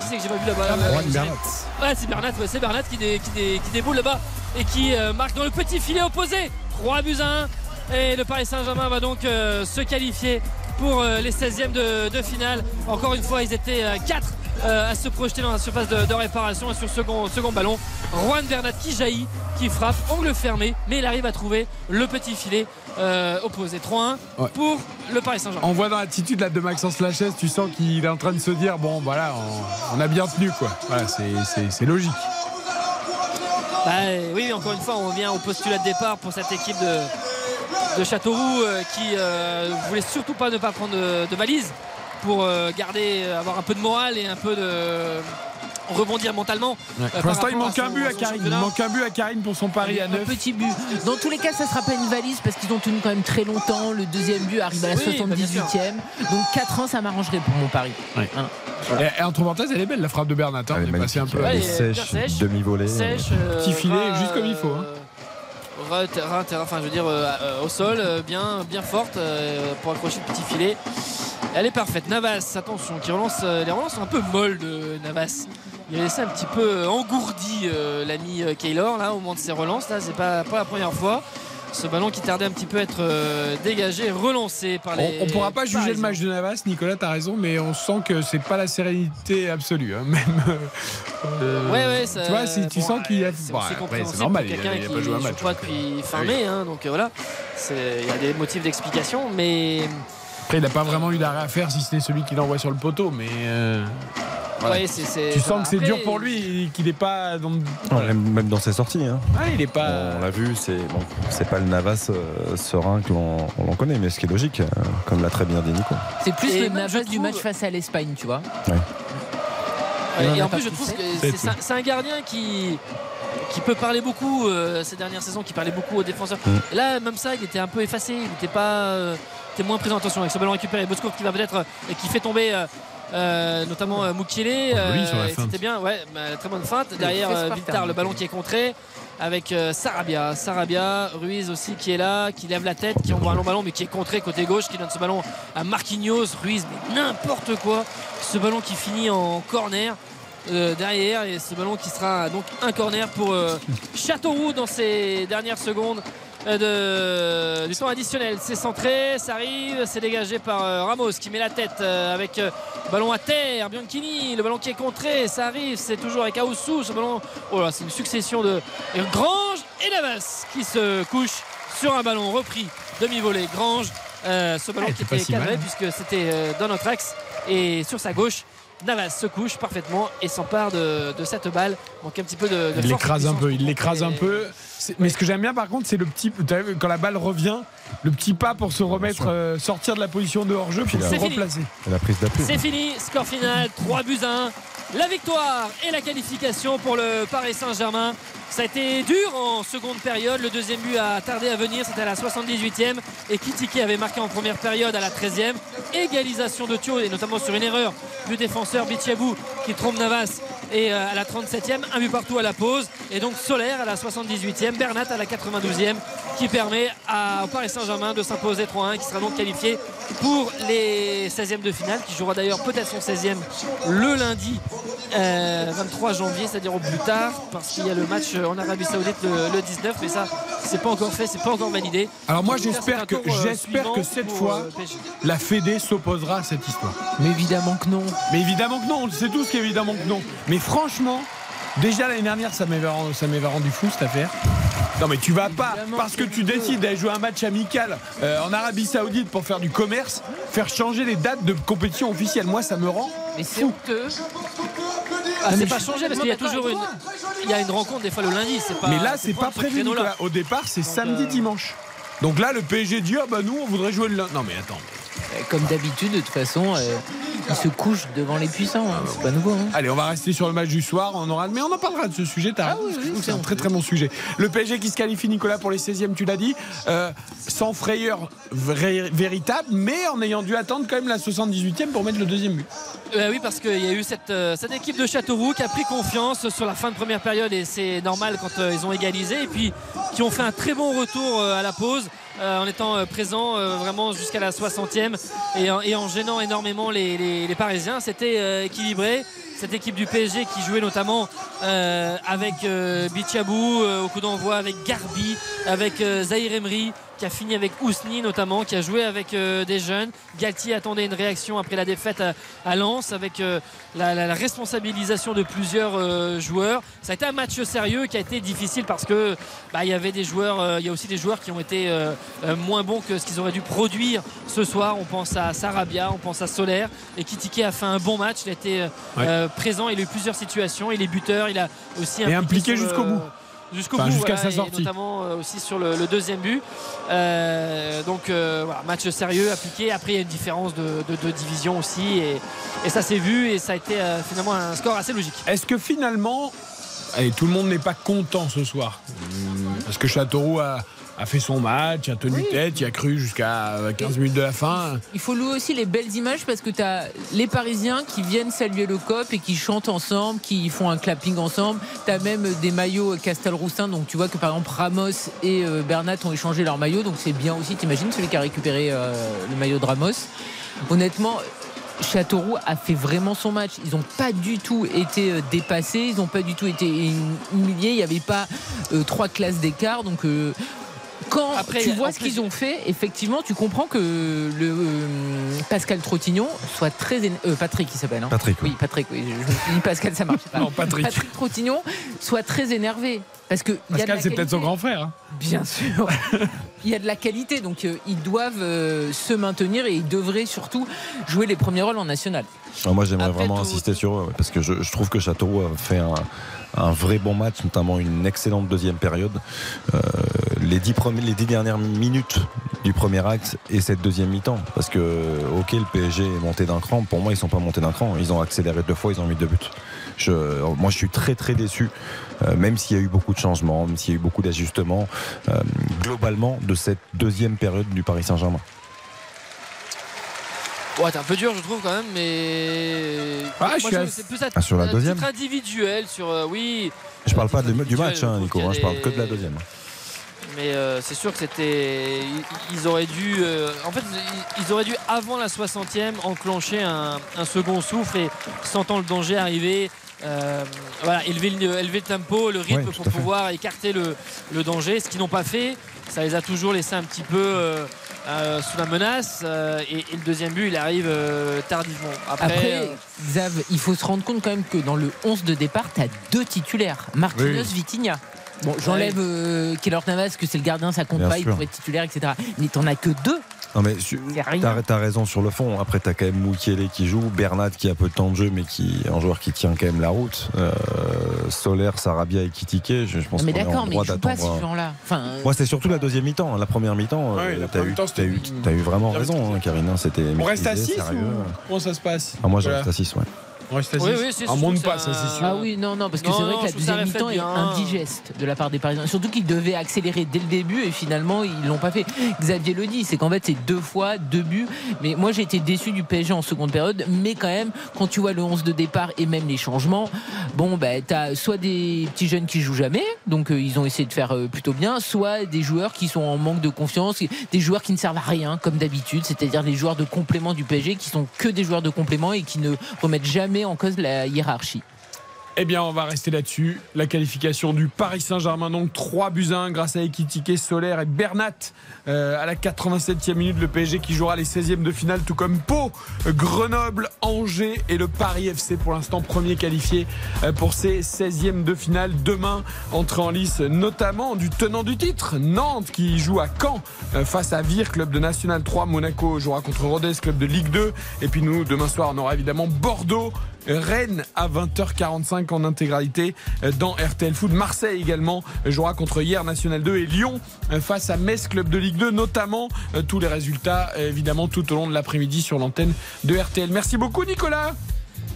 Qui c'est que j'ai pas vu là-bas. Ouais, c'est Bernat, ouais, c'est Bernat qui, dé- qui, dé- qui déboule là-bas et qui marque dans le petit filet opposé. 3 buts à 1. Et le Paris Saint-Germain va donc se qualifier pour les 16e de, de finale. Encore une fois, ils étaient 4 à se projeter dans la surface de, de réparation et sur ce second, second ballon. Juan Bernat qui jaillit, qui frappe, angle fermé, mais il arrive à trouver le petit filet euh, opposé. 3-1 Ouais. pour le Paris Saint-Germain. On voit dans l'attitude là, de Maxence Lachesse, tu sens qu'il est en train de se dire bon, voilà, on, on a bien tenu, quoi. Voilà, c'est- c'est c'est logique. Bah, oui, encore une fois, on revient au postulat de départ pour cette équipe de, de Châteauroux euh, qui euh, voulait surtout pas ne pas prendre de, de valise pour euh, garder, euh, avoir un peu de morale et un peu de rebondir mentalement. euh, Pour l'instant, il manque un but à Karine. Il manque un but à Karine pour son pari à Un 9. petit but. Dans tous les cas, ça sera pas une valise parce qu'ils ont tenu quand même très longtemps. Le deuxième but arrive à la Oui, bah, bien sûr. 78e. Donc 4 ans, ça m'arrangerait pour mon pari. Hein. Et, et entre parenthèses, elle est belle la frappe de Bernat. hein. Elle est On est passé un peu. Elle est sèche, demi-volée. Sèche, euh, Petit filet, juste comme il faut, hein. euh, ras, terrain, terrain, enfin je veux dire euh, euh, au sol, euh, bien, bien forte euh, pour accrocher le petit filet. Elle est parfaite. Navas, attention, qui relance. euh, les relances sont un peu molles de Navas. Il a laissé un petit peu euh, engourdi euh, l'ami euh, Keylor là au moment de ses relances. Là, c'est pas, pas la première fois. Ce ballon qui tardait un petit peu à être euh, dégagé, relancé par les. On, on pourra pas juger le Parisiens. match de Navas, Nicolas, t'as raison, mais on sent que c'est pas la sérénité absolue. hein, Même. euh, Ouais, ouais, ça- tu vois, si tu bon, sens qu'il y a. C'est Bon, c'est normal, il a, il a pas joué un match. pas depuis fin mai, hein, donc voilà, il y a des motifs d'explication, mais Après, il n'a pas vraiment eu d'arrêt à faire si ce n'est celui qui l'envoie sur le poteau, mais. euh, voilà. Ouais, tu sens que c'est dur pour lui, qu'il n'est pas. Dans... Ouais, même, dans ses sorties. hein. Il est pas. On l'a vu, c'est bon, c'est pas le Navas euh, serein que l'on on l'en connaît, mais ce qui est logique, euh, comme l'a très bien dit Nico. C'est plus Et le Navas du match face à l'Espagne, tu vois. Et a en plus, je trouve que C'est un, gardien qui qui peut parler beaucoup euh, ces dernières saisons, qui parlait beaucoup aux défenseurs. Mm. Là, même ça, il était un peu effacé, il n'était pas, euh, était moins présent. Attention avec ce ballon récupéré, Boscourt qui va peut-être euh, et qui fait tomber. euh, euh, notamment euh, la euh, c'était bien, ouais, bah, très bonne feinte. Derrière euh, Viltar, le ballon qui est contré avec euh, Sarabia, Sarabia, Ruiz aussi qui est là, qui lève la tête, qui envoie un long ballon mais qui est contré côté gauche, qui donne ce ballon à Marquinhos, Ruiz, mais n'importe quoi. Ce ballon qui finit en corner. euh, derrière et ce ballon qui sera donc un corner pour euh, Châteauroux dans ces dernières secondes euh, de, du temps additionnel. C'est centré, ça arrive, c'est dégagé par euh, Ramos qui met la tête euh, avec euh, ballon à terre, Bianchini, le ballon qui est contré, ça arrive, c'est toujours avec Aoussou, ce ballon, oh là, c'est une succession de et Grange et Navas qui se couchent sur un ballon repris, demi-volée, Grange, euh, ce ballon qui était si cadré hein. puisque c'était euh, dans notre axe et sur sa gauche. Navas se couche parfaitement et s'empare de, de cette balle. Manque un petit peu de. de Il l'écrase un peu, il l'écrase un peu. Mais ce que j'aime bien par contre, c'est le petit. Quand la balle revient, le petit pas pour se remettre, euh, sortir de la position de hors-jeu pour se C'est fini. replacer. La prise d'appui. C'est fini, score final, 3 buts à 1. La victoire et la qualification pour le Paris Saint-Germain. Ça a été dur en seconde période. Le deuxième but a tardé à venir. C'était à la 78e. Et Kitike avait marqué en première période à la 13e. Égalisation de Thio, et notamment sur une erreur du défenseur Bichabou qui trompe Navas. Et euh, à la 37e, un but partout à la pause. Et donc Solaire à la 78e, Bernat à la 92e qui permet à, au Paris Saint-Germain de s'imposer 3-1, qui sera donc qualifié pour les 16e de finale, qui jouera d'ailleurs peut-être son 16e le lundi euh, 23 janvier, c'est-à-dire au plus tard, parce qu'il y a le match en Arabie Saoudite le, le 19, mais ça, c'est pas encore fait, c'est pas encore validé. Alors moi j'espère que euh, j'espère que cette fois euh, la Fédé s'opposera à cette histoire. Mais évidemment que non. Mais évidemment que non, on le sait tous qu'évidemment que non. Mais franchement, déjà l'année dernière ça m'avait rendu, ça m'avait rendu fou cette affaire. Non mais tu vas pas Évidemment parce que tu décides d'aller jouer un match amical euh, en Arabie Saoudite pour faire du commerce, faire changer les dates de compétition officielle. Moi ça me rend Mais c'est honteux. Ah, c'est pas changé parce qu'il y a toujours une, il y a une rencontre des fois le lundi, c'est pas. Mais là, c'est pas prévu. Au départ, c'est samedi, euh, dimanche. Donc là, le PSG dit Ah bah nous, on voudrait jouer le lundi. Non, mais attends. Comme d'habitude, de toute façon, euh, ils se couchent devant les puissants. hein. C'est pas nouveau. hein. Allez, on va rester sur le match du soir. On aura... Mais on en parlera de ce sujet. t'as raison, parce que je trouve que c'est un très très bon sujet. Le PSG qui se qualifie, Nicolas, pour les 16e, tu l'as dit. euh, sans frayeur vrai- véritable, mais en ayant dû attendre quand même la 78e pour mettre le deuxième but. Euh, oui, parce qu'il y a eu cette, euh, cette équipe de Châteauroux qui a pris confiance sur la fin de première période et c'est normal quand euh, ils ont égalisé et puis qui ont fait un très bon retour euh, à la pause euh, en étant euh, présents euh, vraiment jusqu'à la 60e et en, gênant énormément les, Parisiens. C'était euh, équilibré. Cette équipe du PSG qui jouait notamment euh, avec euh, Bichabou euh, au coup d'envoi, avec Garbi, avec euh, Zahir Emery qui a fini avec Ousni notamment, qui a joué avec euh, des jeunes. Galtier attendait une réaction après la défaite à, à Lens avec euh, la, la- la responsabilisation de plusieurs euh, joueurs. Ça a été un match sérieux qui a été difficile parce que bah, il y avait des joueurs, il y a aussi des joueurs qui ont été moins bons que ce qu'ils auraient dû produire ce soir. On pense à Sarabia, on pense à Solaire et Kitike a fait un bon match. Il a été Ouais. présent, il a eu plusieurs situations, il est buteur, il a aussi Et impliqué le- jusqu'au bout. Jusqu'au Enfin, bout, jusqu'à voilà, sa et notamment euh, aussi sur le, le deuxième but. Euh, donc euh, voilà, match sérieux appliqué. Après, il y a une différence de, de- de division aussi, et, et ça s'est vu, et ça a été finalement un score assez logique. Est-ce que finalement, allez, tout le monde n'est pas content ce soir? Parce que Châteauroux a, a fait son match, a tenu tête, il a cru jusqu'à euh, 15 minutes de la fin. Il faut louer aussi les belles images parce que tu as les Parisiens qui viennent saluer le COP et qui chantent ensemble, qui font un clapping ensemble. Tu as même des maillots Castelroussin, donc tu vois que par exemple Ramos et euh, Bernat ont échangé leurs maillots, donc c'est bien aussi, t'imagines, celui qui a récupéré euh, le maillot de Ramos? Honnêtement, Châteauroux a fait vraiment son match. Ils n'ont pas du tout été euh, dépassés, ils n'ont pas du tout été humiliés. Il n'y avait pas euh, trois classes d'écart. Donc, euh, quand Après, tu vois ce qu'ils ont fait, effectivement, tu comprends que le euh, Pascal Trottignon soit très éner- euh, Patrick il s'appelle. hein. Patrick, oui. Oui, Patrick. Oui, je, dit Pascal, ça marche pas. Non, Patrick. Trottignon soit très énervé parce que Pascal, c'est peut-être son grand frère. hein. Bien sûr. Il y a de la qualité, donc euh, ils doivent euh, se maintenir et ils devraient surtout jouer les premiers rôles en national. Ah, moi, j'aimerais Après, vraiment tout- insister sur eux parce que je, je trouve que Châteauroux a fait un, un vrai bon match, notamment une excellente deuxième période. Euh, les, dix premiers, les dix dernières minutes du premier acte et cette deuxième mi-temps, parce que ok, le PSG est monté d'un cran. Pour moi, ils sont pas montés d'un cran. Ils ont accéléré deux fois, ils ont mis deux buts. Moi, je suis très très déçu, euh, même s'il y a eu beaucoup de changements, même s'il y a eu beaucoup d'ajustements, euh, globalement de cette deuxième période du Paris Saint-Germain. Ouais, t'es un peu dur, je trouve, quand même, mais. Ah, Moi, je suis trouve à- que c'est plus à, Ah, sur la deuxième titre individuel, sur. euh, oui. Je parle pas de- du match, hein, Nico. hein, je parle que de la deuxième. Mais euh, c'est sûr que c'était. Ils, auraient dû. euh, en fait, ils, auraient dû, avant la 60e, enclencher un, un second souffle et, sentant le danger arriver, euh, voilà, élever, le, élever le tempo, le rythme pour pouvoir écarter le, le danger. Ce qu'ils n'ont pas fait, ça les a toujours laissés un petit peu euh, euh, sous la menace. euh, et, et le deuxième but, il arrive euh, tardivement. Après. Après, euh, Xav, il faut se rendre compte quand même que dans le 11 de départ, tu as deux titulaires, Marquinhos, Oui. Vitinha. Bon, j'enlève euh, Keylor Navas, que c'est le gardien, ça compte Bien pas, il pourrait être titulaire, etc. Mais t'en as que deux. Non mais t'as t'as raison sur le fond. Après t'as quand même Moukielé qui joue, Bernat qui a peu de temps de jeu mais qui un joueur qui tient quand même la route. Euh, Solaire, Sarabia et Kitike. Je, je pense mais qu'on est en d'accord, mais droit jouent pas un- gens-là. Enfin, euh, Moi c'est surtout la deuxième mi-temps. La première mi-temps, euh, Ouais, la t'as première eu, mi-temps, t'as eu, c'était- t'as eu vraiment raison, hein, Karine. hein, C'était On reste à maîtrisé, 6 sérieux. ou comment ça se passe? Ah, moi je Voilà. reste à 6, ouais. Oui, 6 oui, c'est Ah, sûr monte que pas, ça- c'est sûr. Ah oui, non, non, parce que Non, c'est vrai non, que la deuxième mi-temps est indigeste de la part des Parisiens. Surtout qu'ils devaient accélérer dès le début et finalement ils l'ont pas fait. Xavier le dit, c'est qu'en fait c'est deux fois deux buts. Mais moi j'ai été déçu du PSG en seconde période. Mais quand même, quand tu vois le 11 de départ et même les changements, bon bah t'as soit des petits jeunes qui jouent jamais, donc euh, ils ont essayé de faire euh, plutôt bien, soit des joueurs qui sont en manque de confiance, des joueurs qui ne servent à rien comme d'habitude, c'est-à-dire les joueurs de complément du PSG qui sont que des joueurs de complément et qui ne remettent jamais en cause la hiérarchie. Eh bien, on va rester là-dessus. La qualification du Paris Saint-Germain, donc 3 buts à 1 grâce à Ekitike, Solaire et Bernat. Euh, à la 87e minute, le PSG qui jouera les 16e de finale, tout comme Pau, Grenoble, Angers et le Paris FC pour l'instant premier qualifié euh, pour ces 16e de finale. Demain, entrée en lice notamment du tenant du titre, Nantes qui joue à Caen euh, face à Vire, club de National 3. Monaco jouera contre Rodez, club de Ligue 2. Et puis nous, demain soir, on aura évidemment Bordeaux. Rennes à 20h45 en intégralité euh, dans RTL Foot. Marseille également euh, jouera contre hier National 2 et Lyon euh, face à Metz, club de Ligue 2, notamment tous les résultats évidemment tout au long de l'après-midi sur l'antenne de RTL. Merci beaucoup Nicolas.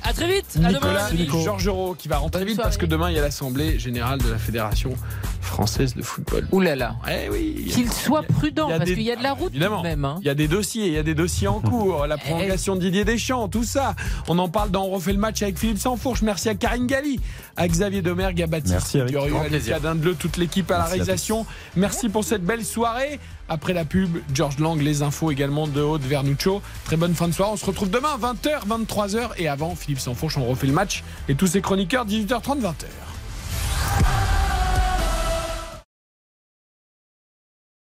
À très vite. À Nicolas demain. Georges Euro qui va rentrer vite parce que demain il y a l'Assemblée générale de la Fédération française de football. Ouh là là. Eh oui. Qu'il soit prudent, parce qu'il y a de la route Évidemment. tout de même. hein. Il y a des dossiers, il y a des dossiers en cours, la prolongation de Didier Deschamps, tout ça. On en parle dans On refait le match avec Philippe Sansfourche. Merci à Karine Galli, à Xavier Domergue, à Baptiste Merci, Eric. Durieux, Grand à plaisir. Toute l'équipe à la Merci à réalisation. Merci pour cette belle soirée. Après la pub, George Lang, les infos également de Haute Vernuccio. Très bonne fin de soirée. On se retrouve demain, 20h, 23h. Et avant, Philippe Sanfourche, on refait le match. Et tous ces chroniqueurs, 18h30, 20h.